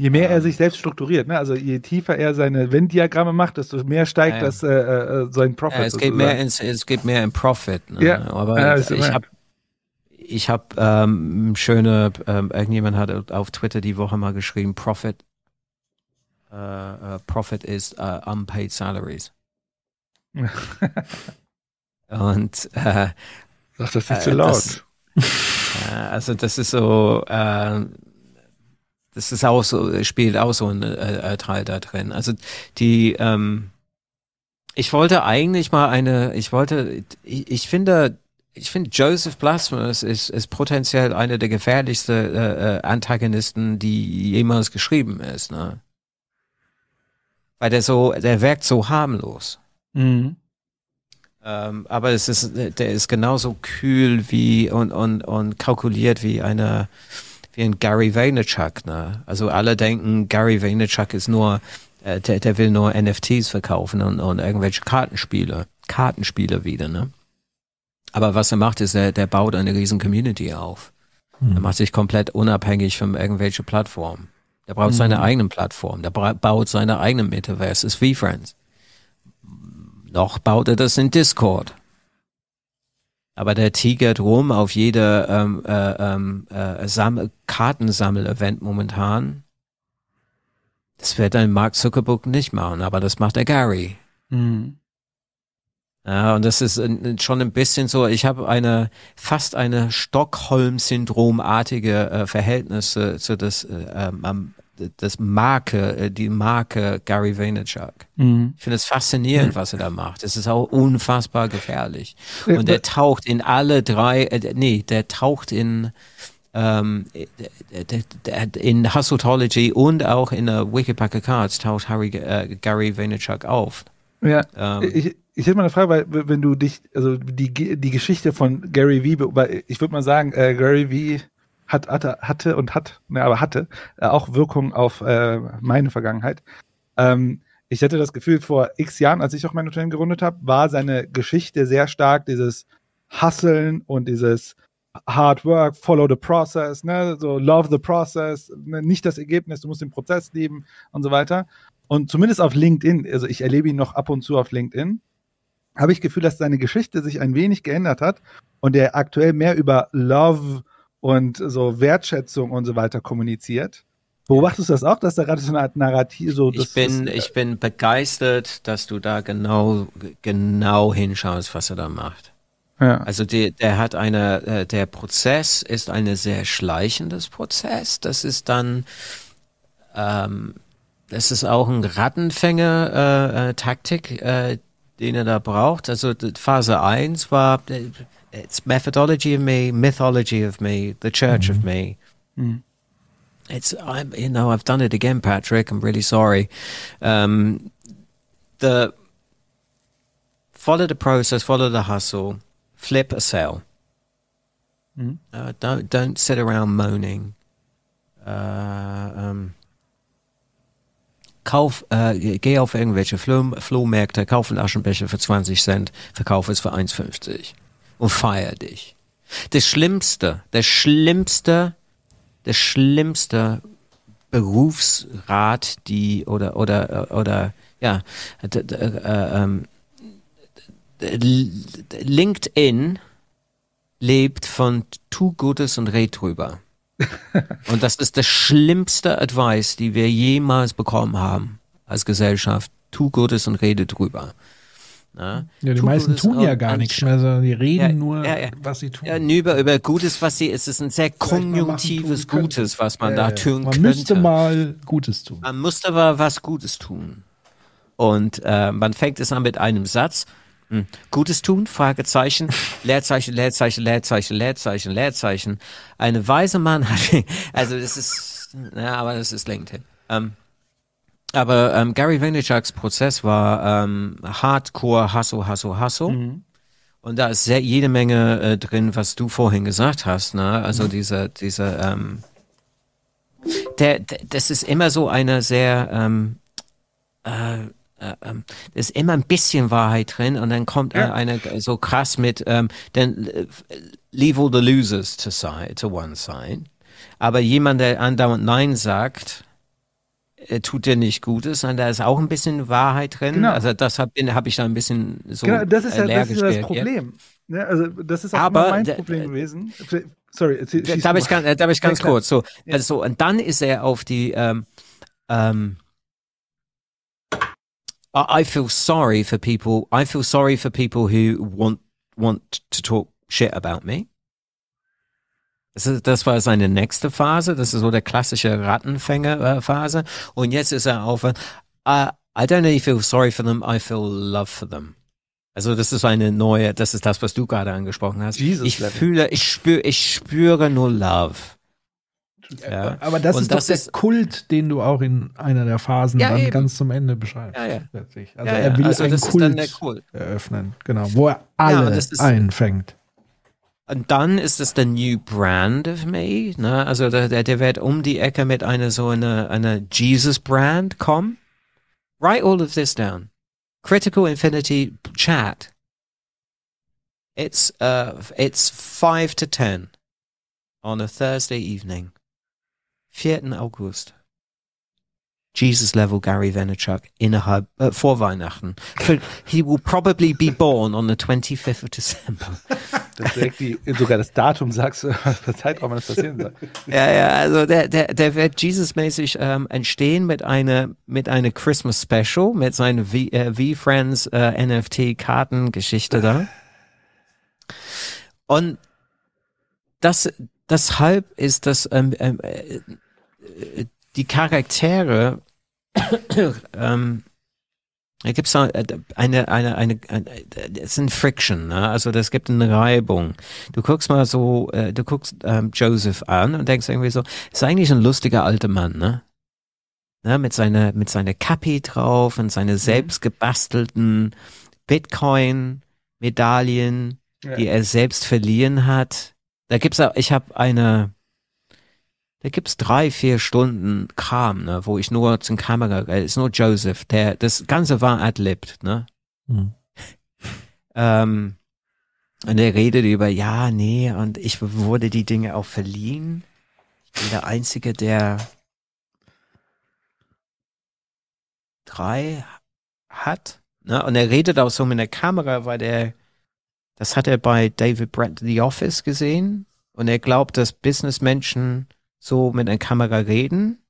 Je mehr er sich selbst strukturiert, ne? also je tiefer er seine Venn-Diagramme macht, desto mehr steigt Ja, das äh, äh, sein Profit. Ja, es geht mehr ins, es geht mehr in Profit. Ne? Ja, Aber ja, ist ich immer- habe ich habe ähm, schöne, ähm, irgendjemand hat auf Twitter die Woche mal geschrieben, Profit, äh, äh, Profit is uh, unpaid salaries. *laughs* Und äh, Sag das nicht äh, zu laut. Das, äh, also das ist so, äh, das ist auch so, spielt auch so ein äh, äh, Teil da drin. Also die, ähm, ich wollte eigentlich mal eine, ich wollte, ich, ich finde, ich finde Joseph Blasphemous ist, ist potenziell einer der gefährlichsten äh, äh, Antagonisten, die jemals geschrieben ist, ne? Weil der so, der wirkt so harmlos. Mhm. Ähm, aber es ist, der ist genauso kühl wie und, und, und kalkuliert wie eine, wie ein Gary Vaynerchuk, ne? Also alle denken, Gary Vaynerchuk ist nur Der, der, der will nur NFTs verkaufen und, und irgendwelche Kartenspiele, Kartenspiele wieder, ne? Aber was er macht, ist, er, der baut eine riesen Community auf. Hm. Er macht sich komplett unabhängig von irgendwelche Plattformen. Der baut seine Mhm. eigenen Plattformen, der baut seine eigenen Metaverse, ist wie Friends. Noch baut er das in Discord. Aber der tigert rum auf jede ähm, äh, ähm, äh, Sammel Kartensammel-Event momentan. Das wird ein Mark Zuckerberg nicht machen, aber das macht der Gary. Mhm. Ja, und das ist schon ein bisschen so, ich habe eine, fast eine Stockholm-Syndrom-artige äh, Verhältnis äh, zu das, äh, ähm, das Marke, äh, die Marke Gary Vaynerchuk. Mhm. Ich finde es faszinierend, was er da macht. Es ist auch unfassbar gefährlich. Äh, Und der taucht in alle drei, äh, nee, der taucht in, ähm, äh, in Hustlology und auch in der Wikipacker Cards taucht Harry, äh, Gary Vaynerchuk auf. Ja, Ähm, ich, ich hätte mal eine Frage, weil wenn du dich, also die, die Geschichte von Gary weil ich würde mal sagen, äh, Gary Vee hat, hatte, hatte und hat, ne, aber hatte äh, auch Wirkung auf äh, meine Vergangenheit. Ähm, ich hatte das Gefühl, vor x Jahren, als ich auch mein Unternehmen gegründet habe, war seine Geschichte sehr stark dieses Hustlen und dieses Hard Work, follow the process, ne, so love the process, ne, nicht das Ergebnis, du musst den Prozess lieben und so weiter. Und zumindest auf LinkedIn, also ich erlebe ihn noch ab und zu auf LinkedIn, habe ich Gefühl, dass seine Geschichte sich ein wenig geändert hat und er aktuell mehr über Love und so Wertschätzung und so weiter kommuniziert. Beobachtest du das auch, dass da gerade so eine Art Narrativ so Ich bin, ich bin begeistert, dass du da genau, genau hinschaust, was er da macht. Ja. Also der, der hat eine, äh, der Prozess ist eine sehr schleichendes Prozess. Das ist dann, ähm, das ist auch ein Rattenfänger äh, äh, Taktik, äh, den er da braucht. Also die Phase 1 war äh, it's methodology of me, mythology of me, the church of me. Mhm. It's I'm you know I've done it again, Patrick. I'm really sorry. Um, the follow the process, follow the hustle, flip a sale. Mhm. Uh, don't don't sit around moaning. Uh, um, kauf, äh, geh auf irgendwelche Flohmärkte, kauf einen Aschenbecher für 20 Cent, verkauf es für 1,50 und feier dich. Das Schlimmste, der schlimmste, der schlimmste Berufsrat, die oder oder oder ja, äh, ähm, LinkedIn lebt von tu Gutes und red drüber. *laughs* und das ist das schlimmste Advice, die wir jemals bekommen haben als Gesellschaft. Tu Gutes und rede drüber. Na? Ja, die Tu meisten Gutes tun ja gar nichts mehr, sondern die reden Ja, nur, ja, ja. was sie tun. Ja, über, über Gutes, was sie, es ist ein sehr konjunktives. Gutes, was man da tun Man könnte. müsste mal Gutes tun. Man musste aber was Gutes tun. Und äh, man fängt es an mit einem Satz. Hm. Gutes tun? Fragezeichen. *laughs* Leerzeichen, Leerzeichen, Leerzeichen, Leerzeichen, Leerzeichen. Eine weise Mann hat, *laughs* also das ist, ja, aber das ist LinkedIn. Ähm, aber ähm, Gary Vaynerchuks Prozess war ähm, Hardcore Hustle, Hustle, Hustle. Und da ist sehr, jede Menge äh, drin, was du vorhin gesagt hast. Ne? Also diese, diese, ähm, der, der, das ist immer so eine sehr, ähm, äh, äh, ähm, ist immer ein bisschen Wahrheit drin und dann kommt Ja. eine so krass mit, ähm, dann äh, leave all the losers to side, to one side. Aber jemand, der andauernd Nein sagt, tut dir nicht Gutes, und da ist auch ein bisschen Wahrheit drin. Genau. Also bin- habe ich da ein bisschen so genau, das ist ja das, ist ja das. Problem. Ne? Also das ist auch Aber mein Problem gewesen. Sorry, erzähl, Darf ich, ganz, äh, darf ich Ja, ganz klar. kurz so, Ja. also so, und dann ist er auf die, ähm, ähm, I I feel sorry for people. I feel sorry for people who want want to talk shit about me. Das, ist, das war seine nächste Phase. Das ist so der klassische Rattenfänger-Phase. Und jetzt ist er auf. Uh, I don't really feel sorry for them. I feel love for them. Also das ist eine neue. Das ist das, was du gerade angesprochen hast. Jesus ich Level. fühle, ich spüre, ich spüre nur Love. Ja. Aber das Und ist doch das der ist- Kult, den du auch in einer der Phasen Ja, dann eben. ganz zum Ende beschreibst. Ja, ja. Also Ja, er will Also einen Kult, dann der Kult. eröffnen, genau, wo er alle und das ist- einfängt. Und dann ist es der New Brand of me. Ne? Also der, der, der wird um die Ecke mit einer so einer eine Jesus Brand kommen. write all of this down. Critical Infinity chat. It's uh it's five to ten on a Thursday evening. 4. August. Jesus level Gary Vaynerchuk innerhalb äh, vor Weihnachten. He will probably be born on the 25th of December. *laughs* Das die, sogar das Datum sagst, was für Zeitraum das passieren soll. *laughs* Ja, ja, also der, der, der wird Jesus-mäßig ähm, entstehen mit einer mit einer Christmas Special, mit seiner V, äh, V-Friends äh, NFT-Kartengeschichte da. *laughs* Und das deshalb ist das ähm, ähm, äh, äh, die Charaktere *coughs* ähm, da gibt's eine, eine, eine, eine, es ist ein Friction, ne? also das gibt eine Reibung. Du guckst mal so, äh, du guckst ähm, Joseph an und denkst irgendwie so, ist eigentlich ein lustiger alter Mann, ne? ne? Mit seiner, mit seiner Cappy drauf und seine selbst gebastelten Bitcoin-Medaillen, Ja. die er selbst verliehen hat. Da gibt's auch, ich habe eine, da gibt's drei, vier Stunden Kram, ne, wo ich nur zum Kamera, äh, ist nur Joseph, der, das Ganze war ad-libbed, ne. Hm. *laughs* Ähm, und er redet über, ja, nee, und ich wurde die Dinge auch verliehen. Ich bin der Einzige, der drei hat. Ne? Und er redet auch so mit der Kamera, weil der, das hat er bei David Brent The Office gesehen. Und er glaubt, dass Businessmenschen so mit einer Kamera reden.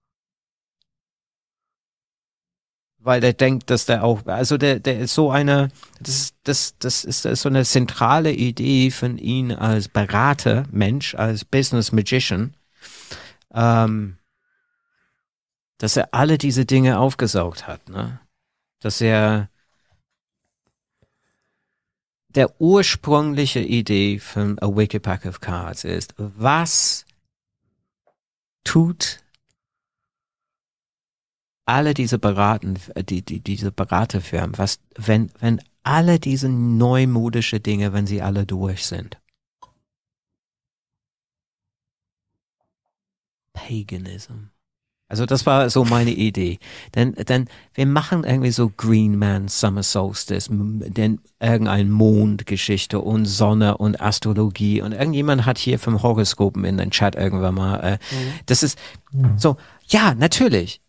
Weil der denkt, dass der auch, also der, der ist so eine, das ist, das, das ist, so eine zentrale Idee von ihm als Berater, Mensch, als Business Magician, ähm, dass er alle diese Dinge aufgesaugt hat, ne? Dass er der ursprüngliche Idee von A Wicked Pack of Cards ist, was tut alle diese Beraten, die, die, diese Beraterfirmen, was, wenn, wenn alle diese neumodische Dinge, wenn sie alle durch sind. Paganism. Also das war so meine Idee. Denn, denn wir machen irgendwie so Green Man, Summer Solstice, denn irgendein Mondgeschichte und Sonne und Astrologie und irgendjemand hat hier vom Horoskopen in den Chat irgendwann mal, äh, das ist so, ja, natürlich.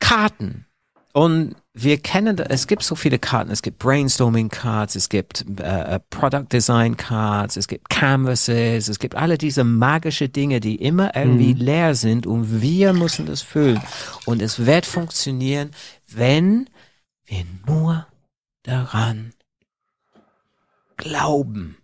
Karten. Und wir kennen, es gibt so viele Karten. Es gibt Brainstorming Cards, es gibt äh, Product Design Cards, es gibt Canvases, es gibt alle diese magische Dinge, die immer irgendwie leer sind und wir müssen das füllen. Und es wird funktionieren, wenn wir nur daran glauben.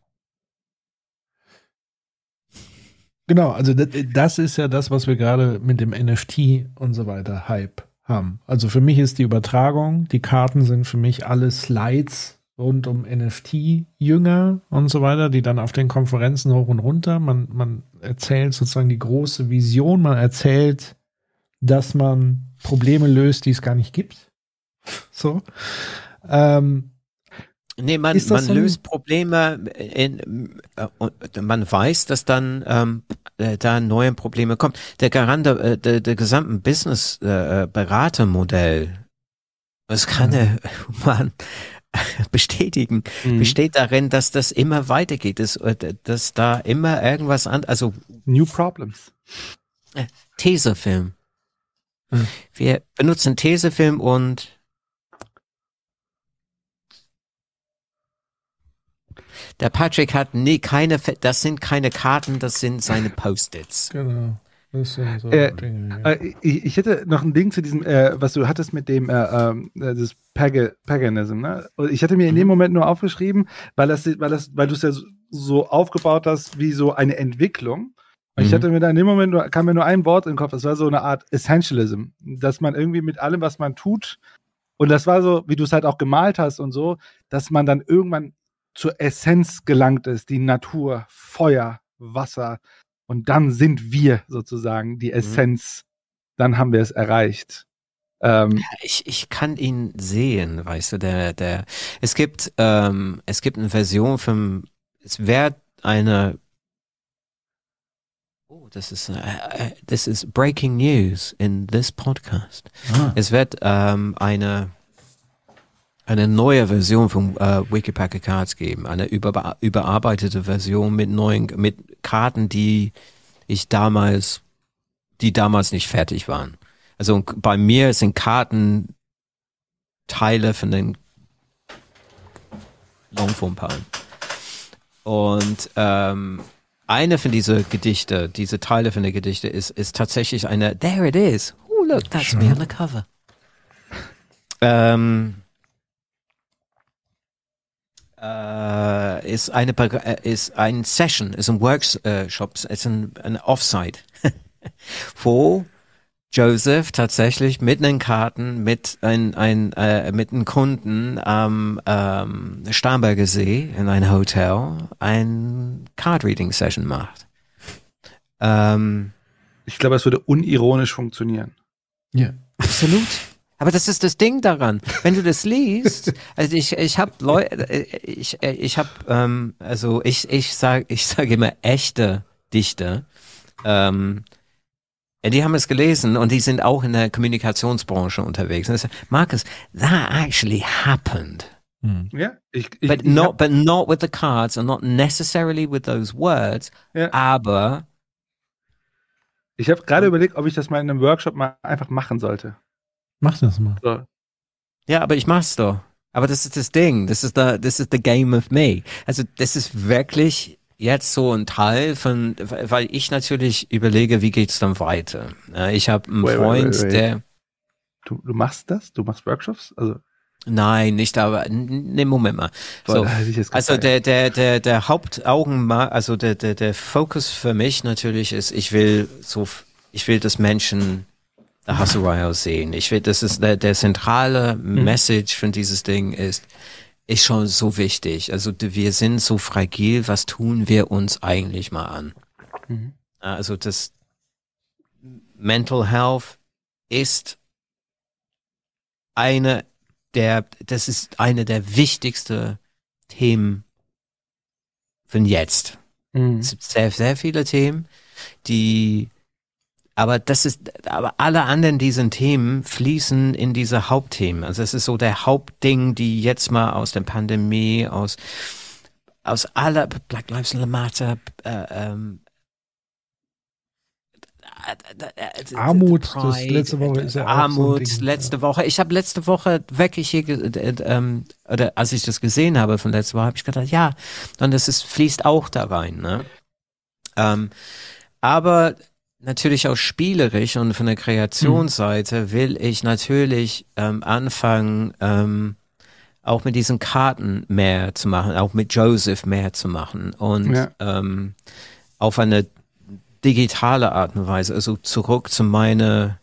Genau, also das, das ist ja das, was wir gerade mit dem NFT und so weiter Hype haben. Also für mich ist die Übertragung, die Karten sind für mich alle Slides rund um NFT-Jünger und so weiter, die dann auf den Konferenzen hoch und runter, man, man erzählt sozusagen die große Vision, man erzählt, dass man Probleme löst, die es gar nicht gibt. *laughs* So. Ähm, Nee, man, man so löst Probleme in, äh, und man weiß, dass dann ähm, äh, da neue Probleme kommen. Der Garant der, äh, der, der gesamten Business äh, äh, Beratermodell, das kann der *laughs* Mann bestätigen, Mhm. besteht darin, dass das immer weitergeht, dass, äh, dass da immer irgendwas an, also New Problems. Tesafilm. Hm. Wir benutzen Tesafilm und der Patrick hat nee, keine, das sind keine Karten, das sind seine Post-its. genau. Das sind so Äh, Dinge. Ja. Äh, ich, ich hätte noch ein Ding zu diesem, äh, was du hattest mit dem, äh, ähm, äh, das Pag Paganism, ne? Und ich hatte mir in dem Moment nur aufgeschrieben, weil das, weil das, weil du es ja so, so aufgebaut hast, wie so eine Entwicklung. Und ich Mhm. hatte mir da in dem Moment nur, kam mir nur ein Wort in den Kopf, das war so eine Art Essentialism, dass man irgendwie mit allem, was man tut, und das war so, wie du es halt auch gemalt hast und so, dass man dann irgendwann zur Essenz gelangt ist, die Natur, Feuer, Wasser, und dann sind wir sozusagen die Essenz. Dann haben wir es erreicht. Ähm, Ich, ich kann ihn sehen, weißt du, der, der, es gibt, ähm, es gibt eine Version vom, es wäre eine, oh, das ist, äh, äh, this is breaking news in this podcast. Ah. Es wird ähm, eine eine neue Version von äh, Wikipacker Cards geben, eine über, überarbeitete Version mit neuen, mit Karten, die ich damals, die damals nicht fertig waren. Also bei mir sind Karten Teile von den Longform-Palmen. Und ähm, eine von diese Gedichte, diese Teile von der Gedichte ist, ist tatsächlich eine, there it is. Oh, look, that's me on the cover. Ähm, äh, ist eine äh, ist ein Session, ist ein Workshop, ist ein, ein Offsite, *laughs* wo Joseph tatsächlich mit den Karten mit ein, ein äh, mit einem Kunden am ähm, Starnberger See in ein Hotel ein Card Reading Session macht. Ähm, Ich glaube, es würde unironisch funktionieren. Ja. Absolut. Aber das ist das Ding daran. Wenn du das liest, *laughs* also ich ich habe Leute, ich äh, ich habe ähm, also ich ich sag ich sage immer echte Dichter. Ähm, die haben es gelesen und die sind auch in der Kommunikationsbranche unterwegs. Und Marcus, that actually happened. Ja, ich, ich, But ich not, hab- but not with the cards and not necessarily with those words. Ja. Aber Ich habe gerade überlegt, ob ich das mal in einem Workshop mal einfach machen sollte. Mach das mal. So. Ja, aber ich mach's doch. Aber das ist das Ding. Das ist the, this is the game of me. Also, das ist wirklich jetzt so ein Teil von, weil ich natürlich überlege, wie geht's dann weiter. Ich habe einen Wait, Freund, wait, wait. der, Du, du machst das? Du machst Workshops? Also, nein, nicht aber, ne, Moment mal. So, also der, der, der, der Hauptaugenmerk, also der, der, der Fokus für mich natürlich ist, ich will so, ich will, dass Menschen The Hustle Royale sehen. Ich will, das ist der, der zentrale Message von dieses Ding ist, ist schon so wichtig. Also wir sind so fragil, was tun wir uns eigentlich mal an? Mhm. Also das Mental Health ist eine der, das ist eine der wichtigsten Themen von jetzt. Mhm. Es gibt sehr, sehr viele Themen, die, aber das ist, aber alle anderen diesen Themen fließen in diese Hauptthemen. Also es ist so der Hauptding, die jetzt mal aus der Pandemie, aus, aus aller Black Lives Matter, äh, ähm, Armut, das letzte Woche ist ja so Armut, Ding, letzte Woche. Ich habe letzte Woche wirklich hier, äh, ähm, oder als ich das gesehen habe von letzter Woche, habe ich gedacht, ja, und das ist, fließt auch da rein. Ne? Ähm, aber natürlich auch spielerisch und von der Kreationsseite will ich natürlich ähm, anfangen, ähm, auch mit diesen Karten mehr zu machen, auch mit Joseph mehr zu machen und Ja. ähm, auf eine digitale Art und Weise, also zurück zu meine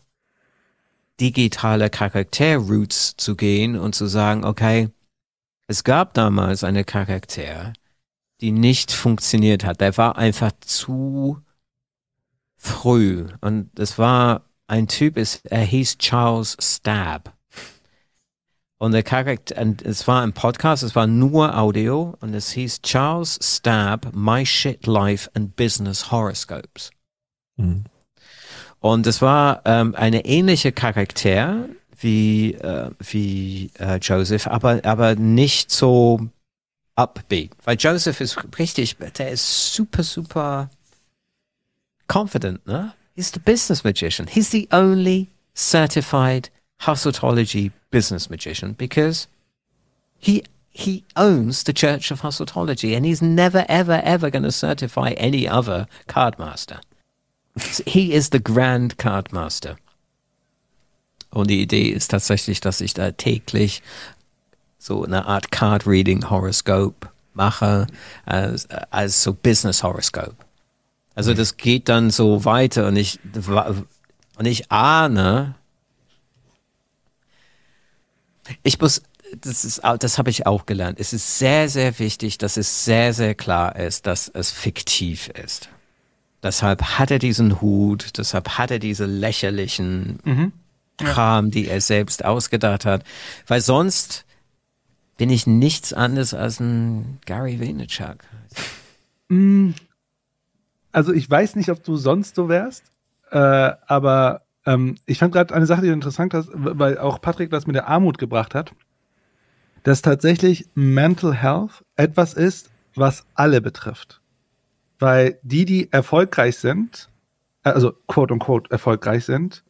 digitale Charakter-Roots zu gehen und zu sagen, okay, es gab damals eine Charakter, die nicht funktioniert hat. Der war einfach zu früh. Und es war ein Typ, es, er hieß Charles Stab. Und der Charakter, und es war ein Podcast, es war nur Audio und es hieß Charles Stab, My Shit Life and Business Horoscopes. Und es war ähm, eine ähnliche Charakter wie, äh, wie äh, Joseph, aber, aber nicht so upbeat. Weil Joseph ist richtig, der ist super, super confident, ne? He's the business magician. He's the only certified hustleology business magician because he he owns the Church of Hustleology and he's never ever ever going to certify any other card master. He is the grand card master. Und die Idee ist tatsächlich, dass ich da täglich so eine Art Card Reading Horoscope mache, als, als so Business Horoscope. Also das geht dann so weiter und ich, und ich ahne, ich muss, das ist, das habe ich auch gelernt. Es ist sehr, sehr wichtig, dass es sehr, sehr klar ist, dass es fiktiv ist. Deshalb hat er diesen Hut, deshalb hat er diese lächerlichen Mhm. Kram, die er selbst ausgedacht hat. Weil sonst bin ich nichts anderes als ein Gary Vaynerchuk. Mm. Also ich weiß nicht, ob du sonst so wärst, äh, aber ähm, ich fand gerade eine Sache, die interessant hast, weil auch Patrick das mit der Armut gebracht hat, dass tatsächlich Mental Health etwas ist, was alle betrifft. Weil die, die erfolgreich sind, äh, also quote unquote erfolgreich sind,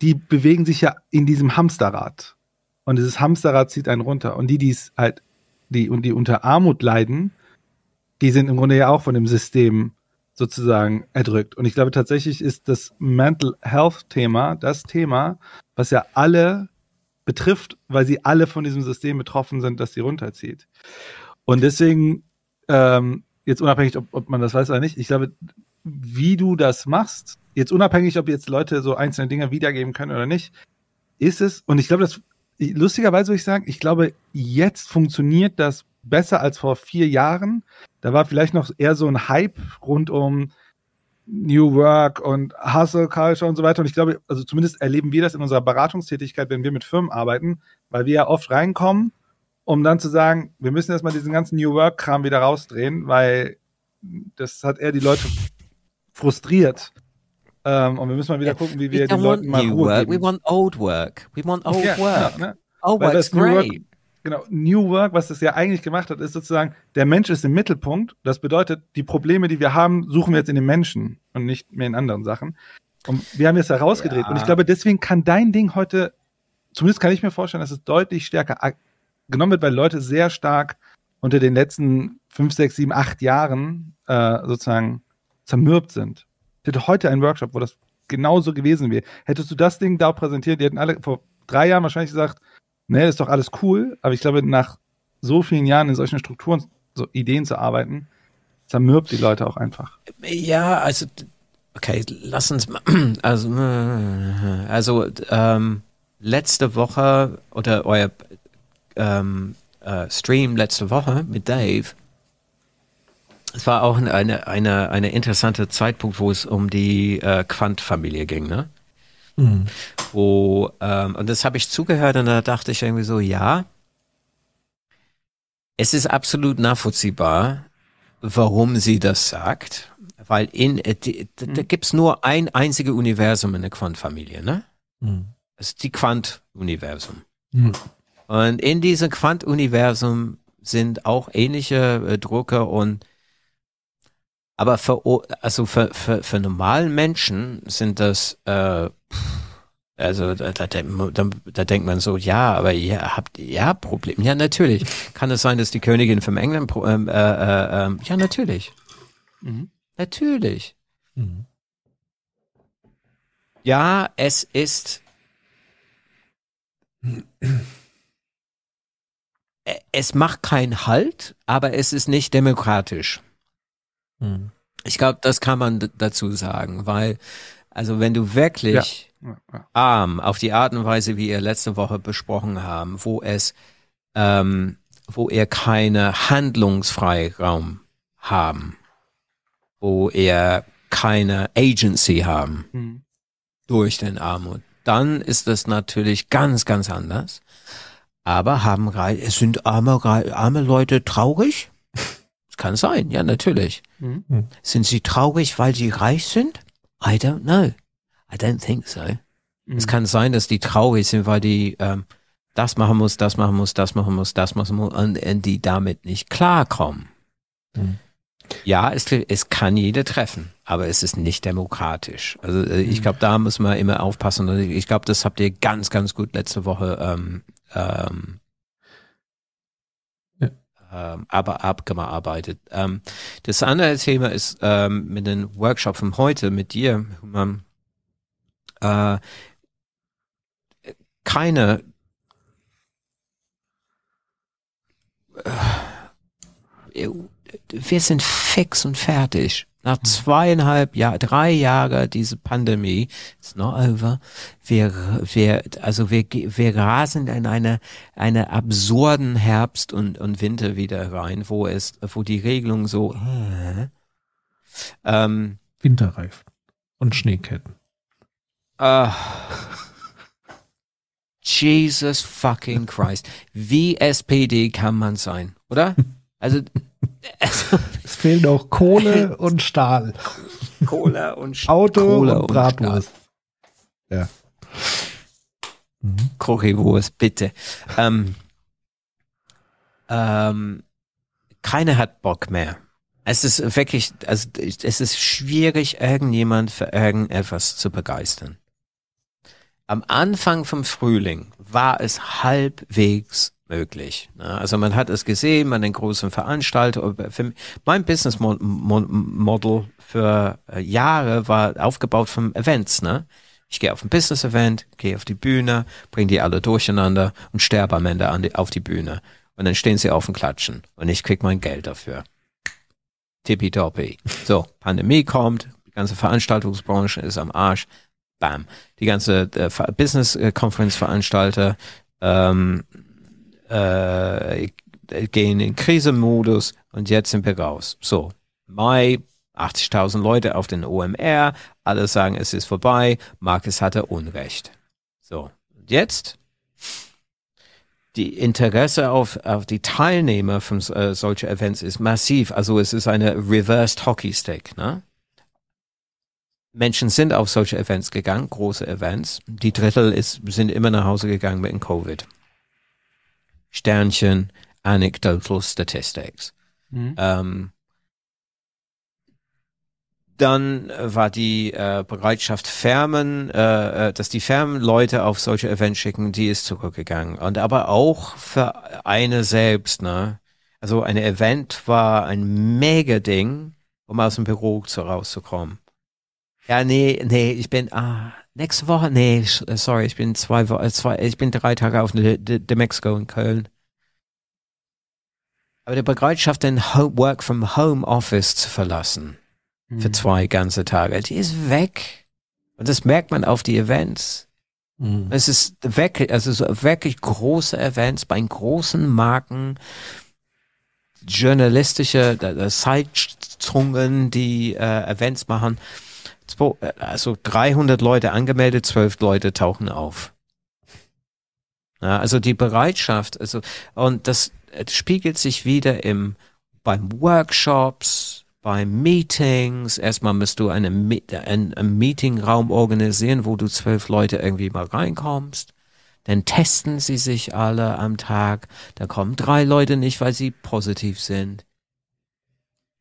die bewegen sich ja in diesem Hamsterrad. Und dieses Hamsterrad zieht einen runter. Und die, die es halt, die und die unter Armut leiden, die sind im Grunde ja auch von dem System sozusagen erdrückt. Und ich glaube tatsächlich ist das Mental Health Thema das Thema, was ja alle betrifft, weil sie alle von diesem System betroffen sind, das sie runterzieht. Und deswegen, ähm, jetzt unabhängig, ob, ob man das weiß oder nicht, ich glaube, wie du das machst, jetzt unabhängig, ob jetzt Leute so einzelne Dinge wiedergeben können oder nicht, ist es, und ich glaube, das, lustigerweise würde ich sagen, ich glaube, jetzt funktioniert das besser als vor vier Jahren. Da war vielleicht noch eher so ein Hype rund um New Work und Hustle Culture und so weiter. Und ich glaube, also zumindest erleben wir das in unserer Beratungstätigkeit, wenn wir mit Firmen arbeiten, weil wir ja oft reinkommen, um dann zu sagen, wir müssen erstmal diesen ganzen New Work Kram wieder rausdrehen, weil das hat eher die Leute frustriert. Ähm, und wir müssen mal wieder gucken, wie wir den Leuten mal new Ruhe work. geben. We want old work. We want old Ja, work. ja, ne? Old Weil work's New Work- great. Genau, New Work, was das ja eigentlich gemacht hat, ist sozusagen, der Mensch ist im Mittelpunkt. Das bedeutet, die Probleme, die wir haben, suchen wir jetzt in den Menschen und nicht mehr in anderen Sachen. Und wir haben jetzt herausgedreht. Ja. Und ich glaube, deswegen kann dein Ding heute, zumindest kann ich mir vorstellen, dass es deutlich stärker genommen wird, weil Leute sehr stark unter den letzten fünf, sechs, sieben, acht Jahren äh, sozusagen zermürbt sind. Ich hätte heute einen Workshop, wo das genauso gewesen wäre. Hättest du das Ding da präsentiert, die hätten alle vor drei Jahren wahrscheinlich gesagt, ne, ist doch alles cool, aber ich glaube, nach so vielen Jahren in solchen Strukturen, so Ideen zu arbeiten, zermürbt die Leute auch einfach. Ja, also okay, lass uns mal. *clears throat* Also, äh, also ähm, letzte Woche oder euer ähm, äh, Stream letzte Woche mit Dave. Es war auch eine, eine, eine interessante Zeitpunkt, wo es um die äh, Quant-Familie ging, ne? Mhm. Wo, ähm, und das habe ich zugehört und da dachte ich irgendwie so, ja, es ist absolut nachvollziehbar, warum sie das sagt, weil in, äh, die, da, da gibt's nur ein einziges Universum in der Quant-Familie, ne? Mhm. Das ist die Quant-Universum. Mhm. Und in diesem Quant-Universum sind auch ähnliche äh, Drucker und aber für, also für, für, für normalen Menschen sind das, äh, also da, da, da, da denkt man so, ja, aber ihr habt ja Problem. Ja, natürlich. Kann es sein, dass die Königin vom England, ähm, äh, äh, ähm, ja, natürlich. Mhm. Natürlich. Mhm. Ja, es ist. *clears throat* Es macht keinen Halt, aber es ist nicht demokratisch. Mhm. Ich glaube, das kann man dazu sagen, weil, also wenn du wirklich Ja, ja. arm auf die Art und Weise, wie ihr letzte Woche besprochen haben, wo es, ähm, wo ihr keine Handlungsfreiraum haben, wo ihr keine Agency haben Mhm. durch den Armut, dann ist das natürlich ganz, ganz anders. Aber haben es sind arme, arme Leute traurig? Kann sein, ja, natürlich. Mhm. Sind sie traurig, weil sie reich sind? I don't know. I don't think so. Es Mhm. kann sein, dass die traurig sind, weil die ähm, das machen muss, das machen muss, das machen muss, das machen muss und, und die damit nicht klarkommen. Mhm. Ja, es, es kann jeder treffen, aber es ist nicht demokratisch. Also äh, ich glaube, da muss man immer aufpassen. Und Ich glaube, das habt ihr ganz, ganz gut letzte Woche ähm, ähm. Ähm, aber abgearbeitet. Ähm, das andere Thema ist ähm, mit den Workshop von heute mit dir, Human, äh, keine äh, wir sind fix und fertig. Nach zweieinhalb Jahr, drei Jahre diese Pandemie, it's not over. Wir, wir, also wir, wir rasen in eine, eine absurden Herbst und, und Winter wieder rein, wo es, wo die Regelung so, äh, ähm, Winterreifen und Schneeketten. Ah. Jesus fucking Christ. *laughs* Wie SPD kann man sein, oder? Also Es fehlen auch Kohle und Stahl. Cola und Auto Cola und Bratwurst. Ja. Currywurst, bitte. Ähm, ähm, keiner hat Bock mehr. Es ist wirklich, also es ist schwierig, irgendjemand für irgendetwas zu begeistern. Am Anfang vom Frühling war es halbwegs möglich. ne? Also man hat es gesehen, man den großen Veranstalter. Mein Business Mo- Mo- Model für äh, Jahre war aufgebaut vom Events. Ne? Ich gehe auf ein Business Event, gehe auf die Bühne, bringe die alle durcheinander und sterbe am Ende die, auf die Bühne. Und dann stehen sie auf und klatschen. Und ich krieg mein Geld dafür. Tippitoppi. So, Pandemie kommt, die ganze Veranstaltungsbranche ist am Arsch. Bam. Die ganze äh, Ver- Business-Conference-Veranstalter ähm, äh, gehen in Krisenmodus und jetzt sind wir raus. So, Mai, 80.000 Leute auf den OMR, alle sagen, es ist vorbei, Marcus hatte Unrecht. So, und jetzt die Interesse auf, auf die Teilnehmer von äh, solchen Events ist massiv. Also es ist eine reversed Hockey Stick. Ne? Menschen sind auf solche Events gegangen, große Events. Die Drittel ist, sind immer nach Hause gegangen mit dem Covid. Sternchen, anecdotal statistics. Mhm. Ähm, dann äh, war die äh, Bereitschaft Firmen, äh, äh, dass die Firmen Leute auf solche Events schicken, die ist zurückgegangen. Und aber auch für eine selbst, ne? Also ein Event war ein mega Ding, um aus dem Büro zu rauszukommen. Ja, nee, nee, ich bin, ah, nächste Woche, nee, äh, sorry, ich bin zwei Wochen, zwei, ich bin drei Tage auf der- der Mexiko in Köln. Aber die Bereitschaft, den Home, Work from Home Office zu verlassen, für zwei ganze Tage, die ist weg. Und das merkt man auf die Events. Es ist wirklich, also so wirklich große Events bei großen Marken, journalistische äh, äh, Zeitzungen, die äh, Events machen. Äh, Also 300 Leute angemeldet, 12 Leute tauchen auf. Ja, also die Bereitschaft, also und das äh, spiegelt sich wieder im beim Workshops, beim Meetings. Erstmal musst du eine, Me- ein, einen Meetingraum organisieren, wo du zwölf Leute irgendwie mal reinkommst. Dann testen sie sich alle am Tag. Da kommen drei Leute nicht, weil sie positiv sind.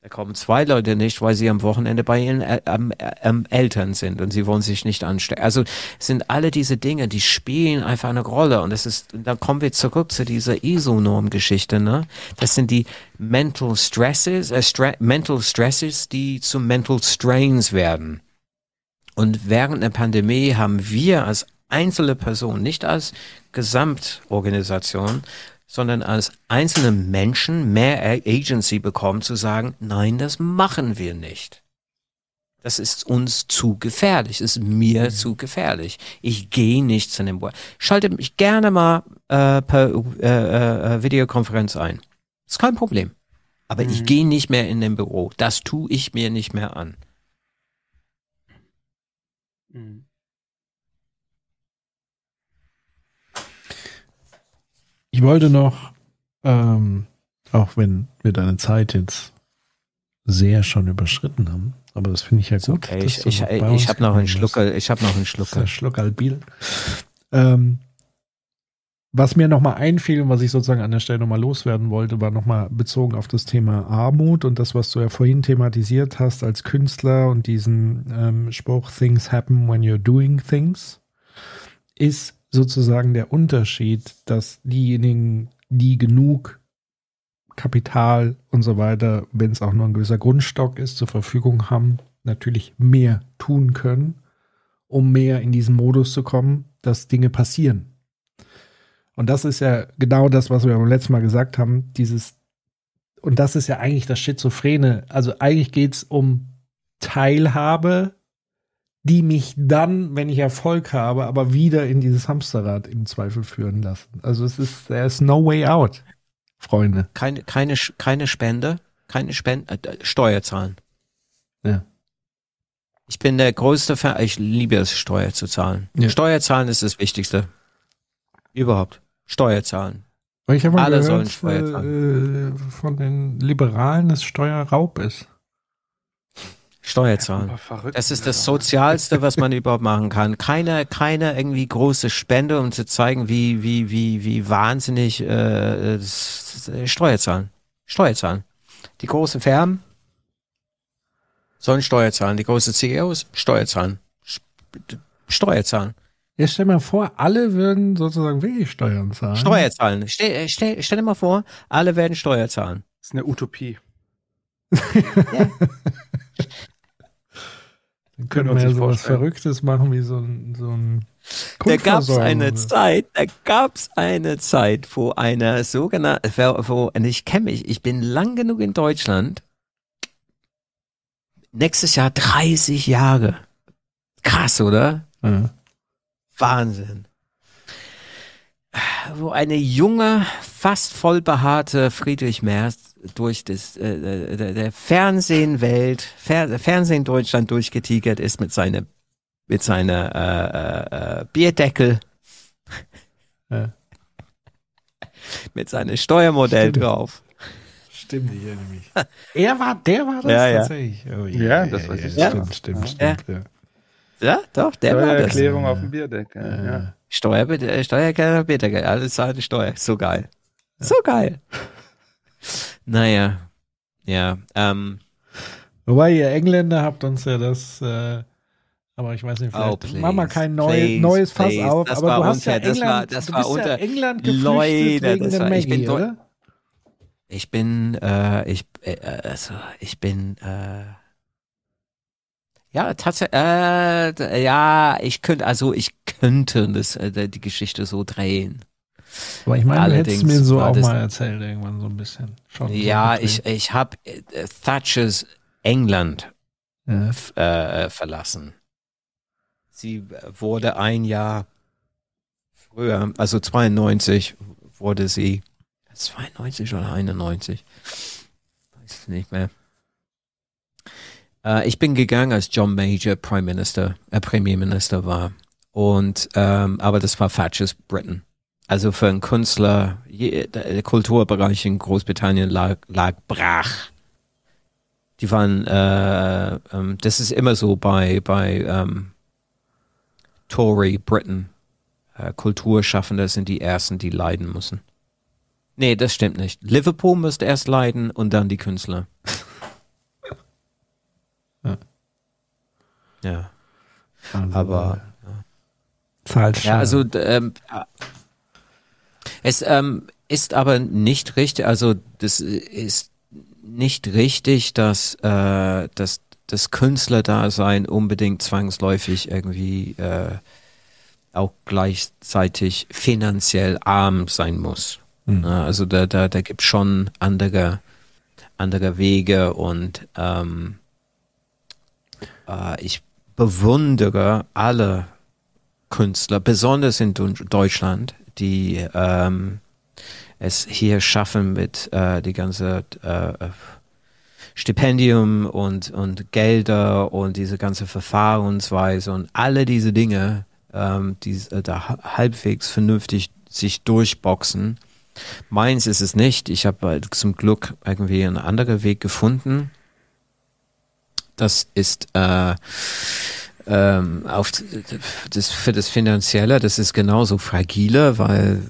Da kommen zwei Leute nicht, weil sie am Wochenende bei ihren äh, äh, Eltern sind und sie wollen sich nicht anstecken. Also sind alle diese Dinge, die spielen einfach eine Rolle und das ist, da kommen wir zurück zu dieser ISO-Norm-Geschichte, ne? Das sind die Mental Stresses, äh, Stre Mental Stresses, die zu Mental Strains werden. Und während der Pandemie haben wir als einzelne Person, nicht als Gesamtorganisation, sondern als einzelne Menschen mehr Agency bekommen zu sagen, nein, das machen wir nicht. Das ist uns zu gefährlich, ist mir zu gefährlich. Ich gehe nicht zu dem Work. Schalte mich gerne mal äh, per äh, äh, Videokonferenz ein. Ist kein Problem. Aber ich gehe nicht mehr in den Büro. Das tue ich mir nicht mehr an. Ich wollte noch, ähm, auch wenn wir deine Zeit jetzt sehr schon überschritten haben, aber das finde ich ja gut. Okay, dass ich ich, ich habe noch einen. Schluckerl, ich habe noch einen Schluckerl. Schluckerl Ähm, was mir nochmal einfiel und was ich sozusagen an der Stelle nochmal loswerden wollte, war nochmal bezogen auf das Thema Armut und das, was du ja vorhin thematisiert hast als Künstler und diesen ähm, Spruch Things happen when you're doing things, ist sozusagen der Unterschied, dass diejenigen, die genug Kapital und so weiter, wenn es auch nur ein gewisser Grundstock ist, zur Verfügung haben, natürlich mehr tun können, um mehr in diesen Modus zu kommen, dass Dinge passieren. Und das ist ja genau das, was wir beim letzten Mal gesagt haben, dieses, und das ist ja eigentlich das Schizophrene. Also eigentlich geht es um Teilhabe, die mich dann, wenn ich Erfolg habe, aber wieder in dieses Hamsterrad im Zweifel führen lassen. Also es ist, there is no way out, Freunde. Keine, keine, keine Spende, keine Spende, äh, Steuer zahlen. Ja. Ich bin der größte Fan, ich liebe es, Steuer zu zahlen. Ja. Steuer zahlen ist das Wichtigste. Überhaupt. Steuer zahlen. Ich habe mal Alle sollen gehört Steuer äh, von den Liberalen, dass Steuerraub ist. Steuer zahlen. Das ist das Sozialste, was man *laughs* überhaupt machen kann. Keine, keine irgendwie große Spende, um zu zeigen, wie, wie, wie, wie wahnsinnig äh, Steuer zahlen. Steuer zahlen. Die großen Firmen sollen Steuer zahlen. Die großen CEOs Steuer zahlen. Steuer zahlen. Ja, stell mal vor, alle würden sozusagen wirklich Steuern zahlen. Steuer zahlen. Stell, stell, stell dir mal vor, alle werden Steuer zahlen. Das ist eine Utopie. *laughs* Dann Können können wir ja sowas. Verrücktes machen wie so ein, so ein Da gab's Grundversorgung eine Zeit, da gab's eine Zeit, wo einer sogenannte, wo, und ich kenne mich, ich bin lang genug in Deutschland. Nächstes Jahr 30 Jahre. Krass, oder? Ja. Wahnsinn. Wo eine junge, fast voll behaarte Friedrich Merz durch das, äh, der, der Fernsehenwelt, Fer Fernsehen Deutschland durchgetigert ist mit seiner, mit seiner äh, äh, äh, Bierdeckel, Ja. *laughs* mit seinem Steuermodell Stimmt. drauf. Stimmt, ich erinnere mich. Er war, der war das Ja, ja. tatsächlich. Oh, Ja, das weiß ich ja. Stimmt, stimmt, Ja. stimmt. Ja. Ja, doch, der war das. Steuererklärung auf dem Bierdeckel. Ja. Steuer, äh, Steuererklärung, Bierdeckel, alles zahlte Steuer. So geil. So geil. Naja, ja, ähm, Wobei ihr Engländer habt uns ja das, äh, aber ich weiß nicht, Oh, vielleicht mach mal please, kein neu, please, neues Fass please. auf, Das aber war du hast unter- ja das England, war- das du war bist ja unter- England geflüchtet Leute, wegen das ich bin oder? ich bin, äh, ich, äh, also, ich bin, äh, ja, tatsächlich, äh, ja, ich könnte, also, ich könnte das, äh, die Geschichte so drehen. Aber ich meine, du hättest Allerdings mir so auch mal erzählt irgendwann so ein bisschen. Schon so Ja, gedreht. ich, ich habe äh, Thatchers England Ja. äh, äh, verlassen. Sie wurde ein Jahr früher, also 92 wurde sie, 92 oder 91, weiß ich nicht mehr. Äh, ich bin gegangen, als John Major Prime Minister, äh, Premierminister war. Und ähm, aber das war Thatchers Britain. Also für einen Künstler, der Kulturbereich in Großbritannien lag, lag brach. Die waren, äh, ähm, das ist immer so bei bei ähm, Tory Britain. Äh, Kulturschaffende sind die ersten, die leiden müssen. Nee, das stimmt nicht. Liverpool müsste erst leiden und dann die Künstler. *laughs* Ja. Ja. Also, Aber Zahlt ja, also d- ähm, äh, es ähm, ist aber nicht richtig, also das ist nicht richtig, dass, äh, dass das Künstlerdasein unbedingt zwangsläufig irgendwie äh, auch gleichzeitig finanziell arm sein muss. Mhm. Also da, da, da gibt schon andere, andere Wege und ähm, äh, ich bewundere alle Künstler, besonders in Deutschland, die ähm, es hier schaffen mit äh, die ganze äh, Stipendium und, und Gelder und diese ganze Verfahrensweise und alle diese Dinge, ähm, die äh, da ha- halbwegs vernünftig sich durchboxen. Meins ist es nicht. Ich habe äh, zum Glück irgendwie einen anderen Weg gefunden. Das ist äh, ähm, auf das für das Finanzielle, das ist genauso fragile, weil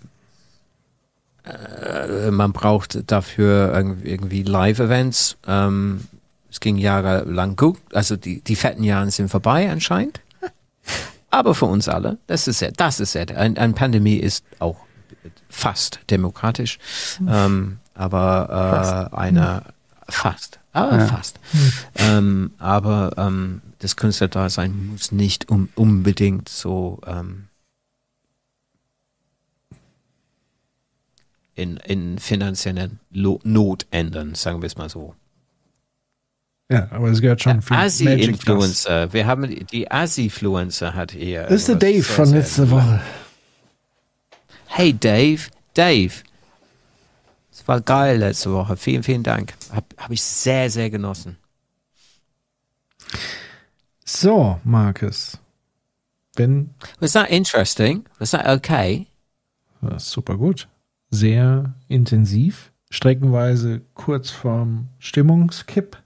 äh, man braucht dafür irgendwie, Live-Events. Ähm, es ging jahrelang gut, also die, die fetten Jahre sind vorbei anscheinend. *laughs* Aber für uns alle, das ist ja, das ist ja, ein, eine Pandemie ist auch fast demokratisch, ähm, aber äh, eine fast, aber Ja. fast. Ähm, aber ähm, das Künstlerdasein muss nicht um, unbedingt so ähm, in, in finanziellen Not ändern, sagen wir es mal so. Ja, aber es gehört schon viel. Assi-Influencer, wir haben die Assi-Influencer hat hier. Das ist der irgendwas Dave von sehr- letzter Woche. Hey Dave, Dave. Es war geil letzte Woche. Vielen, vielen Dank. Hab, hab ich sehr, sehr genossen. So, Markus. Wenn, Was that interesting? Was that okay? das ist super gut. Sehr intensiv. Streckenweise kurz vorm Stimmungskipp.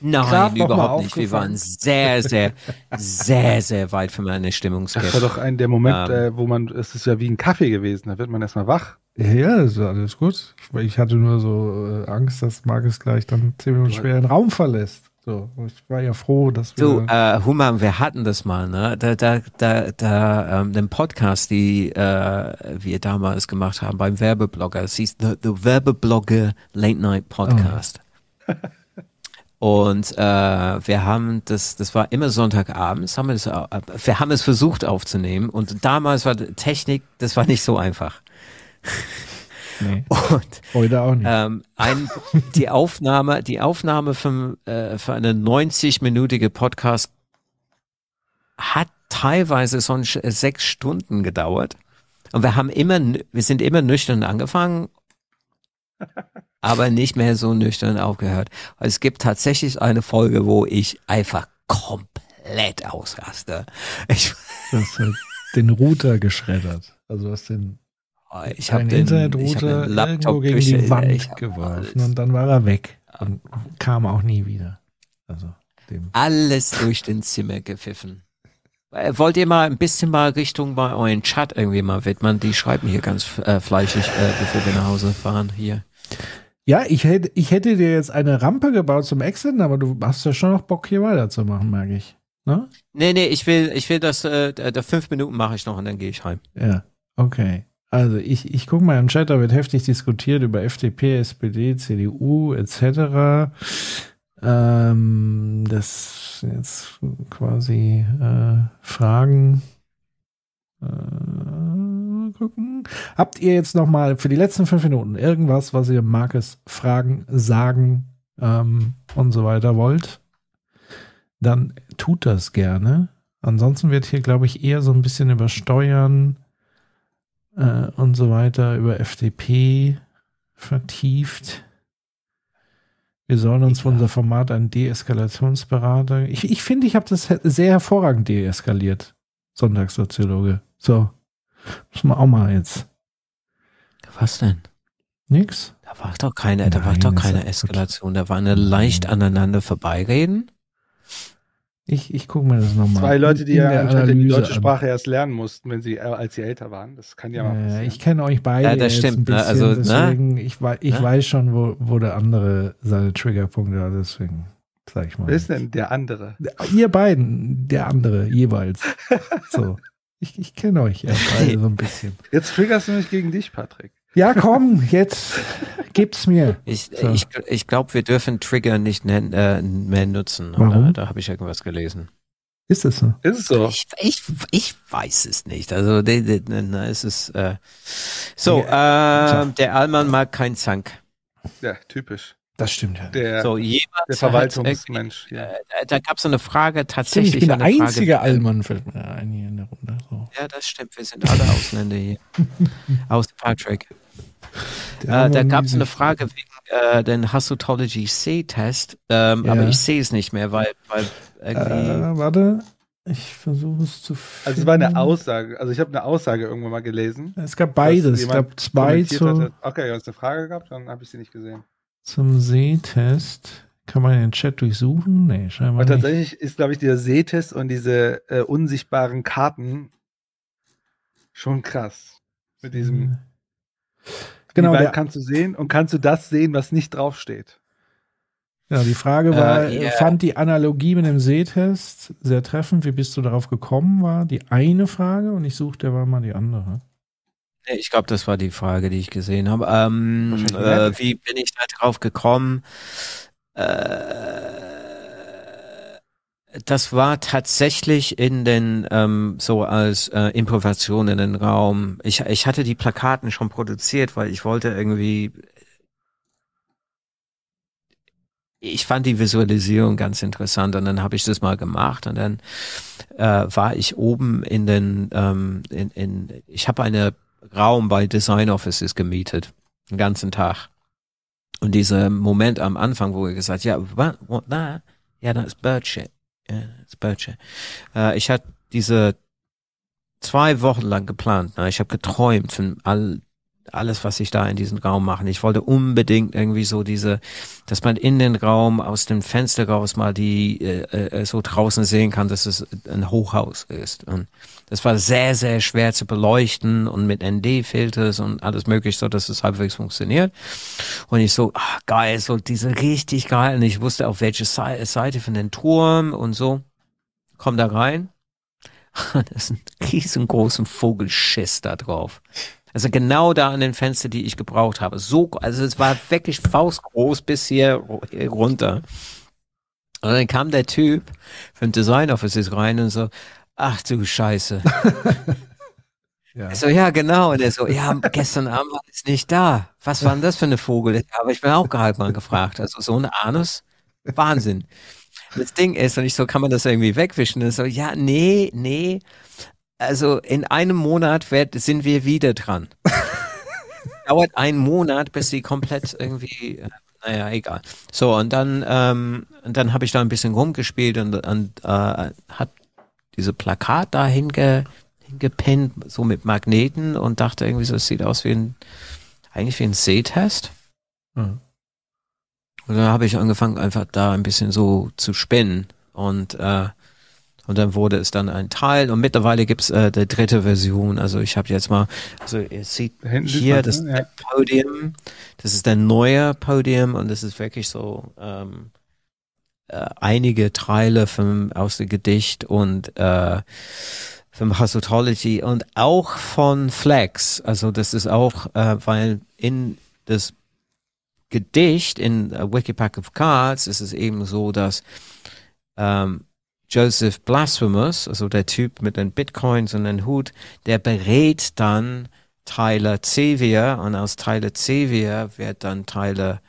Nein, grad überhaupt nicht. Wir waren sehr, sehr, sehr, sehr weit von einer Das Stimmungskette. war doch ein der Moment, Ähm. äh, wo man, es ist ja wie ein Kaffee gewesen, da wird man erstmal wach. Ja, ja, ist alles gut. Ich, hatte nur so äh, Angst, dass Markus gleich dann zehn Minuten später den Raum verlässt. So, ich war ja froh, dass wir. Du, äh, Human, wir hatten das mal, ne? Da, da, da, da, ähm, den Podcast, die äh, wir damals gemacht haben beim Werbeblogger, es hieß The, The Werbeblogger Late Night Podcast. *laughs* Und äh, wir haben das, das war immer Sonntagabends, haben wir, das, au- wir haben es versucht aufzunehmen und damals war Technik, das war nicht so einfach. Nee, Und heute auch nicht. ähm, ein, die Aufnahme, die Aufnahme für, äh, für eine 90-minütige Podcast hat teilweise so ein, Sch- sechs Stunden gedauert. Und wir haben immer, wir sind immer nüchtern angefangen, aber nicht mehr so nüchtern aufgehört. Es gibt tatsächlich eine Folge, wo ich einfach komplett ausraste. Ich, Du hast halt den Router geschreddert. Also hast den ich habe den, ich hab Internetrouter den Laptop irgendwo gegen die Wand hab geworfen und dann war er weg und kam auch nie wieder. Also dem. alles durch den Zimmer gepfiffen. Äh, Wollt ihr mal ein bisschen mal Richtung bei euren Chat irgendwie mal widmen? Die schreiben hier ganz äh, fleischig, äh, bevor wir nach Hause fahren hier. Ja, ich hätte, ich hätte dir jetzt eine Rampe gebaut zum Exiten, aber du hast ja schon noch Bock hier weiterzumachen, merke ich. Ne? Nee, nee, ich will, ich will das, äh, da, da fünf Minuten mache ich noch und dann gehe ich heim. Ja, okay. Also ich, ich gucke mal im Chat, da wird heftig diskutiert über FDP, SPD, CDU etc. Ähm, das sind jetzt quasi äh, Fragen. Äh, gucken. Habt ihr jetzt noch mal für die letzten fünf Minuten irgendwas, was ihr Markus fragen, sagen ähm, und so weiter wollt? Dann tut das gerne. Ansonsten wird hier, glaube ich, eher so ein bisschen über Steuern äh, und so weiter, über FDP vertieft. Wir sollen uns für unser Format einen Deeskalationsberater. Ich finde, ich, finde, ich habe das sehr hervorragend deeskaliert. Sonntagssoziologe. So. Muss man auch mal jetzt. Was denn? Nix? Da war doch keine, da war Nein, doch keine ja. Eskalation. Da war eine leicht aneinander vorbeireden. Ich, ich gucke mir das nochmal Zwei Leute, die in ja anscheinend die deutsche. Sprache erst lernen mussten, wenn sie, äh, als sie älter waren. Das kann ja mal Äh, passieren. ich kenne euch beide Ja, das jetzt stimmt, ein ne? bisschen, Also, ne? deswegen, ich, wei ich Ne? weiß schon, wo, wo der andere seine Triggerpunkte hat, deswegen sag ich mal. Wer ist denn der andere? Ihr beiden, der andere jeweils. So. *laughs* Ich, ich kenne euch ja beide so ein bisschen. Jetzt triggerst du mich gegen dich, Patrick. Ja, komm, jetzt gib's mir. Ich, So. ich, ich glaube, wir dürfen Trigger nicht nen, äh, mehr nutzen. Warum? Oder? Da habe ich irgendwas gelesen. Ist das so? Ist es so? Ich, ich, ich weiß es nicht. Also, de, de, de, na, es ist, äh, so, äh, der Allmann mag kein Zank. Ja, typisch. Das stimmt ja. Der, So, jemand der hat Verwaltungsmensch. Ja. äh, da gab es eine Frage Stimmt, tatsächlich. ich bin der eine Frage, einzige äh, Allmann, fällt mir ein hier in der Runde. So. Ja, das stimmt. Wir sind alle Ausländer hier. *laughs* Aus Patrick. Der Äh, da gab es eine. Frage wegen äh, den Hassotology C-Test, ähm, Ja. aber ich sehe es nicht mehr, weil, weil irgendwie. Äh, warte, ich versuche es zu finden. Also es war eine Aussage, also ich habe eine Aussage irgendwann mal gelesen. Es gab beides. Es gab zwei zu. Okay, du hast eine Frage gehabt, dann habe ich sie nicht gesehen. Zum Sehtest. Kann man den Chat durchsuchen? Nee, scheinbar Aber nicht. tatsächlich ist, glaube ich, dieser Sehtest und diese äh, unsichtbaren Karten schon krass. Mit diesem, Genau, wie kannst du sehen und kannst du das sehen, was nicht draufsteht? genau, die Frage war, Äh, äh, ja. fand die Analogie mit dem Sehtest sehr treffend? Wie bist du darauf gekommen? War die eine Frage und ich suchte war mal die andere. Nee, Ich glaube, das war die Frage, die ich gesehen habe. Ähm, äh, wie bin ich da drauf gekommen? Äh, das war tatsächlich in den ähm, so als äh, Improvisation in den Raum. Ich, ich hatte die Plakaten schon produziert, weil ich wollte irgendwie. Ich fand die Visualisierung ganz interessant und dann habe ich das mal gemacht und dann äh, war ich oben in den ähm, in, in ich habe einen Raum bei Design Offices gemietet den ganzen Tag. Und dieser Moment am Anfang wo er gesagt ja what, what that? Ja das ist Birdshit ja das ist Birdshit äh, ich hatte diese zwei Wochen lang geplant ne? ich habe geträumt von all alles, was ich da in diesem Raum mache. Ich wollte unbedingt irgendwie so diese, dass man in den Raum aus dem Fenster raus mal die äh, äh, so draußen sehen kann, dass es ein Hochhaus ist. Und das war sehr, sehr schwer zu beleuchten und mit ND-Filters und alles mögliche, so dass es halbwegs funktioniert. Und ich so, ah, geil, so diese richtig geil. Und ich wusste auf welche Seite von den Turm und so. Komm da rein. *laughs* Das ist ein riesengroßen Vogelschiss da drauf. Also genau da an den Fenster, die ich gebraucht habe. So, also es war wirklich faustgroß bis hier, runter. Und dann kam der Typ vom Design Offices rein und so, ach du Scheiße. *laughs* ja. So, ja, genau. Und er so, ja, gestern Abend war es nicht da. Was war denn das für eine Vogel? Aber ich bin auch gerade mal gefragt. Also so eine Anus. Wahnsinn. Das Ding ist, und ich so, kann man das irgendwie wegwischen? Und so, ja, nee, nee also in einem Monat wird, sind wir wieder dran. *laughs* Dauert einen Monat, bis sie komplett irgendwie, äh, naja, egal. So, und dann, ähm, dann habe ich da ein bisschen rumgespielt und, und äh, hat diese Plakat da hinge, hingepinnt, so mit Magneten und dachte irgendwie so, es sieht aus wie ein, eigentlich wie ein Sehtest. Mhm. Und dann habe ich angefangen, einfach da ein bisschen so zu spinnen und äh, und dann wurde es dann ein Teil und mittlerweile gibt's äh, die dritte Version. Also ich habe jetzt mal, also ihr seht Hinten hier das ja. Podium, das ist der neue Podium und das ist wirklich so ähm, äh, einige Teile vom, aus dem Gedicht und äh, vom Hasotology und auch von Flex. Also das ist auch, äh, weil in das Gedicht in A Wikipack of Cards ist es eben so, dass ähm, Joseph Blasphemous, also der Typ mit den Bitcoins und den Hut, der berät dann Tyler Xavier und aus Tyler Xavier wird dann Tyler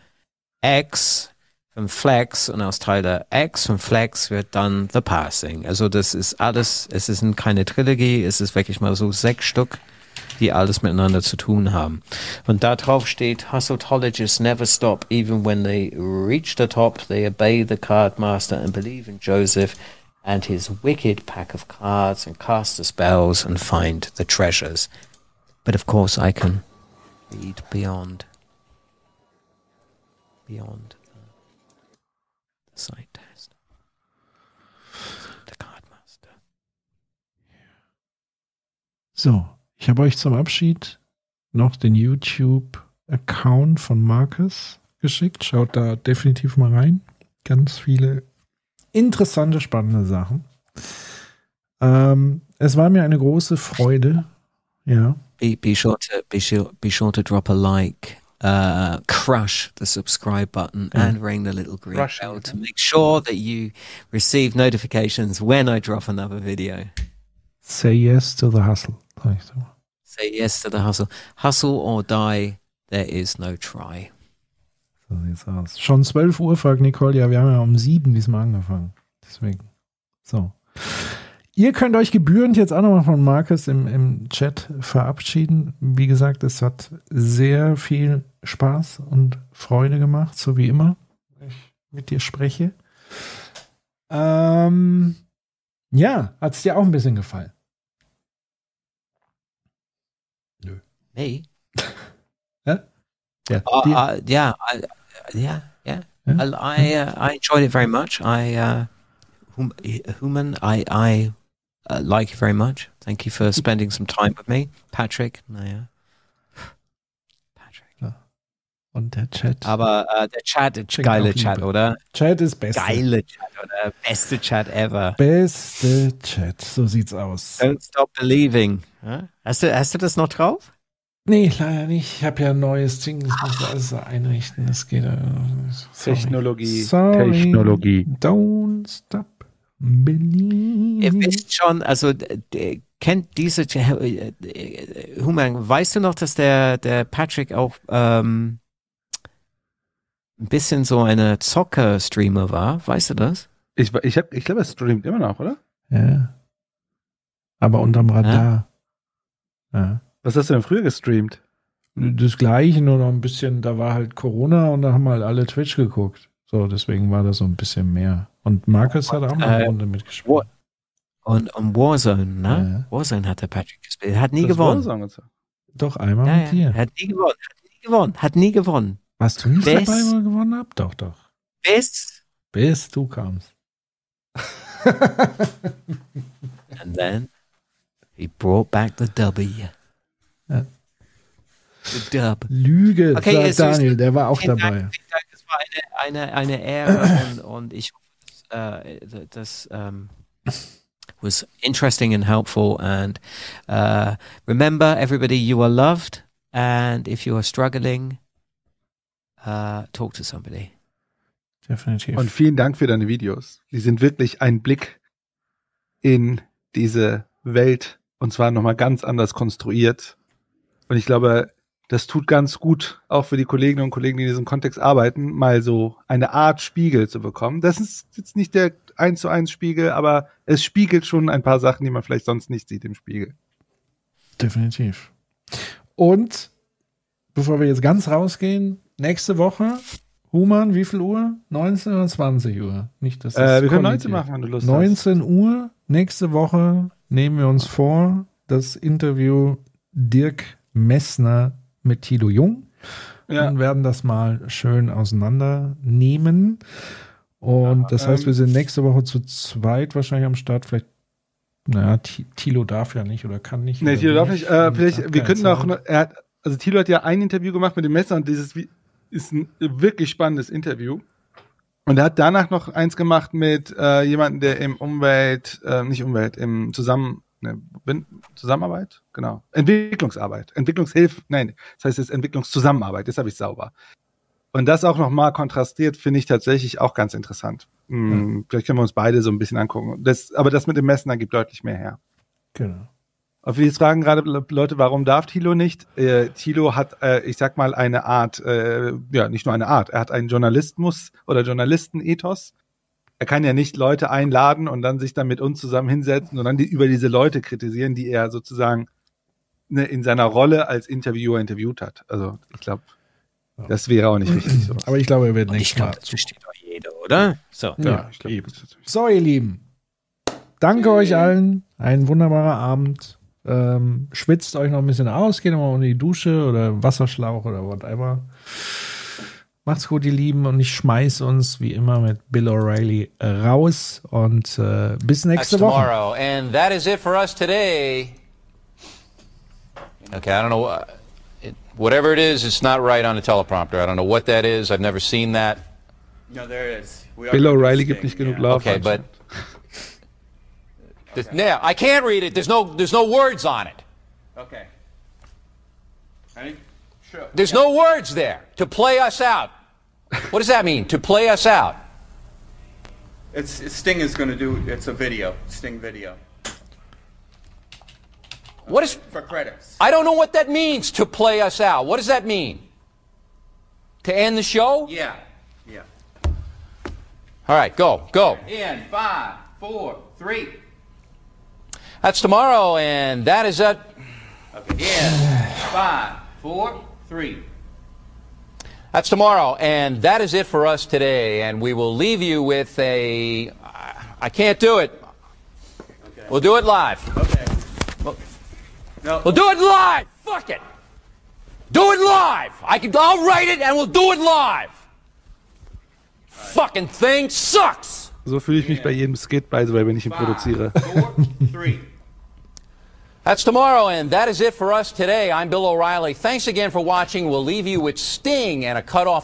X von Flex und aus Tyler X von Flex wird dann The Passing. Also das ist alles, es ist keine Trilogie, es ist wirklich mal so sechs Stück, die alles miteinander zu tun haben. Und da drauf steht, Hustletoologists never stop, even when they reach the top, they obey the card master and believe in Joseph and his wicked pack of cards and cast the spells and find the treasures. But of course, I can read beyond, beyond the, the sight test. The card master. So, ich habe euch zum Abschied noch den YouTube-Account von Marcus geschickt. Schaut da definitiv mal rein. Ganz viele interessante, spannende Sachen. Ähm, es war mir eine große Freude. Ja. Be, be sure to be sure be sure to drop a like, uh, crush the subscribe button, yeah. and ring the little green crush bell to make sure that you receive notifications when I drop another video. Say yes to the hustle. Say yes to the hustle. Hustle or die. There is no try. So sieht's aus. Schon 12 Uhr, fragt Nicole. Ja, wir haben ja um 7 diesmal angefangen. Deswegen. So. Ihr könnt euch gebührend jetzt auch nochmal von Markus im, im Chat verabschieden. Wie gesagt, es hat sehr viel Spaß und Freude gemacht, so wie immer, wenn ich mit dir spreche. Ähm, ja, hat es dir auch ein bisschen gefallen? Nö. Nee. Ja, uh, yeah, I, yeah, yeah. yeah. I I, uh, I, enjoyed it very much. I uh, hum, human, I I uh, like it very much. Thank you for spending some time with me, Patrick. Naja. *sighs* Patrick. Und der Chat. Aber uh, der Chat, geile Chat, oder? Chat ist beste. Geile Chat, oder? Beste Chat ever. Beste Chat, so sieht's aus. Don't stop believing. Hast du, hast du das noch drauf? Nee, leider nicht. Ich habe ja ein neues Ding, das muss alles einrichten. Das geht. Äh, sorry. Technologie. Sorry. Technologie. Don't stop believing. Ihr wisst schon, also kennt diese äh, Human, weißt du noch, dass der, der Patrick auch ähm, ein bisschen so eine Zocker-Streamer war? Weißt du das? Ich, ich, ich glaube, er streamt immer noch, oder? Ja. Aber unterm Radar. ja. ja. Was hast du denn früher gestreamt? Das gleiche, nur noch ein bisschen, da war halt Corona und da haben halt alle Twitch geguckt. So, deswegen war das so ein bisschen mehr. Und Marcus hat auch mal eine äh, Runde mitgespielt. Und, und Warzone, ne? Ja. Warzone hat der Patrick gespielt. Er hat nie das gewonnen. Warzone, Doch, einmal Ja, mit ja. dir. Hat nie gewonnen. Hat nie gewonnen. Hat nie gewonnen. Warst du nicht Bis- dabei, wo wir gewonnen haben? Doch, doch. Bis. Bis du kamst. And then he brought back the W. Ja. Lüge, Okay, sagt ist- Daniel, der war auch Vielen dabei. Dank, vielen Dank. Es war eine, eine, eine Ehre *coughs* und, und ich hoffe, dass, äh, das ähm, was interesting and helpful. And uh, remember, everybody, you are loved. And if you are struggling, uh, talk to somebody. Definitiv. Und vielen Dank für deine Videos. Die sind wirklich ein Blick in diese Welt und zwar nochmal ganz anders konstruiert. Und ich glaube, das tut ganz gut, auch für die Kolleginnen und Kollegen, die in diesem Kontext arbeiten, mal so eine Art Spiegel zu bekommen. Das ist jetzt nicht der eins zu eins Spiegel, aber es spiegelt schon ein paar Sachen, die man vielleicht sonst nicht sieht im Spiegel. Definitiv. Und bevor wir jetzt ganz rausgehen, nächste Woche, Human, wie viel Uhr? 19 oder 20 Uhr? Nicht, dass das Äh, wir können kollidiert. 19 machen, wenn du Lust 19 Uhr, nächste Woche nehmen wir uns vor, das Interview Dirk Messner mit Tilo Jung Ja. und werden das mal schön auseinandernehmen. Und das heißt, ähm, wir sind nächste Woche zu zweit wahrscheinlich am Start. Vielleicht, naja, Ti- Tilo darf ja nicht oder kann nicht. Nee, Tilo darf nicht. Äh, vielleicht, wir könnten auch, hat, also Tilo hat ja ein Interview gemacht mit dem Messer und dieses ist ein wirklich spannendes Interview. Und er hat danach noch eins gemacht mit äh, jemandem, der im Umwelt, äh, nicht Umwelt, im Zusammen, ne, Zusammenarbeit, genau, Entwicklungsarbeit, Entwicklungshilfe, nein, das heißt jetzt Entwicklungszusammenarbeit, das habe ich sauber. Und das auch nochmal kontrastiert, finde ich tatsächlich auch ganz interessant. Hm, Vielleicht können wir uns beide so ein bisschen angucken. Das, aber das mit dem Messner gibt deutlich mehr her. Genau. Auf jetzt fragen gerade Leute, warum darf Thilo nicht? Äh, Thilo hat, äh, ich sag mal, eine Art, äh, ja, nicht nur eine Art, er hat einen Journalismus oder Journalistenethos. Er kann ja nicht Leute einladen und dann sich dann mit uns zusammen hinsetzen und dann die, über diese Leute kritisieren, die er sozusagen ne, in seiner Rolle als Interviewer interviewt hat. Also ich glaube, das wäre auch nicht richtig so. Aber ich glaube, er wird Und ich glaube, Mal das versteht doch jeder, oder? So. Ja, glaub, ist- So, ihr Lieben. Danke euch allen. Ein wunderbarer Abend. Ähm, schwitzt euch noch ein bisschen aus, geht nochmal unter die Dusche oder Wasserschlauch oder whatever. Macht's gut, ihr Lieben, und ich schmeiß uns wie immer mit Bill O'Reilly raus und äh, bis nächste Woche. tomorrow. And that is it for us today. Okay, I don't know. uh, It, whatever it is, it's not right on the teleprompter. I don't know what that is. I've never seen that. No, there is. We are Bill O'Reilly gibt nicht genug yeah. Lauf. Okay, but *laughs* There's- yeah, I can't read it. There's no there's no words on it. Okay. Sure. There's no words there to play us out. What does that mean? To play us out? It's, it's Sting is going to do. It's a video. Sting video What is for credits. I don't know what that means to play us out. What does that mean? To end the show? Yeah. Yeah. All right, go. Go. In five, four, three. That's tomorrow and that is it. Okay. In five, four, three. That's tomorrow, and that is it for us today. And we will leave you with a. I can't do it. We'll do it live. Okay. No. We'll do it live. Fuck it. Do it live. I can. I'll write it, and we'll do it live. Fucking thing sucks. So fühle ich mich bei jedem Skit, by the way, wenn ich ihn produziere. Four, three. *laughs* That's tomorrow, and that is it for us today. I'm Bill O'Reilly. Thanks again for watching. We'll leave you with Sting and a cutoff.